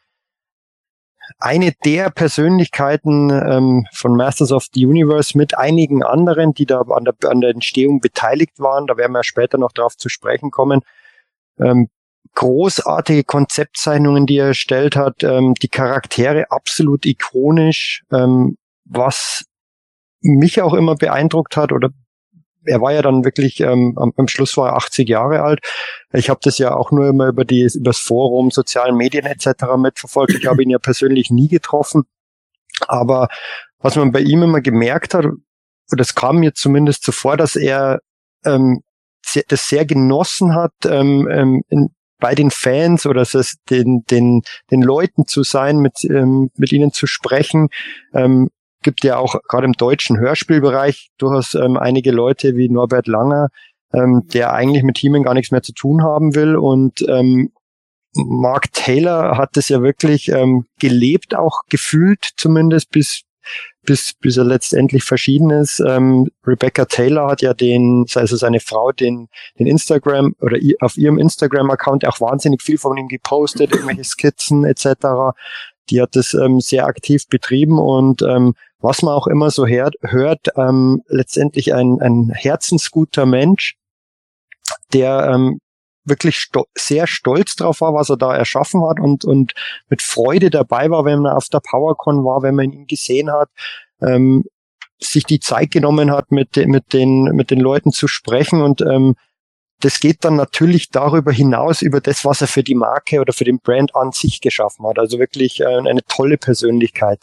eine der Persönlichkeiten ähm, von Masters of the Universe mit einigen anderen, die da an der, an der Entstehung beteiligt waren. Da werden wir später noch drauf zu sprechen kommen. Ähm, großartige Konzeptzeichnungen, die er erstellt hat, ähm, die Charaktere absolut ikonisch, ähm, was mich auch immer beeindruckt hat oder er war ja dann wirklich, ähm, am, am Schluss war er 80 Jahre alt. Ich habe das ja auch nur immer über die, über das Forum, sozialen Medien etc. mitverfolgt. Ich habe ihn ja persönlich nie getroffen. Aber was man bei ihm immer gemerkt hat, das kam mir zumindest zuvor, dass er ähm, das sehr genossen hat, ähm, ähm, in, bei den Fans oder es den, den, den Leuten zu sein, mit, ähm, mit ihnen zu sprechen. Ähm, gibt ja auch gerade im deutschen Hörspielbereich durchaus ähm, einige Leute wie Norbert Langer, ähm, der eigentlich mit Teamen gar nichts mehr zu tun haben will und ähm, Mark Taylor hat das ja wirklich ähm, gelebt, auch gefühlt zumindest bis bis bis er letztendlich verschieden ist. Ähm, Rebecca Taylor hat ja den, also seine Frau, den den Instagram oder auf ihrem Instagram-Account auch wahnsinnig viel von ihm gepostet, irgendwelche Skizzen etc. Die hat das ähm, sehr aktiv betrieben und ähm, was man auch immer so hört, hört ähm, letztendlich ein, ein herzensguter Mensch, der ähm, wirklich sto sehr stolz drauf war, was er da erschaffen hat und, und mit Freude dabei war, wenn man auf der PowerCon war, wenn man ihn gesehen hat, ähm, sich die Zeit genommen hat, mit, mit, den, mit den Leuten zu sprechen und ähm, das geht dann natürlich darüber hinaus, über das, was er für die Marke oder für den Brand an sich geschaffen hat. Also wirklich äh, eine tolle Persönlichkeit.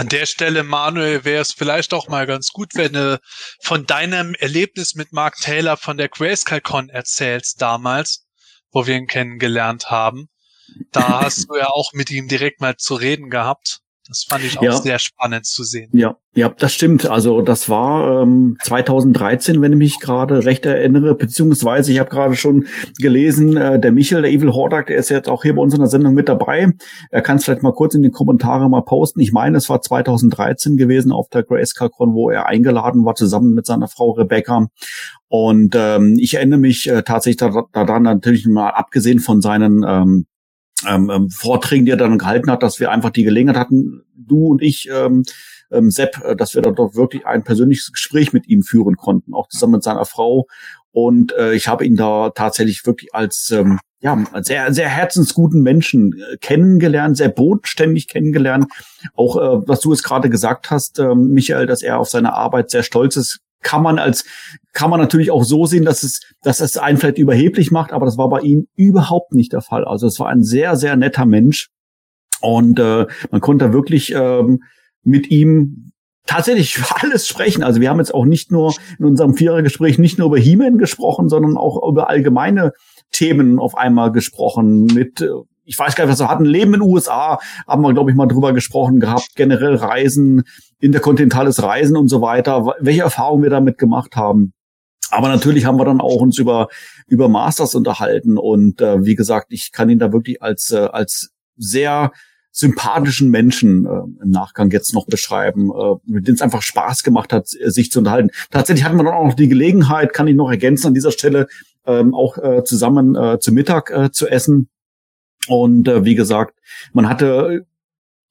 An der Stelle, Manuel, wäre es vielleicht auch mal ganz gut, wenn du von deinem Erlebnis mit Mark Taylor von der GraceCalCon erzählst damals, wo wir ihn kennengelernt haben. Da hast du ja auch mit ihm direkt mal zu reden gehabt. Das fand ich auch ja. sehr spannend zu sehen. Ja, ja, das stimmt. Also das war ähm, 2013, wenn ich mich gerade recht erinnere, beziehungsweise ich habe gerade schon gelesen, äh, der Michel, der Evil Hordak, der ist jetzt auch hier bei uns in der Sendung mit dabei. Er kann es vielleicht mal kurz in die Kommentare mal posten. Ich meine, es war 2013 gewesen auf der Grayscale-Con, wo er eingeladen war, zusammen mit seiner Frau Rebecca. Und ähm, ich erinnere mich äh, tatsächlich daran, natürlich mal abgesehen von seinen ähm, ähm, ähm, Vorträgen, die er dann gehalten hat, dass wir einfach die Gelegenheit hatten, du und ich, ähm, ähm, Sepp, äh, dass wir da doch wirklich ein persönliches Gespräch mit ihm führen konnten, auch zusammen mit seiner Frau. Und äh, ich habe ihn da tatsächlich wirklich als ähm, ja sehr sehr herzensguten Menschen äh, kennengelernt, sehr bodenständig kennengelernt. Auch äh, was du es gerade gesagt hast, äh, Michael, dass er auf seine Arbeit sehr stolz ist, kann man als kann man natürlich auch so sehen, dass es dass es einen vielleicht überheblich macht, aber das war bei ihm überhaupt nicht der Fall. Also es war ein sehr sehr netter Mensch und äh, man konnte wirklich ähm, mit ihm tatsächlich alles sprechen. Also wir haben jetzt auch nicht nur in unserem Vierergespräch nicht nur über He-Man gesprochen, sondern auch über allgemeine Themen auf einmal gesprochen mit äh, ich weiß gar nicht, was wir hatten. Leben in den USA haben wir, glaube ich, mal drüber gesprochen gehabt. Generell Reisen, interkontinentales Reisen und so weiter. Welche Erfahrungen wir damit gemacht haben. Aber natürlich haben wir dann auch uns über über Masters unterhalten und äh, wie gesagt, ich kann ihn da wirklich als äh, als sehr sympathischen Menschen äh, im Nachgang jetzt noch beschreiben, äh, mit denen es einfach Spaß gemacht hat, sich zu unterhalten. Tatsächlich hatten wir dann auch noch die Gelegenheit, kann ich noch ergänzen an dieser Stelle, ähm, auch äh, zusammen äh, zu Mittag äh, zu essen. Und äh, wie gesagt, man hatte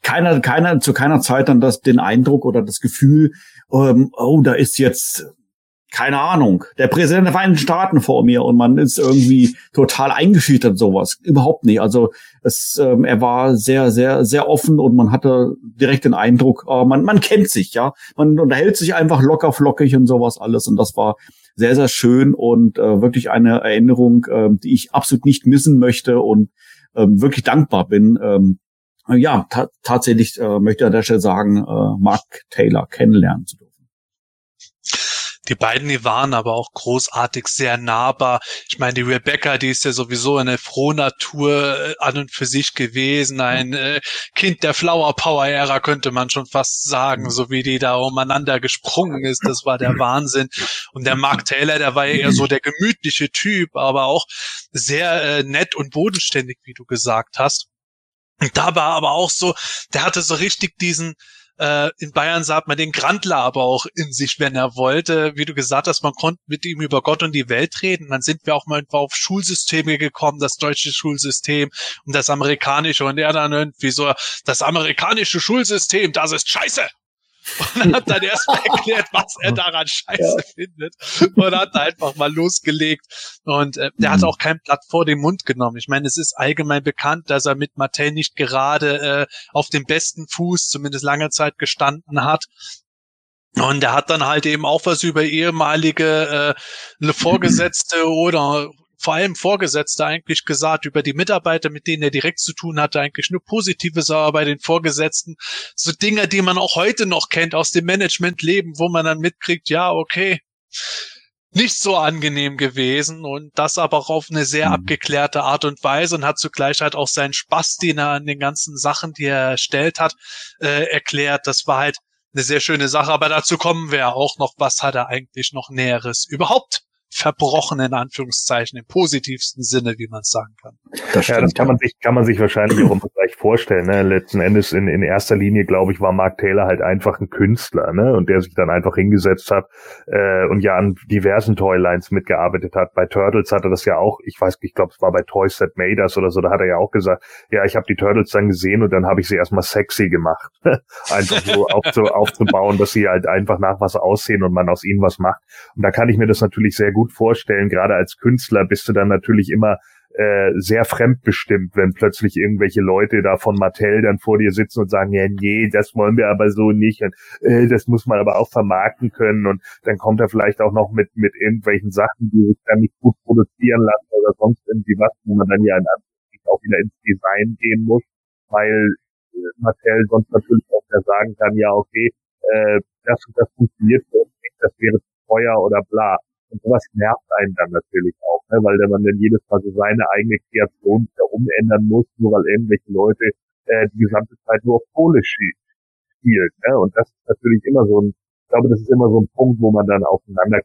keiner, keiner, zu keiner Zeit dann das, den Eindruck oder das Gefühl, ähm, oh, da ist jetzt keine Ahnung, der Präsident der Vereinigten Staaten vor mir und man ist irgendwie total eingeschüchtert sowas. Überhaupt nicht. Also es, ähm, er war sehr, sehr, sehr offen und man hatte direkt den Eindruck, äh, man, man kennt sich, ja. Man unterhält sich einfach locker flockig und sowas alles und das war sehr, sehr schön und äh, wirklich eine Erinnerung, äh, die ich absolut nicht missen möchte und äh, wirklich dankbar bin. Ähm, ja, ta tatsächlich äh, möchte ich an der Stelle sagen, äh, Mark Taylor kennenlernen zu dürfen. Die beiden, die waren aber auch großartig, sehr nahbar. Ich meine, die Rebecca, die ist ja sowieso eine Frohnatur äh, an und für sich gewesen, ein äh, Kind der Flower Power Ära, könnte man schon fast sagen, so wie die da umeinander gesprungen ist, das war der Wahnsinn. Und der Mark Taylor, der war ja eher so der gemütliche Typ, aber auch sehr äh, nett und bodenständig, wie du gesagt hast. Und da war aber auch so, der hatte so richtig diesen, äh, in Bayern sagt man den Grandler aber auch in sich, wenn er wollte. Wie du gesagt hast, man konnte mit ihm über Gott und die Welt reden. Dann sind wir auch mal auf Schulsysteme gekommen, das deutsche Schulsystem und das amerikanische. Und er dann irgendwie so, das amerikanische Schulsystem, das ist scheiße und hat dann erstmal erklärt, was er daran scheiße ja. findet und hat einfach mal losgelegt und äh, der mhm. hat auch kein Blatt vor den Mund genommen. Ich meine, es ist allgemein bekannt, dass er mit Mattel nicht gerade äh, auf dem besten Fuß, zumindest lange Zeit gestanden hat. Und er hat dann halt eben auch was über ehemalige äh, Vorgesetzte oder vor allem Vorgesetzte eigentlich gesagt über die Mitarbeiter, mit denen er direkt zu tun hatte, eigentlich nur Positives, aber bei den Vorgesetzten so Dinge, die man auch heute noch kennt aus dem Managementleben, wo man dann mitkriegt, ja, okay, nicht so angenehm gewesen und das aber auch auf eine sehr mhm. abgeklärte Art und Weise und hat zugleich halt auch seinen Spaß, den er an den ganzen Sachen, die er erstellt hat, äh, erklärt. Das war halt eine sehr schöne Sache, aber dazu kommen wir auch noch, was hat er eigentlich noch Näheres überhaupt verbrochen in Anführungszeichen im positivsten Sinne, wie man es sagen kann. Das ja, das kann man sich kann man sich wahrscheinlich auch immer gleich vorstellen. Ne? Letzten Endes in, in erster Linie, glaube ich, war Mark Taylor halt einfach ein Künstler, ne, und der sich dann einfach hingesetzt hat äh, und ja an diversen Toylines mitgearbeitet hat. Bei Turtles hat er das ja auch. Ich weiß, ich glaube, es war bei Toys That Made Us oder so. Da hat er ja auch gesagt, ja, ich habe die Turtles dann gesehen und dann habe ich sie erstmal sexy gemacht, einfach so aufzu, aufzubauen, dass sie halt einfach nach was aussehen und man aus ihnen was macht. Und da kann ich mir das natürlich sehr gut gut vorstellen, gerade als Künstler bist du dann natürlich immer äh, sehr fremdbestimmt, wenn plötzlich irgendwelche Leute da von Mattel dann vor dir sitzen und sagen, ja, nee, das wollen wir aber so nicht und äh, das muss man aber auch vermarkten können und dann kommt er vielleicht auch noch mit mit irgendwelchen Sachen, die sich dann nicht gut produzieren lassen oder sonst irgendwie was, wo man dann ja in auch wieder ins Design gehen muss, weil äh, Mattel sonst natürlich auch wieder sagen kann, ja, okay, äh, das das funktioniert nicht, das wäre zu teuer oder bla. Und sowas nervt einen dann natürlich auch, ne? weil man dann jedes Mal so seine eigene Kreation wieder umändern muss, nur weil irgendwelche Leute äh, die gesamte Zeit nur auf Kohle spielen. Ne? Und das ist natürlich immer so ein, ich glaube, das ist immer so ein Punkt, wo man dann aufeinander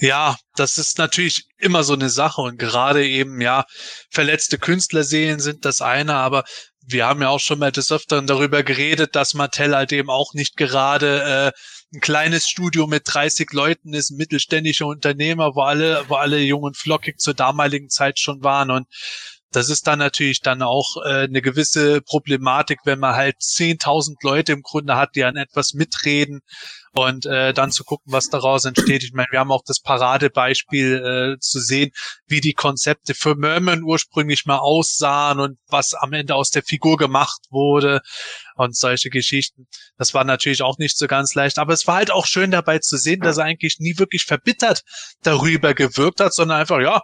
ja, das ist natürlich immer so eine Sache und gerade eben, ja, verletzte Künstlerseelen sind das eine, aber wir haben ja auch schon mal des Öfteren darüber geredet, dass Mattel halt eben auch nicht gerade äh, ein kleines Studio mit 30 Leuten ist, ein mittelständischer Unternehmer, wo alle, wo alle jung und flockig zur damaligen Zeit schon waren. Und das ist dann natürlich dann auch äh, eine gewisse Problematik, wenn man halt 10.000 Leute im Grunde hat, die an etwas mitreden und äh, dann zu gucken, was daraus entsteht. Ich meine, wir haben auch das Paradebeispiel äh, zu sehen, wie die Konzepte für Merman ursprünglich mal aussahen und was am Ende aus der Figur gemacht wurde und solche Geschichten. Das war natürlich auch nicht so ganz leicht, aber es war halt auch schön dabei zu sehen, dass er eigentlich nie wirklich verbittert darüber gewirkt hat, sondern einfach, ja,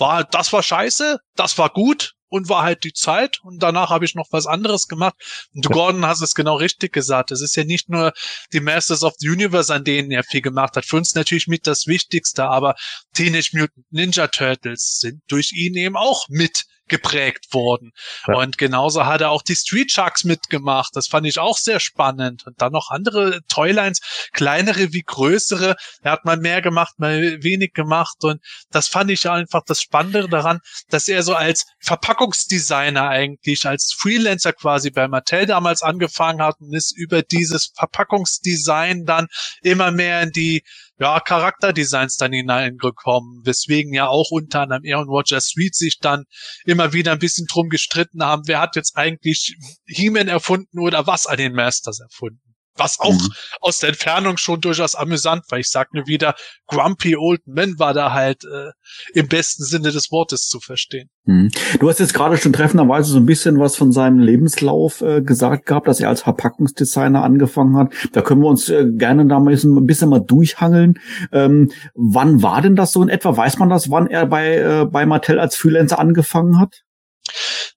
war, das war scheiße, das war gut, und war halt die Zeit und danach habe ich noch was anderes gemacht. Und du, Gordon, hast es genau richtig gesagt. Es ist ja nicht nur die Masters of the Universe, an denen er viel gemacht hat. Für uns natürlich mit das Wichtigste, aber Teenage Mutant Ninja Turtles sind durch ihn eben auch mit geprägt worden. Ja. Und genauso hat er auch die Street Sharks mitgemacht. Das fand ich auch sehr spannend. Und dann noch andere Toylines, kleinere wie größere. Er hat mal mehr gemacht, mal wenig gemacht. Und das fand ich einfach das Spannende daran, dass er so als Verpackungsdesigner eigentlich, als Freelancer quasi bei Mattel damals angefangen hat und ist über dieses Verpackungsdesign dann immer mehr in die ja, Charakterdesigns dann hineingekommen, weswegen ja auch unter anderem er und Roger Sweet sich dann immer wieder ein bisschen drum gestritten haben, wer hat jetzt eigentlich He-Man erfunden oder was an den Masters erfunden. Was auch mhm. aus der Entfernung schon durchaus amüsant war. Ich sag nur wieder, Grumpy Old Man war da halt äh, im besten Sinne des Wortes zu verstehen. Mhm. Du hast jetzt gerade schon treffenderweise so ein bisschen was von seinem Lebenslauf äh, gesagt gehabt, dass er als Verpackungsdesigner angefangen hat. Da können wir uns äh, gerne da mal ein bisschen mal durchhangeln. Ähm, wann war denn das so in etwa? Weiß man das, wann er bei, äh, bei Mattel als Freelancer angefangen hat?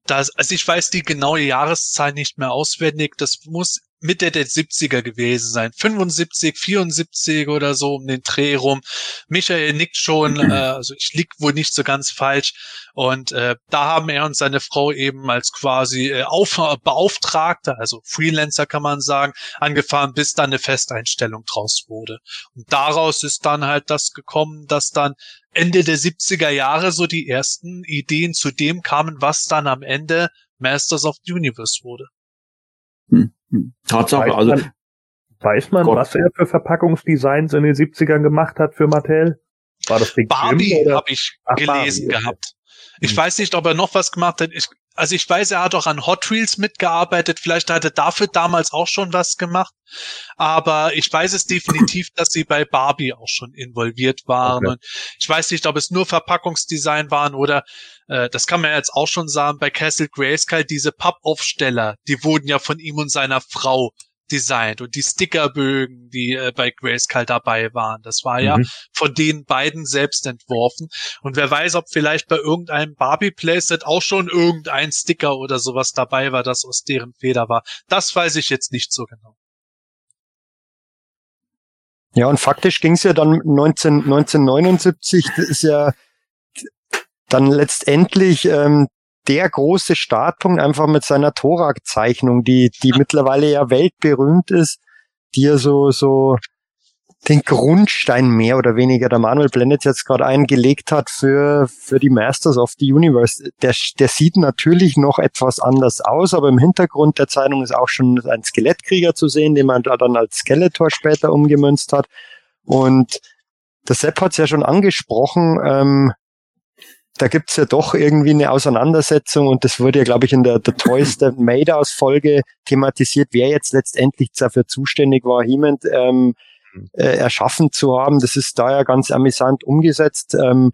Das, also ich weiß die genaue Jahreszahl nicht mehr auswendig. Das muss Mitte der 70er gewesen sein. 75, 74 oder so um den Dreh rum. Michael nickt schon, äh, also ich lieg wohl nicht so ganz falsch. Und äh, da haben er und seine Frau eben als quasi äh, Auf Beauftragte, also Freelancer kann man sagen, angefahren, bis dann eine Festeinstellung draus wurde. Und daraus ist dann halt das gekommen, dass dann Ende der 70er Jahre so die ersten Ideen zu dem kamen, was dann am Ende Masters of the Universe wurde. Hm. hm. Tatsache, weiß also. Man, weiß man, Gott. was er für Verpackungsdesigns in den 70ern gemacht hat für Mattel? War das Big Barbie habe ich Ach, gelesen Barbie, gehabt. Ich hm. weiß nicht, ob er noch was gemacht hat. Ich, also ich weiß, er hat auch an Hot Wheels mitgearbeitet. Vielleicht hat er dafür damals auch schon was gemacht. Aber ich weiß es definitiv, dass sie bei Barbie auch schon involviert waren. Okay. Ich weiß nicht, ob es nur Verpackungsdesign waren oder äh, das kann man jetzt auch schon sagen, bei Castle Grayskull, diese Pappaufsteller, die wurden ja von ihm und seiner Frau designt und die Stickerbögen, die äh, bei Grayskull dabei waren, das war ja mhm. von den beiden selbst entworfen. Und wer weiß, ob vielleicht bei irgendeinem Barbie Playset auch schon irgendein Sticker oder sowas dabei war, das aus deren Feder war. Das weiß ich jetzt nicht so genau. Ja, und faktisch ging es ja dann 19, 1979, das ist ja dann letztendlich ähm, der große Startpunkt einfach mit seiner Thorak-Zeichnung, die, die mittlerweile ja weltberühmt ist, die ja so, so den Grundstein mehr oder weniger, der Manuel blendet jetzt gerade eingelegt hat für, für die Masters of the Universe. Der, der sieht natürlich noch etwas anders aus, aber im Hintergrund der Zeichnung ist auch schon ein Skelettkrieger zu sehen, den man da dann als Skeletor später umgemünzt hat. Und der Sepp hat es ja schon angesprochen, ähm, da gibt's ja doch irgendwie eine Auseinandersetzung und das wurde ja, glaube ich, in der, der Toys the Made aus Folge thematisiert, wer jetzt letztendlich dafür zuständig war, He-Man ähm, äh, erschaffen zu haben. Das ist da ja ganz amüsant umgesetzt. Ähm,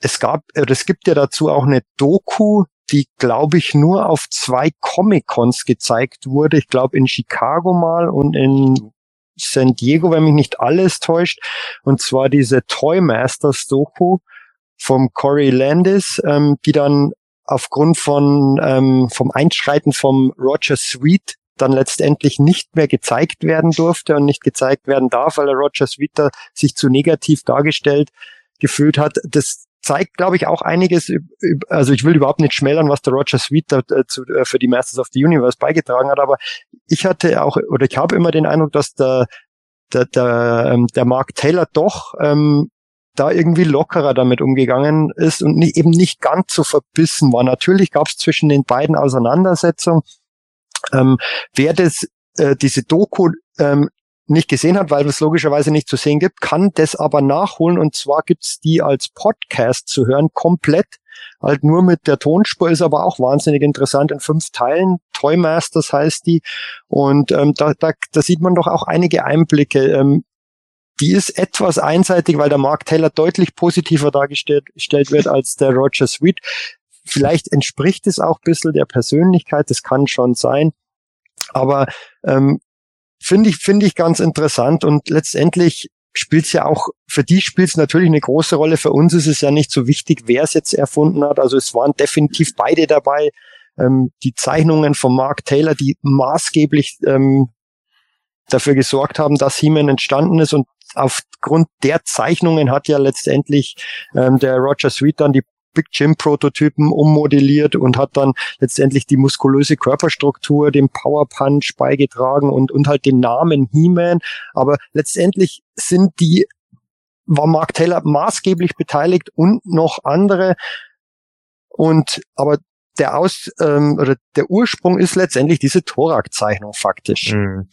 es gab, oder es gibt ja dazu auch eine Doku, die, glaube ich, nur auf zwei Comic-Cons gezeigt wurde. Ich glaube in Chicago mal und in San Diego, wenn mich nicht alles täuscht. Und zwar diese Toy Masters Doku vom Corey Landis, ähm, die dann aufgrund von ähm, vom Einschreiten vom Roger Sweet dann letztendlich nicht mehr gezeigt werden durfte und nicht gezeigt werden darf, weil der Roger Sweet da sich zu negativ dargestellt gefühlt hat. Das zeigt, glaube ich, auch einiges. Also ich will überhaupt nicht schmälern, was der Roger Sweet da, äh, äh, für die Masters of the Universe beigetragen hat, aber ich hatte auch oder ich habe immer den Eindruck, dass der der, der, ähm, der Mark Taylor doch ähm, da irgendwie lockerer damit umgegangen ist und nie, eben nicht ganz so verbissen war. Natürlich gab es zwischen den beiden Auseinandersetzungen. Ähm, wer das, äh, diese Doku ähm, nicht gesehen hat, weil es logischerweise nicht zu sehen gibt, kann das aber nachholen und zwar gibt's die als Podcast zu hören, komplett, halt nur mit der Tonspur, ist aber auch wahnsinnig interessant in fünf Teilen, Toy Masters heißt die und ähm, da, da, da sieht man doch auch einige Einblicke, ähm, die ist etwas einseitig, weil der Mark Taylor deutlich positiver dargestellt wird als der Roger Sweet. Vielleicht entspricht es auch ein bisschen der Persönlichkeit, das kann schon sein. Aber ähm, finde ich, finde ich ganz interessant und letztendlich spielt es ja auch, für die spielt es natürlich eine große Rolle. Für uns ist es ja nicht so wichtig, wer es jetzt erfunden hat. Also es waren definitiv beide dabei. Ähm, die Zeichnungen von Mark Taylor, die maßgeblich ähm, dafür gesorgt haben, dass He-Man entstanden ist und aufgrund der Zeichnungen hat ja letztendlich ähm, der Roger Sweet dann die Big Jim Prototypen ummodelliert und hat dann letztendlich die muskulöse Körperstruktur, den Power Punch beigetragen und, und halt den Namen He-Man. Aber letztendlich sind die, war Mark Taylor maßgeblich beteiligt und noch andere. Und, aber der Aus, ähm, oder der Ursprung ist letztendlich diese Thorak-Zeichnung faktisch. Mhm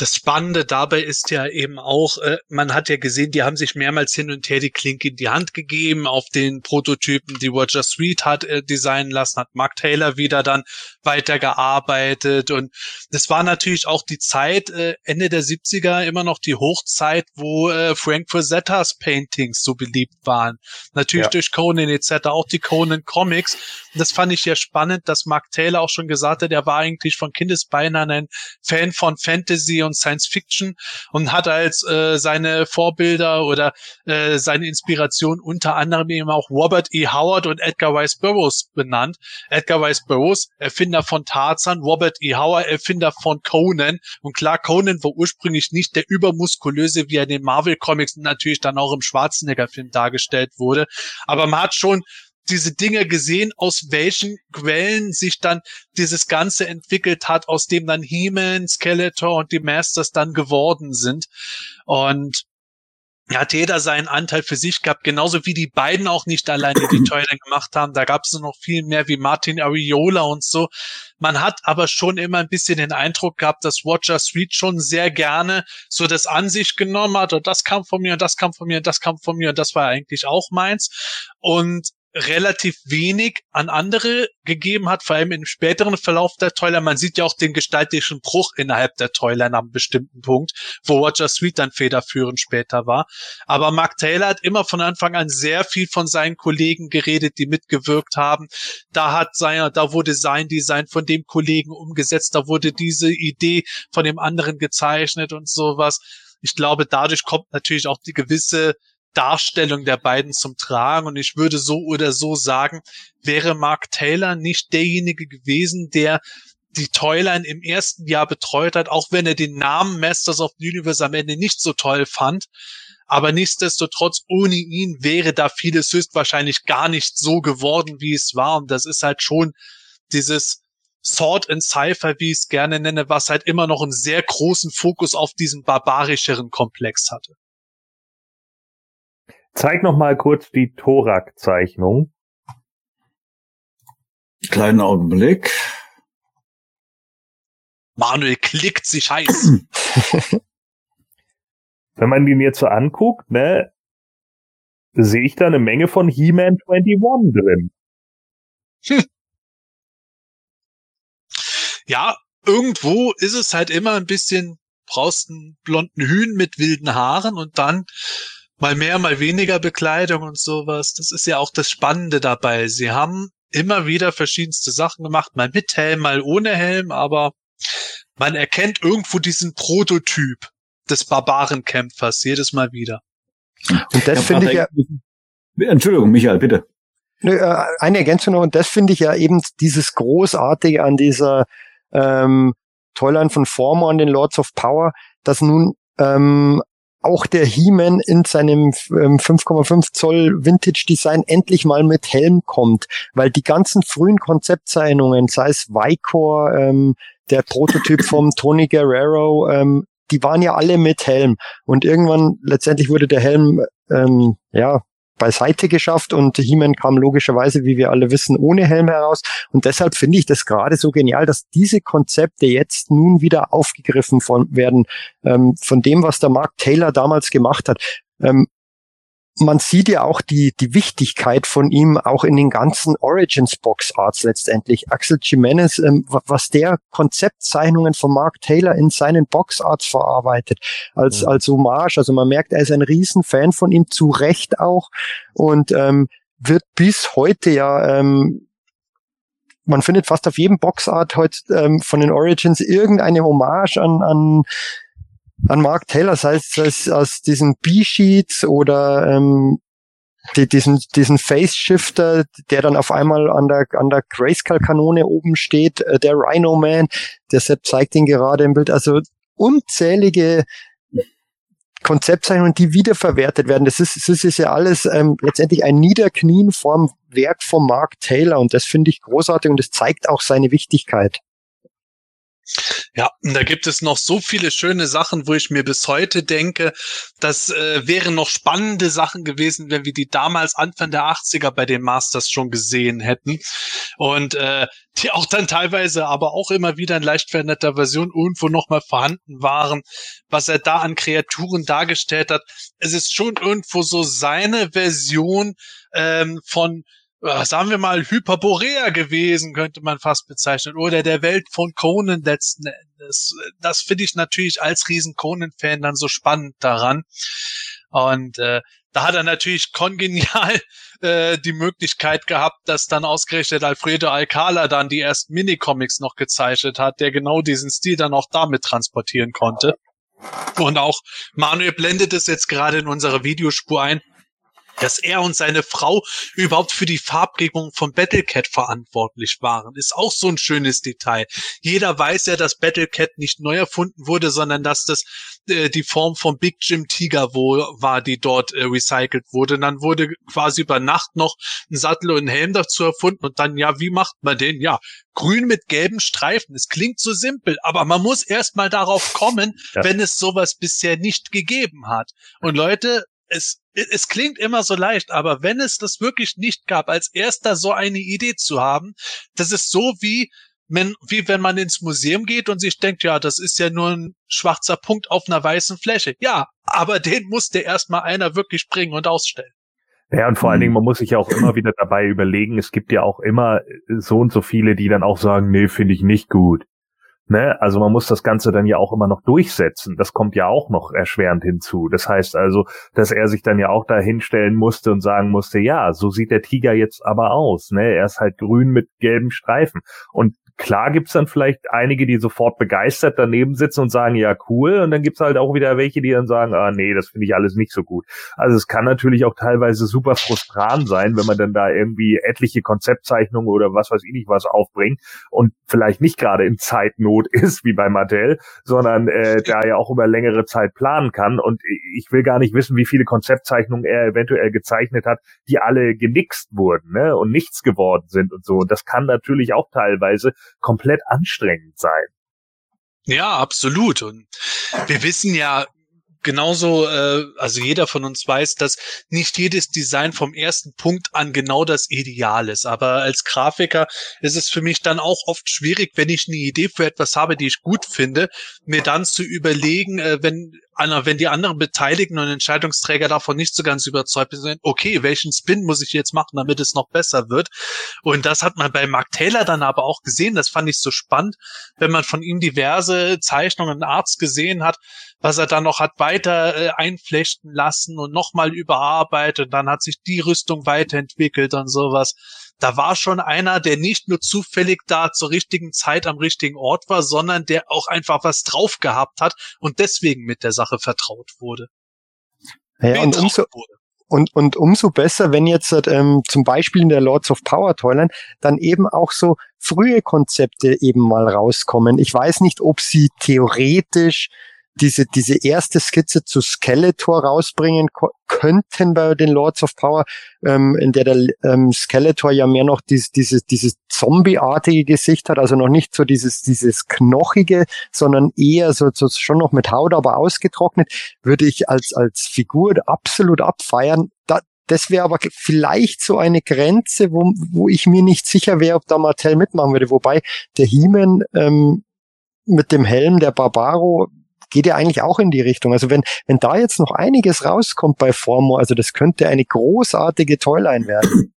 das Spannende dabei ist ja eben auch, äh, man hat ja gesehen, die haben sich mehrmals hin und her die Klinke in die Hand gegeben auf den Prototypen, die Roger Sweet hat äh, designen lassen, hat Mark Taylor wieder dann weitergearbeitet und das war natürlich auch die Zeit, äh, Ende der 70er immer noch die Hochzeit, wo äh, Frank Frasettas Paintings so beliebt waren. Natürlich ja. durch Conan etc., auch die Conan Comics. Und das fand ich ja spannend, dass Mark Taylor auch schon gesagt hat, er war eigentlich von Kindesbeinen ein Fan von Fantasy und und Science Fiction und hat als äh, seine Vorbilder oder äh, seine Inspiration unter anderem eben auch Robert E. Howard und Edgar Rice Burroughs benannt. Edgar Rice Burroughs, Erfinder von Tarzan, Robert E. Howard, Erfinder von Conan. Und klar, Conan war ursprünglich nicht der übermuskulöse, wie er in den Marvel Comics natürlich dann auch im Schwarzenegger-Film dargestellt wurde. Aber man hat schon diese Dinge gesehen, aus welchen Quellen sich dann dieses Ganze entwickelt hat, aus dem dann He-Man, Skeletor und die Masters dann geworden sind. Und hat jeder seinen Anteil für sich gehabt, genauso wie die beiden auch nicht alleine die Toyline gemacht haben. Da gab es noch viel mehr wie Martin Ariola und so. Man hat aber schon immer ein bisschen den Eindruck gehabt, dass Roger Street schon sehr gerne so das an sich genommen hat und das kam von mir und das kam von mir und das kam von mir und das war eigentlich auch meins. Und relativ wenig an andere gegeben hat, vor allem im späteren Verlauf der Toyline. Man sieht ja auch den gestaltischen Bruch innerhalb der Toyline am bestimmten Punkt, wo Roger Sweet dann federführend später war. Aber Mark Taylor hat immer von Anfang an sehr viel von seinen Kollegen geredet, die mitgewirkt haben. Da hat sein, da wurde sein Design von dem Kollegen umgesetzt, da wurde diese Idee von dem anderen gezeichnet und sowas. Ich glaube, dadurch kommt natürlich auch die gewisse Darstellung der beiden zum Tragen. Und ich würde so oder so sagen, wäre Mark Taylor nicht derjenige gewesen, der die Toyline im ersten Jahr betreut hat, auch wenn er den Namen Masters of the Universe am Ende nicht so toll fand. Aber nichtsdestotrotz, ohne ihn wäre da vieles höchstwahrscheinlich gar nicht so geworden, wie es war. Und das ist halt schon dieses Sword and Cypher, wie ich es gerne nenne, was halt immer noch einen sehr großen Fokus auf diesen barbarischeren Komplex hatte. Zeig noch mal kurz die Thorak-Zeichnung. Kleinen Augenblick. Manuel klickt sich heiß. Wenn man den jetzt so anguckt, ne, sehe ich da eine Menge von He-Man 21 drin. Hm. Ja, irgendwo ist es halt immer ein bisschen, brauchst einen blonden Hühn mit wilden Haaren und dann mal mehr, mal weniger Bekleidung und sowas. Das ist ja auch das Spannende dabei. Sie haben immer wieder verschiedenste Sachen gemacht, mal mit Helm, mal ohne Helm, aber man erkennt irgendwo diesen Prototyp des Barbarenkämpfers jedes Mal wieder. Und das finde ich ja. Entschuldigung, Michael, bitte. Äh, eine Ergänzung noch, und das finde ich ja eben dieses Großartige an dieser ähm, Toyline von Former und den Lords of Power, dass nun ähm, auch der He-Man in seinem 5,5 ähm, Zoll Vintage Design endlich mal mit Helm kommt, weil die ganzen frühen Konzeptzeichnungen, sei es Vicor, ähm, der Prototyp vom Tony Guerrero, ähm, die waren ja alle mit Helm. Und irgendwann letztendlich wurde der Helm ähm, ja beiseite geschafft und He-Man kam logischerweise, wie wir alle wissen, ohne Helm heraus. Und deshalb finde ich das gerade so genial, dass diese Konzepte jetzt nun wieder aufgegriffen von, werden, ähm, von dem, was der Mark Taylor damals gemacht hat. Ähm, man sieht ja auch die, die Wichtigkeit von ihm auch in den ganzen Origins Box Arts letztendlich. Axel Jimenez, ähm, was der Konzeptzeichnungen von Mark Taylor in seinen Box Arts verarbeitet, als, mhm. als Hommage. Also man merkt, er ist ein Riesenfan von ihm, zu Recht auch, und ähm, wird bis heute ja ähm, man findet fast auf jedem Boxart heute ähm, von den Origins irgendeine Hommage an, an an Mark Taylor, sei es, sei es aus diesen B-Sheets oder ähm, die, diesen, diesen Face-Shifter, der dann auf einmal an der, an der Grayscale-Kanone oben steht, äh, der Rhino Man, der Sepp zeigt ihn gerade im Bild, also unzählige Konzeptzeichnungen, die wiederverwertet werden. Das ist, das ist ja alles ähm, letztendlich ein Niederknien vorm Werk von Mark Taylor und das finde ich großartig und das zeigt auch seine Wichtigkeit. Ja, da gibt es noch so viele schöne Sachen, wo ich mir bis heute denke, das äh, wären noch spannende Sachen gewesen, wenn wir die damals Anfang der 80er bei den Masters schon gesehen hätten. Und äh, die auch dann teilweise aber auch immer wieder in leicht veränderter Version irgendwo nochmal vorhanden waren, was er da an Kreaturen dargestellt hat. Es ist schon irgendwo so seine Version ähm, von sagen wir mal, Hyperborea gewesen, könnte man fast bezeichnen. Oder der Welt von Conan letzten Endes. Das finde ich natürlich als riesen Conan-Fan dann so spannend daran. Und äh, da hat er natürlich kongenial äh, die Möglichkeit gehabt, dass dann ausgerechnet Alfredo Alcala dann die ersten Minicomics noch gezeichnet hat, der genau diesen Stil dann auch damit transportieren konnte. Und auch Manuel blendet es jetzt gerade in unserer Videospur ein dass er und seine Frau überhaupt für die Farbgebung von Battlecat verantwortlich waren, ist auch so ein schönes Detail. Jeder weiß ja, dass Battlecat nicht neu erfunden wurde, sondern dass das äh, die Form von Big Jim Tiger wohl war, die dort äh, recycelt wurde. Und dann wurde quasi über Nacht noch ein Sattel und ein Helm dazu erfunden und dann, ja, wie macht man den? Ja, grün mit gelben Streifen. Es klingt so simpel, aber man muss erst mal darauf kommen, ja. wenn es sowas bisher nicht gegeben hat. Und Leute, es, es klingt immer so leicht, aber wenn es das wirklich nicht gab, als erster so eine Idee zu haben, das ist so wie, wenn, wie wenn man ins Museum geht und sich denkt, ja, das ist ja nur ein schwarzer Punkt auf einer weißen Fläche. Ja, aber den musste erstmal einer wirklich bringen und ausstellen. Ja, und vor allen Dingen, man muss sich ja auch immer wieder dabei überlegen, es gibt ja auch immer so und so viele, die dann auch sagen, nee, finde ich nicht gut. Ne? Also man muss das Ganze dann ja auch immer noch durchsetzen. Das kommt ja auch noch erschwerend hinzu. Das heißt also, dass er sich dann ja auch da hinstellen musste und sagen musste, ja, so sieht der Tiger jetzt aber aus. Ne? Er ist halt grün mit gelben Streifen. Und Klar gibt's dann vielleicht einige, die sofort begeistert daneben sitzen und sagen, ja, cool. Und dann gibt's halt auch wieder welche, die dann sagen, ah, nee, das finde ich alles nicht so gut. Also es kann natürlich auch teilweise super frustrant sein, wenn man dann da irgendwie etliche Konzeptzeichnungen oder was weiß ich nicht was aufbringt und vielleicht nicht gerade in Zeitnot ist, wie bei Mattel, sondern äh, da ja auch über längere Zeit planen kann. Und ich will gar nicht wissen, wie viele Konzeptzeichnungen er eventuell gezeichnet hat, die alle genixt wurden ne, und nichts geworden sind und so. Und das kann natürlich auch teilweise komplett anstrengend sein. Ja, absolut. Und wir wissen ja genauso, äh, also jeder von uns weiß, dass nicht jedes Design vom ersten Punkt an genau das Ideal ist. Aber als Grafiker ist es für mich dann auch oft schwierig, wenn ich eine Idee für etwas habe, die ich gut finde, mir dann zu überlegen, äh, wenn wenn die anderen Beteiligten und Entscheidungsträger davon nicht so ganz überzeugt sind, okay, welchen Spin muss ich jetzt machen, damit es noch besser wird? Und das hat man bei Mark Taylor dann aber auch gesehen. Das fand ich so spannend, wenn man von ihm diverse Zeichnungen und Arts gesehen hat, was er dann noch hat weiter äh, einflechten lassen und nochmal überarbeitet. Und dann hat sich die Rüstung weiterentwickelt und sowas da war schon einer, der nicht nur zufällig da zur richtigen Zeit am richtigen Ort war, sondern der auch einfach was drauf gehabt hat und deswegen mit der Sache vertraut wurde. Ja, und umso, wurde. Und, und umso besser, wenn jetzt ähm, zum Beispiel in der Lords of Power Toyline dann eben auch so frühe Konzepte eben mal rauskommen. Ich weiß nicht, ob sie theoretisch diese, diese erste Skizze zu Skeletor rausbringen könnten bei den Lords of Power, ähm, in der der ähm, Skeletor ja mehr noch dieses, dieses, dieses Zombie-artige Gesicht hat, also noch nicht so dieses, dieses knochige, sondern eher so, so schon noch mit Haut, aber ausgetrocknet, würde ich als, als Figur absolut abfeiern. Da, das wäre aber vielleicht so eine Grenze, wo, wo ich mir nicht sicher wäre, ob da Martell mitmachen würde. Wobei der He-Man ähm, mit dem Helm der Barbaro geht ja eigentlich auch in die Richtung. Also wenn, wenn da jetzt noch einiges rauskommt bei Formo, also das könnte eine großartige Toyline werden.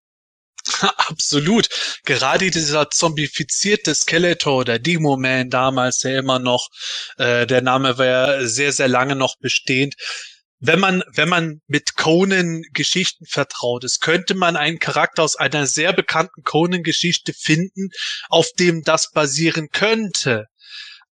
Absolut. Gerade dieser zombifizierte Skeletor oder Demo Man damals, der immer noch, äh, der Name war ja sehr, sehr lange noch bestehend. Wenn man, wenn man mit Conan Geschichten vertraut ist, könnte man einen Charakter aus einer sehr bekannten Conan Geschichte finden, auf dem das basieren könnte.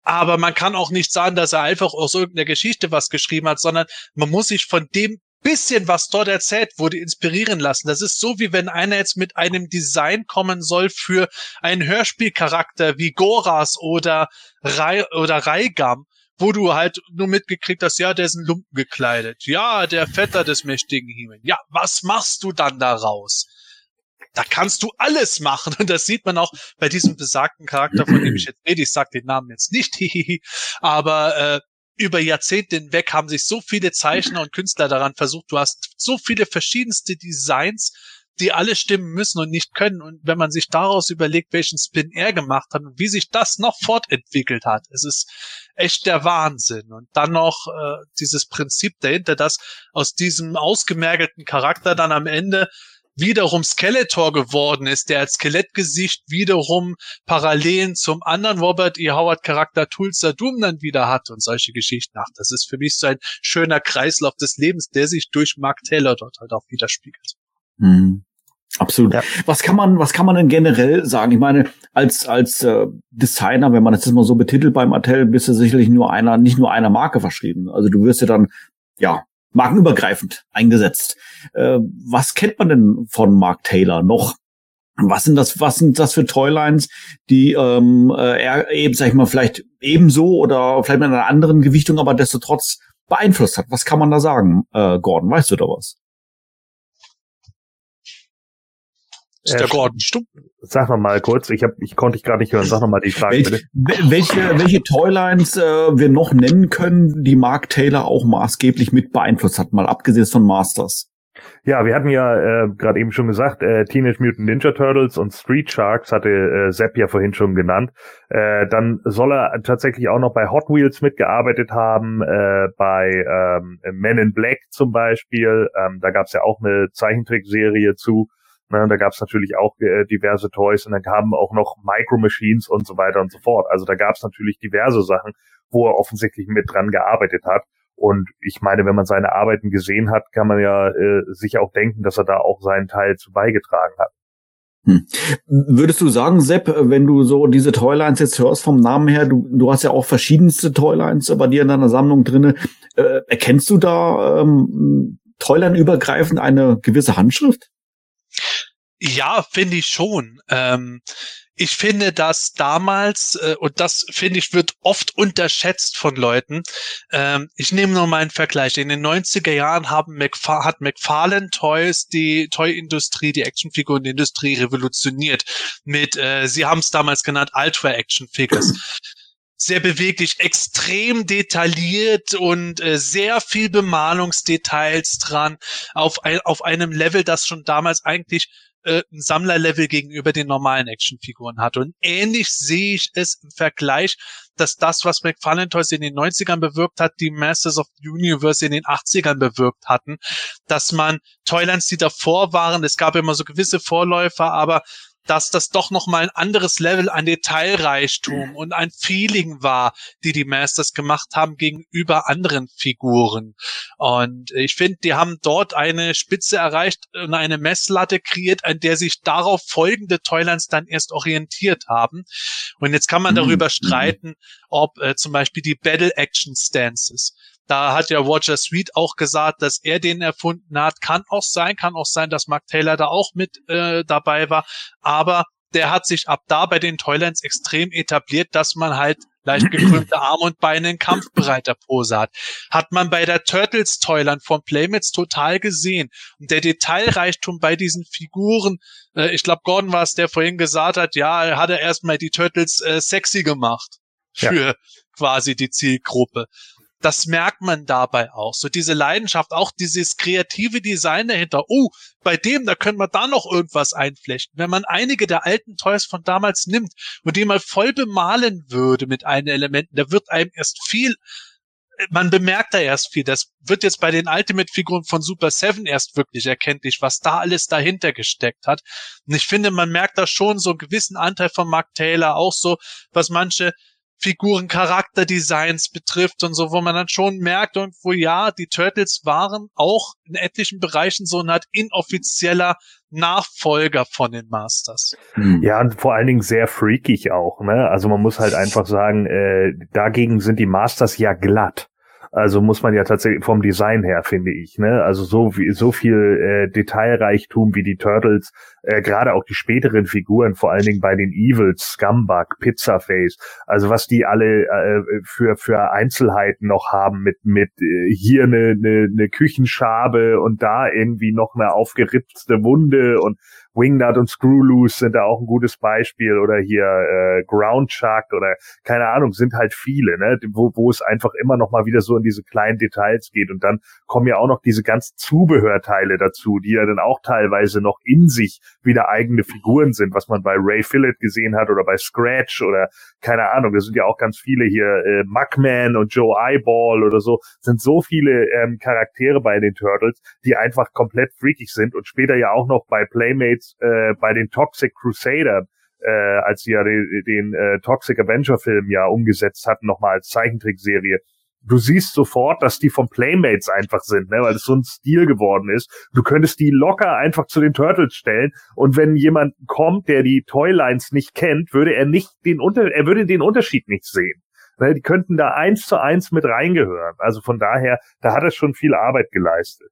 Aber man kann auch nicht sagen, dass er einfach aus irgendeiner Geschichte was geschrieben hat, sondern man muss sich von dem bisschen, was dort erzählt wurde, inspirieren lassen. Das ist so, wie wenn einer jetzt mit einem Design kommen soll für einen Hörspielcharakter wie Goras oder, Rai oder Raigam, wo du halt nur mitgekriegt hast, ja, der ist ein Lumpen gekleidet. Ja, der Vetter des mächtigen Himmel. Ja, was machst du dann daraus? Da kannst du alles machen. Und das sieht man auch bei diesem besagten Charakter, von dem ich jetzt rede. Ich sag den Namen jetzt nicht, aber äh, über Jahrzehnte hinweg haben sich so viele Zeichner und Künstler daran versucht. Du hast so viele verschiedenste Designs, die alle stimmen müssen und nicht können. Und wenn man sich daraus überlegt, welchen Spin er gemacht hat und wie sich das noch fortentwickelt hat, es ist echt der Wahnsinn. Und dann noch äh, dieses Prinzip dahinter, dass aus diesem ausgemergelten Charakter dann am Ende wiederum Skeletor geworden ist, der als Skelettgesicht wiederum Parallelen zum anderen Robert E. Howard Charakter Tulsa Doom dann wieder hat und solche Geschichten. Ach, das ist für mich so ein schöner Kreislauf des Lebens, der sich durch Mark Taylor dort halt auch widerspiegelt. Mhm. Absolut. Ja. Was kann man, was kann man denn generell sagen? Ich meine, als als äh, Designer, wenn man das jetzt mal so betitelt bei Mattel, bist du sicherlich nur einer, nicht nur einer Marke verschrieben. Also du wirst ja dann ja markenübergreifend eingesetzt. Äh, was kennt man denn von Mark Taylor noch? Was sind das, was sind das für Toylines, die ähm, äh, er eben, sag ich mal, vielleicht ebenso oder vielleicht mit einer anderen Gewichtung, aber desto trotz beeinflusst hat? Was kann man da sagen, äh, Gordon? Weißt du da was? Ist der Gordon stumm? Sag noch mal kurz, ich hab, ich konnte ich gerade nicht hören. Sag noch mal die Frage Welch, bitte. Welche, welche Toylines äh, wir noch nennen können, die Mark Taylor auch maßgeblich mit beeinflusst hat, mal abgesehen von Masters? Ja, wir hatten ja äh, gerade eben schon gesagt, äh, Teenage Mutant Ninja Turtles und Street Sharks hatte äh, Sepp ja vorhin schon genannt. Äh, dann soll er tatsächlich auch noch bei Hot Wheels mitgearbeitet haben, äh, bei ähm, Men in Black zum Beispiel. Ähm, da gab es ja auch eine Zeichentrickserie zu. Ne, da gab es natürlich auch äh, diverse Toys und dann kamen auch noch Micro Machines und so weiter und so fort. Also da gab es natürlich diverse Sachen, wo er offensichtlich mit dran gearbeitet hat. Und ich meine, wenn man seine Arbeiten gesehen hat, kann man ja äh, sicher auch denken, dass er da auch seinen Teil zu beigetragen hat. Hm. Würdest du sagen, Sepp, wenn du so diese Toylines jetzt hörst vom Namen her, du, du hast ja auch verschiedenste Toylines bei dir in deiner Sammlung drinne, äh, erkennst du da ähm, Toyline übergreifend eine gewisse Handschrift? Ja, finde ich schon. Ähm, ich finde, dass damals, äh, und das finde ich, wird oft unterschätzt von Leuten. Ähm, ich nehme nur einen Vergleich. In den 90er Jahren haben McFar hat McFarlane Toys die Toy-Industrie, die Actionfigurenindustrie revolutioniert. Mit, äh, sie haben es damals genannt, Ultra-Action-Figures sehr beweglich, extrem detailliert und äh, sehr viel Bemalungsdetails dran auf, ein, auf einem Level, das schon damals eigentlich äh, ein Sammlerlevel gegenüber den normalen Actionfiguren hat. Und ähnlich sehe ich es im Vergleich, dass das, was McFarlane Toys in den 90ern bewirkt hat, die Masters of the Universe in den 80ern bewirkt hatten, dass man Toylands, die davor waren, es gab immer so gewisse Vorläufer, aber dass das doch noch mal ein anderes Level an Detailreichtum und ein Feeling war, die die Masters gemacht haben gegenüber anderen Figuren. Und ich finde, die haben dort eine Spitze erreicht und eine Messlatte kreiert, an der sich darauf folgende Toylands dann erst orientiert haben. Und jetzt kann man darüber mhm. streiten, ob äh, zum Beispiel die Battle Action Stances da hat ja Roger Sweet auch gesagt, dass er den erfunden hat. Kann auch sein, kann auch sein, dass Mark Taylor da auch mit äh, dabei war. Aber der hat sich ab da bei den Toylands extrem etabliert, dass man halt leicht gekrümmte Arme und Beine in kampfbereiter Pose hat. Hat man bei der Turtles Toyland von Playmates total gesehen. Und der Detailreichtum bei diesen Figuren, äh, ich glaube, Gordon war es, der vorhin gesagt hat, ja, hat er erstmal die Turtles äh, sexy gemacht für ja. quasi die Zielgruppe das merkt man dabei auch. So diese Leidenschaft, auch dieses kreative Design dahinter. Oh, bei dem, da können wir da noch irgendwas einflechten. Wenn man einige der alten Toys von damals nimmt und die mal voll bemalen würde mit einen Elementen, da wird einem erst viel, man bemerkt da erst viel. Das wird jetzt bei den Ultimate-Figuren von Super 7 erst wirklich erkenntlich, was da alles dahinter gesteckt hat. Und ich finde, man merkt da schon so einen gewissen Anteil von Mark Taylor, auch so, was manche Figuren, Charakterdesigns betrifft und so, wo man dann schon merkt irgendwo, ja, die Turtles waren auch in etlichen Bereichen so eine Art inoffizieller Nachfolger von den Masters. Hm. Ja, und vor allen Dingen sehr freakig auch, ne? Also man muss halt einfach sagen, äh, dagegen sind die Masters ja glatt. Also muss man ja tatsächlich vom Design her, finde ich, ne? Also so wie so viel äh, Detailreichtum wie die Turtles, äh, gerade auch die späteren Figuren, vor allen Dingen bei den Evils, Scumbag, Pizzaface, also was die alle äh, für für Einzelheiten noch haben mit mit äh, hier eine, eine, eine Küchenschabe und da irgendwie noch eine aufgeritzte Wunde und Wingnut und Screwloose sind da auch ein gutes Beispiel oder hier äh, Groundchuck oder keine Ahnung, sind halt viele, ne, wo, wo es einfach immer noch mal wieder so in diese kleinen Details geht. Und dann kommen ja auch noch diese ganzen Zubehörteile dazu, die ja dann auch teilweise noch in sich wieder eigene Figuren sind, was man bei Ray Fillet gesehen hat oder bei Scratch oder keine Ahnung, da sind ja auch ganz viele hier äh, Mugman und Joe Eyeball oder so, sind so viele ähm, Charaktere bei den Turtles, die einfach komplett freakig sind und später ja auch noch bei Playmates jetzt äh, bei den Toxic Crusader, äh, als sie ja den, den äh, Toxic Avenger Film ja umgesetzt hatten, nochmal als Zeichentrickserie, du siehst sofort, dass die von Playmates einfach sind, ne, weil es so ein Stil geworden ist. Du könntest die locker einfach zu den Turtles stellen und wenn jemand kommt, der die Toylines nicht kennt, würde er nicht den Unter er würde den Unterschied nicht sehen. Ne, die könnten da eins zu eins mit reingehören. Also von daher, da hat er schon viel Arbeit geleistet.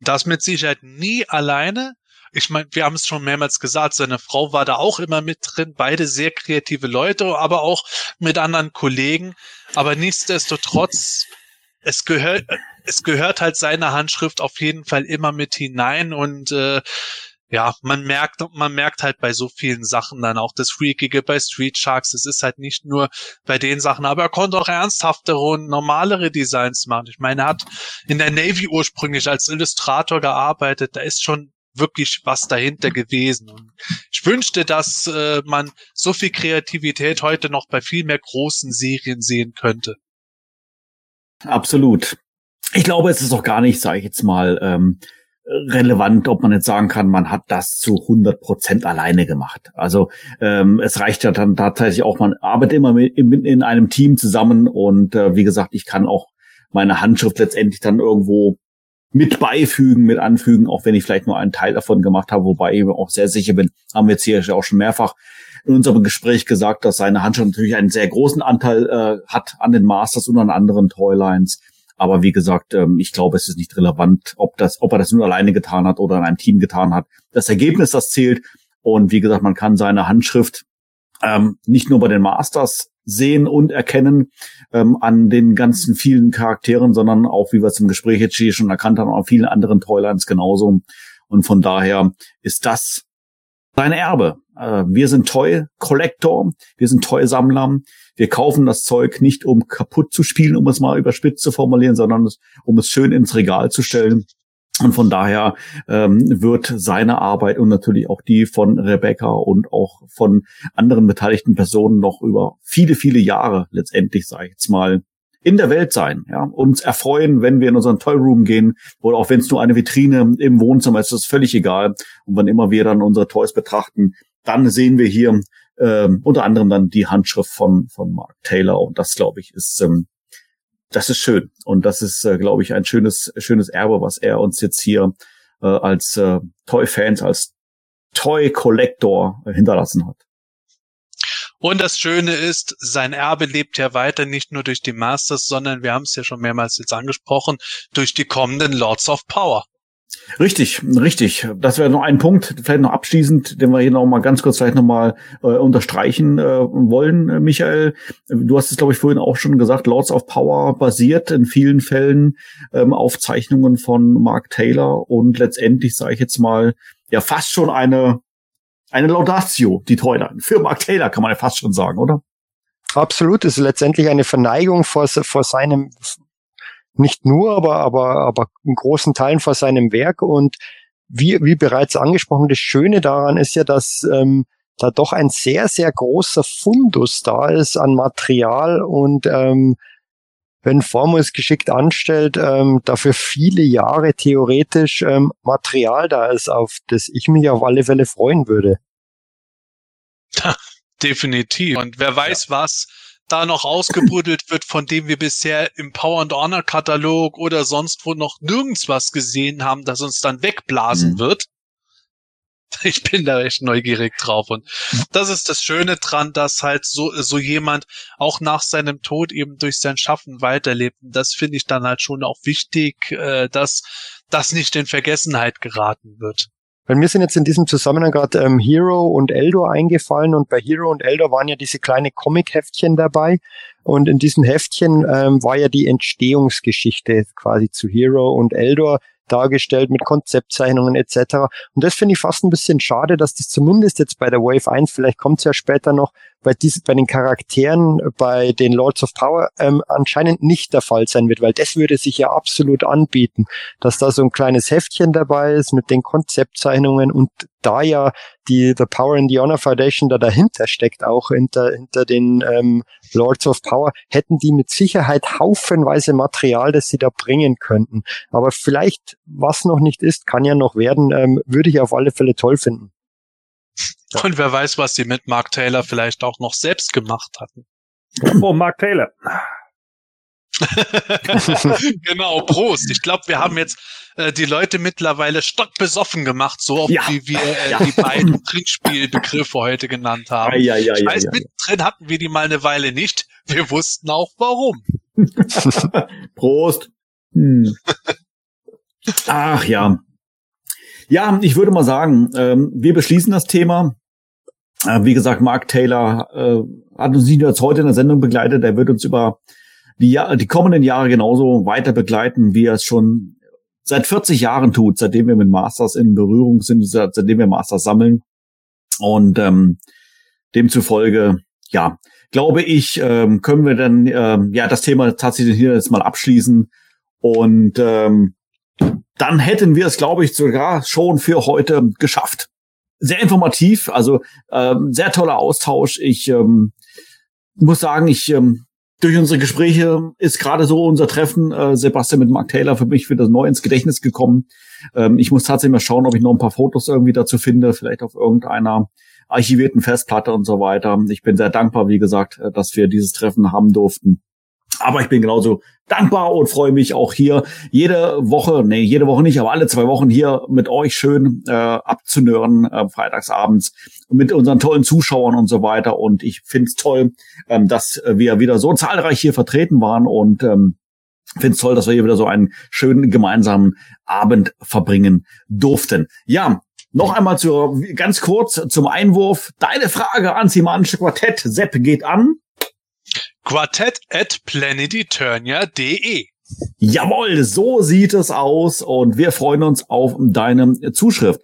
Das mit Sicherheit nie alleine, ich meine, wir haben es schon mehrmals gesagt, seine Frau war da auch immer mit drin, beide sehr kreative Leute, aber auch mit anderen Kollegen. Aber nichtsdestotrotz, es gehört, es gehört halt seine Handschrift auf jeden Fall immer mit hinein und äh, ja, man merkt, man merkt halt bei so vielen Sachen dann auch das Freakige bei Street Sharks. Es ist halt nicht nur bei den Sachen, aber er konnte auch ernsthaftere und normalere Designs machen. Ich meine, er hat in der Navy ursprünglich als Illustrator gearbeitet. Da ist schon wirklich was dahinter gewesen. Ich wünschte, dass äh, man so viel Kreativität heute noch bei viel mehr großen Serien sehen könnte. Absolut. Ich glaube, es ist auch gar nicht, sage ich jetzt mal, ähm, relevant, ob man jetzt sagen kann, man hat das zu 100 Prozent alleine gemacht. Also ähm, es reicht ja dann tatsächlich auch, man arbeitet immer mit, in, in einem Team zusammen und äh, wie gesagt, ich kann auch meine Handschrift letztendlich dann irgendwo mit beifügen, mit anfügen, auch wenn ich vielleicht nur einen Teil davon gemacht habe, wobei ich mir auch sehr sicher bin, haben wir jetzt hier auch schon mehrfach in unserem Gespräch gesagt, dass seine Handschrift natürlich einen sehr großen Anteil äh, hat an den Masters und an anderen Toylines. Aber wie gesagt, ähm, ich glaube, es ist nicht relevant, ob das, ob er das nur alleine getan hat oder in einem Team getan hat. Das Ergebnis, das zählt. Und wie gesagt, man kann seine Handschrift ähm, nicht nur bei den Masters sehen und erkennen ähm, an den ganzen vielen Charakteren, sondern auch, wie wir es im Gespräch jetzt hier schon erkannt haben, an vielen anderen Toylines genauso. Und von daher ist das sein Erbe. Äh, wir sind Toy Collector, wir sind Toy Sammler. Wir kaufen das Zeug nicht, um kaputt zu spielen, um es mal überspitzt zu formulieren, sondern um es schön ins Regal zu stellen. Und von daher ähm, wird seine Arbeit und natürlich auch die von Rebecca und auch von anderen beteiligten Personen noch über viele, viele Jahre letztendlich, sage ich jetzt mal, in der Welt sein, ja, uns erfreuen, wenn wir in unseren Toy Room gehen oder auch wenn es nur eine Vitrine im Wohnzimmer ist, ist völlig egal. Und wann immer wir dann unsere Toys betrachten, dann sehen wir hier ähm, unter anderem dann die Handschrift von von Mark Taylor und das glaube ich ist ähm, das ist schön. Und das ist, äh, glaube ich, ein schönes, schönes Erbe, was er uns jetzt hier äh, als äh, Toy-Fans, als Toy-Collector äh, hinterlassen hat. Und das Schöne ist, sein Erbe lebt ja weiter nicht nur durch die Masters, sondern wir haben es ja schon mehrmals jetzt angesprochen, durch die kommenden Lords of Power. Richtig, richtig. Das wäre noch ein Punkt, vielleicht noch abschließend, den wir hier noch mal ganz kurz vielleicht noch mal äh, unterstreichen äh, wollen, äh, Michael. Du hast es, glaube ich, vorhin auch schon gesagt, Lords of Power basiert in vielen Fällen ähm, auf Zeichnungen von Mark Taylor und letztendlich, sage ich jetzt mal, ja fast schon eine, eine Laudatio, die Toyline. Für Mark Taylor kann man ja fast schon sagen, oder? Absolut, ist letztendlich eine Verneigung vor, vor seinem nicht nur, aber, aber, aber in großen Teilen vor seinem Werk. Und wie, wie bereits angesprochen, das Schöne daran ist ja, dass ähm, da doch ein sehr, sehr großer Fundus da ist an Material und ähm, wenn Formo es geschickt anstellt, ähm, dafür viele Jahre theoretisch ähm, Material da ist, auf das ich mich auf alle Fälle freuen würde. Definitiv. Und wer weiß, ja. was da noch ausgebuddelt wird, von dem wir bisher im Power and Honor Katalog oder sonst wo noch nirgends was gesehen haben, das uns dann wegblasen mhm. wird. Ich bin da echt neugierig drauf und das ist das Schöne dran, dass halt so, so jemand auch nach seinem Tod eben durch sein Schaffen weiterlebt. Und das finde ich dann halt schon auch wichtig, äh, dass das nicht in Vergessenheit geraten wird. Weil mir sind jetzt in diesem Zusammenhang gerade ähm, Hero und Eldor eingefallen und bei Hero und Eldor waren ja diese kleine Comic-Heftchen dabei und in diesem Heftchen ähm, war ja die Entstehungsgeschichte quasi zu Hero und Eldor dargestellt mit Konzeptzeichnungen etc. Und das finde ich fast ein bisschen schade, dass das zumindest jetzt bei der Wave 1, vielleicht kommt es ja später noch, bei, diesen, bei den Charakteren, bei den Lords of Power ähm, anscheinend nicht der Fall sein wird, weil das würde sich ja absolut anbieten, dass da so ein kleines Heftchen dabei ist mit den Konzeptzeichnungen und da ja die The Power and the Honor Foundation da dahinter steckt, auch hinter, hinter den ähm, Lords of Power, hätten die mit Sicherheit haufenweise Material, das sie da bringen könnten. Aber vielleicht, was noch nicht ist, kann ja noch werden, ähm, würde ich auf alle Fälle toll finden. Und wer weiß, was sie mit Mark Taylor vielleicht auch noch selbst gemacht hatten. Oh, Mark Taylor. genau, Prost. Ich glaube, wir haben jetzt äh, die Leute mittlerweile stockbesoffen gemacht, so Ja. wie wir äh, Ja. die beiden Trinkspielbegriffe heute genannt haben. Ja, ja, ich ja, weiß, ja, ja. mittendrin hatten wir die mal eine Weile nicht. Wir wussten auch warum. Prost. Hm. Ach ja. Ja, ich würde mal sagen, ähm, wir beschließen das Thema. Äh, wie gesagt, Mark Taylor äh, hat uns nicht nur jetzt heute in der Sendung begleitet, er wird uns über die, die kommenden Jahre genauso weiter begleiten, wie er es schon seit 40 Jahren tut, seitdem wir mit Masters in Berührung sind, seit- seitdem wir Masters sammeln. Und ähm, demzufolge, ja, glaube ich, ähm, können wir dann ähm, ja das Thema tatsächlich hier jetzt mal abschließen. Und ähm, dann hätten wir es, glaube ich, sogar schon für heute geschafft. Sehr informativ, also ähm, sehr toller Austausch. Ich ähm, muss sagen, ich ähm, durch unsere Gespräche ist gerade so unser Treffen, äh, Sebastian mit Mark Taylor, für mich wieder neu ins Gedächtnis gekommen. Ähm, ich muss tatsächlich mal schauen, ob ich noch ein paar Fotos irgendwie dazu finde, vielleicht auf irgendeiner archivierten Festplatte und so weiter. Ich bin sehr dankbar, wie gesagt, äh, dass wir dieses Treffen haben durften. Aber ich bin genauso dankbar und freue mich auch hier jede Woche, nee, jede Woche nicht, aber alle zwei Wochen hier mit euch schön äh, abzunören, äh, freitagsabends mit unseren tollen Zuschauern und so weiter. Und ich finde es toll, ähm, dass wir wieder so zahlreich hier vertreten waren und ähm, finde es toll, dass wir hier wieder so einen schönen gemeinsamen Abend verbringen durften. Ja, noch einmal zu, ganz kurz zum Einwurf. Deine Frage ans Simanische Quartett. Sepp geht an. Quartett at planeteternia.de. Jawohl, so sieht es aus und wir freuen uns auf deine Zuschrift.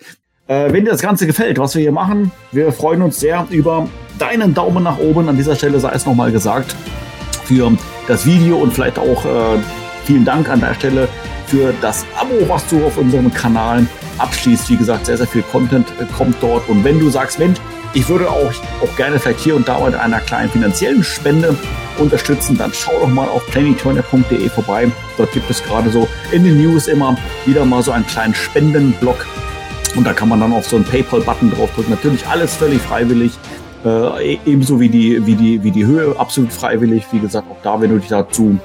Äh, wenn dir das Ganze gefällt, was wir hier machen, wir freuen uns sehr über deinen Daumen nach oben. An dieser Stelle sei es nochmal gesagt für das Video und vielleicht auch äh, vielen Dank an der Stelle für das Abo, was du auf unserem Kanal abschließt. Wie gesagt, sehr, sehr viel Content äh, kommt dort. Und wenn du sagst, Mensch, ich würde auch, auch gerne vielleicht hier und da mit einer kleinen finanziellen Spende unterstützen, dann schau doch mal auf planeturner.de vorbei. Dort gibt es gerade so in den News immer wieder mal so einen kleinen Spendenblock. Und da kann man dann auf so einen PayPal-Button draufdrücken. Natürlich alles völlig freiwillig. Äh, e- ebenso wie die, wie, die, wie die Höhe, absolut freiwillig. Wie gesagt, auch da, wenn du dich dazu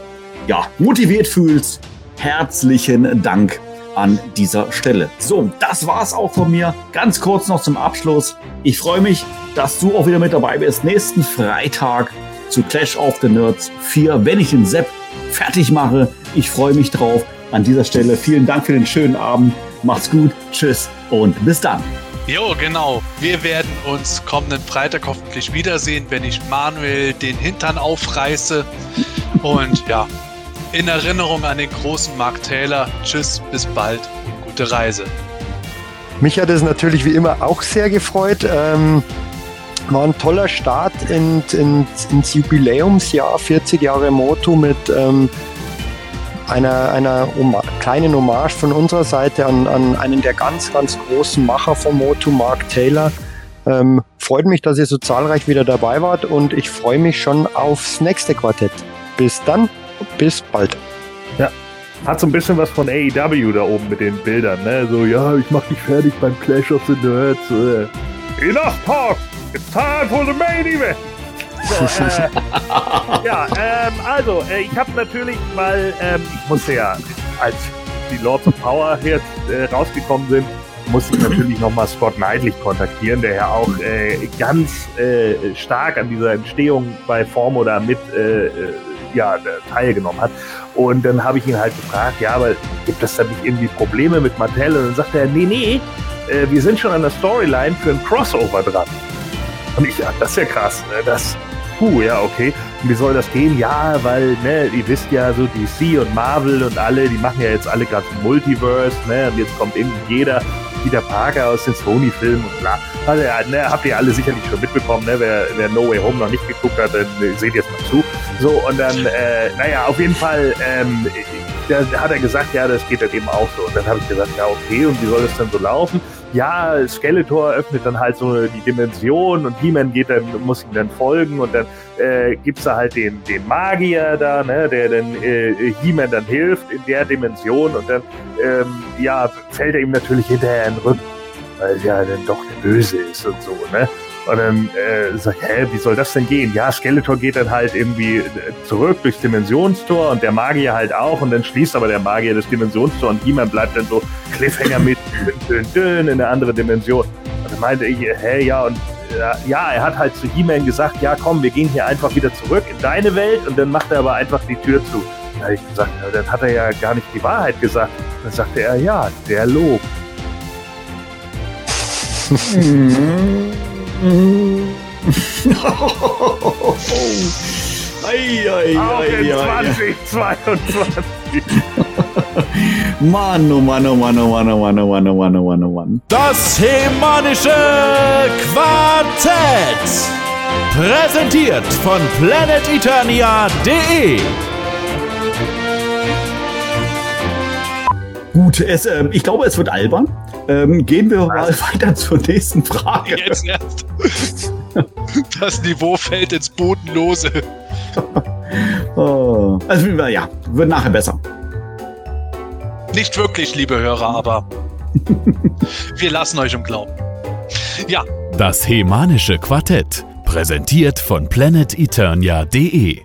ja, motiviert fühlst, herzlichen Dank an dieser Stelle. So, das war's auch von mir. Ganz kurz noch zum Abschluss. Ich freue mich, dass du auch wieder mit dabei bist. Nächsten Freitag zu Clash of the Nerds 4, wenn ich den Sepp fertig mache. Ich freue mich drauf. An dieser Stelle vielen Dank für den schönen Abend. Macht's gut. Tschüss und bis dann. Jo, genau. Wir werden uns kommenden Freitag hoffentlich wiedersehen, wenn ich Manuel den Hintern aufreiße. Und ja, in Erinnerung an den großen Mark Taylor. Tschüss, bis bald. Gute Reise. Mich hat es natürlich wie immer auch sehr gefreut. Ähm, war ein toller Start in, in, ins Jubiläumsjahr, 40 Jahre Moto mit ähm, einer, einer Oma kleinen Hommage von unserer Seite an, an einen der ganz, ganz großen Macher von Moto, Mark Taylor. Ähm, freut mich, dass ihr so zahlreich wieder dabei wart und ich freue mich schon aufs nächste Quartett. Bis dann, bis bald. Hat so ein bisschen was von AEW da oben mit den Bildern, ne? So, ja, ich mach dich fertig beim Clash of the Nerds. Äh. Enough talk! It's time for the main event! So, äh, ja, ähm, also, äh, ich habe natürlich, weil ähm, ich musste ja, als die Lords of Power jetzt äh, rausgekommen sind, musste ich natürlich nochmal Scott Neidlich kontaktieren, der ja auch äh, ganz äh, stark an dieser Entstehung bei Formoda mit äh, äh, ja, teilgenommen hat. Und dann habe ich ihn halt gefragt, ja, aber gibt es da nicht irgendwie Probleme mit Mattel? Und dann sagt er, nee, nee, äh, wir sind schon an der Storyline für ein Crossover dran. Und ich, ja, das ist ja krass, ne? das, puh, ja, okay. Und wie soll das gehen? Ja, weil, ne, ihr wisst ja, so DC und Marvel und alle, die machen ja jetzt alle gerade Multiverse, ne, und jetzt kommt irgendwie jeder, Peter Parker aus den Sony-Filmen und bla. Also, ja, ne, habt ihr alle sicherlich schon mitbekommen, ne, wer, wer No Way Home noch nicht geguckt hat, dann seht jetzt mal zu. So, und dann, äh, naja, auf jeden Fall, ähm, da hat er gesagt, ja, das geht dann eben auch so. Und dann habe ich gesagt, ja, okay, und wie soll das dann so laufen? Ja, Skeletor öffnet dann halt so die Dimension und He-Man geht dann, muss ihm dann folgen und dann äh, gibt's da halt den, den Magier da, ne, der dann äh, He-Man dann hilft in der Dimension und dann, ähm, ja, fällt er ihm natürlich hinterher in den Rücken, weil er ja dann doch der Böse ist und so, ne? Und dann äh, sag ich, hä, wie soll das denn gehen? Ja, Skeletor geht dann halt irgendwie äh, zurück durchs Dimensionstor und der Magier halt auch und dann schließt aber der Magier das Dimensionstor und He-Man bleibt dann so Cliffhanger mit dünn, dünn, in eine andere Dimension. Und dann meinte ich, hä, ja, und äh, ja, er hat halt zu He-Man gesagt, ja komm, wir gehen hier einfach wieder zurück in deine Welt und dann macht er aber einfach die Tür zu. Da habe ich gesagt, ja, dann hat er ja gar nicht die Wahrheit gesagt. Dann sagte er, ja, der log. ei, ei, Auch in ei, ei. 2022. Mann, oh Mann, oh Mann, oh Mann, oh Mann, oh Mann, oh Mann, oh Mann, oh Mann. Das Hemanische Quartett. Präsentiert von planeteternia.de. Gut, es, ähm, ich glaube, es wird albern. Ähm, gehen wir mal weiter zur nächsten Frage. Jetzt erst. Das Niveau fällt ins Bodenlose. Oh. Also, ja, wird nachher besser. Nicht wirklich, liebe Hörer, aber wir lassen euch im Glauben. Ja, Das Hemanische Quartett. Präsentiert von planeteternia.de.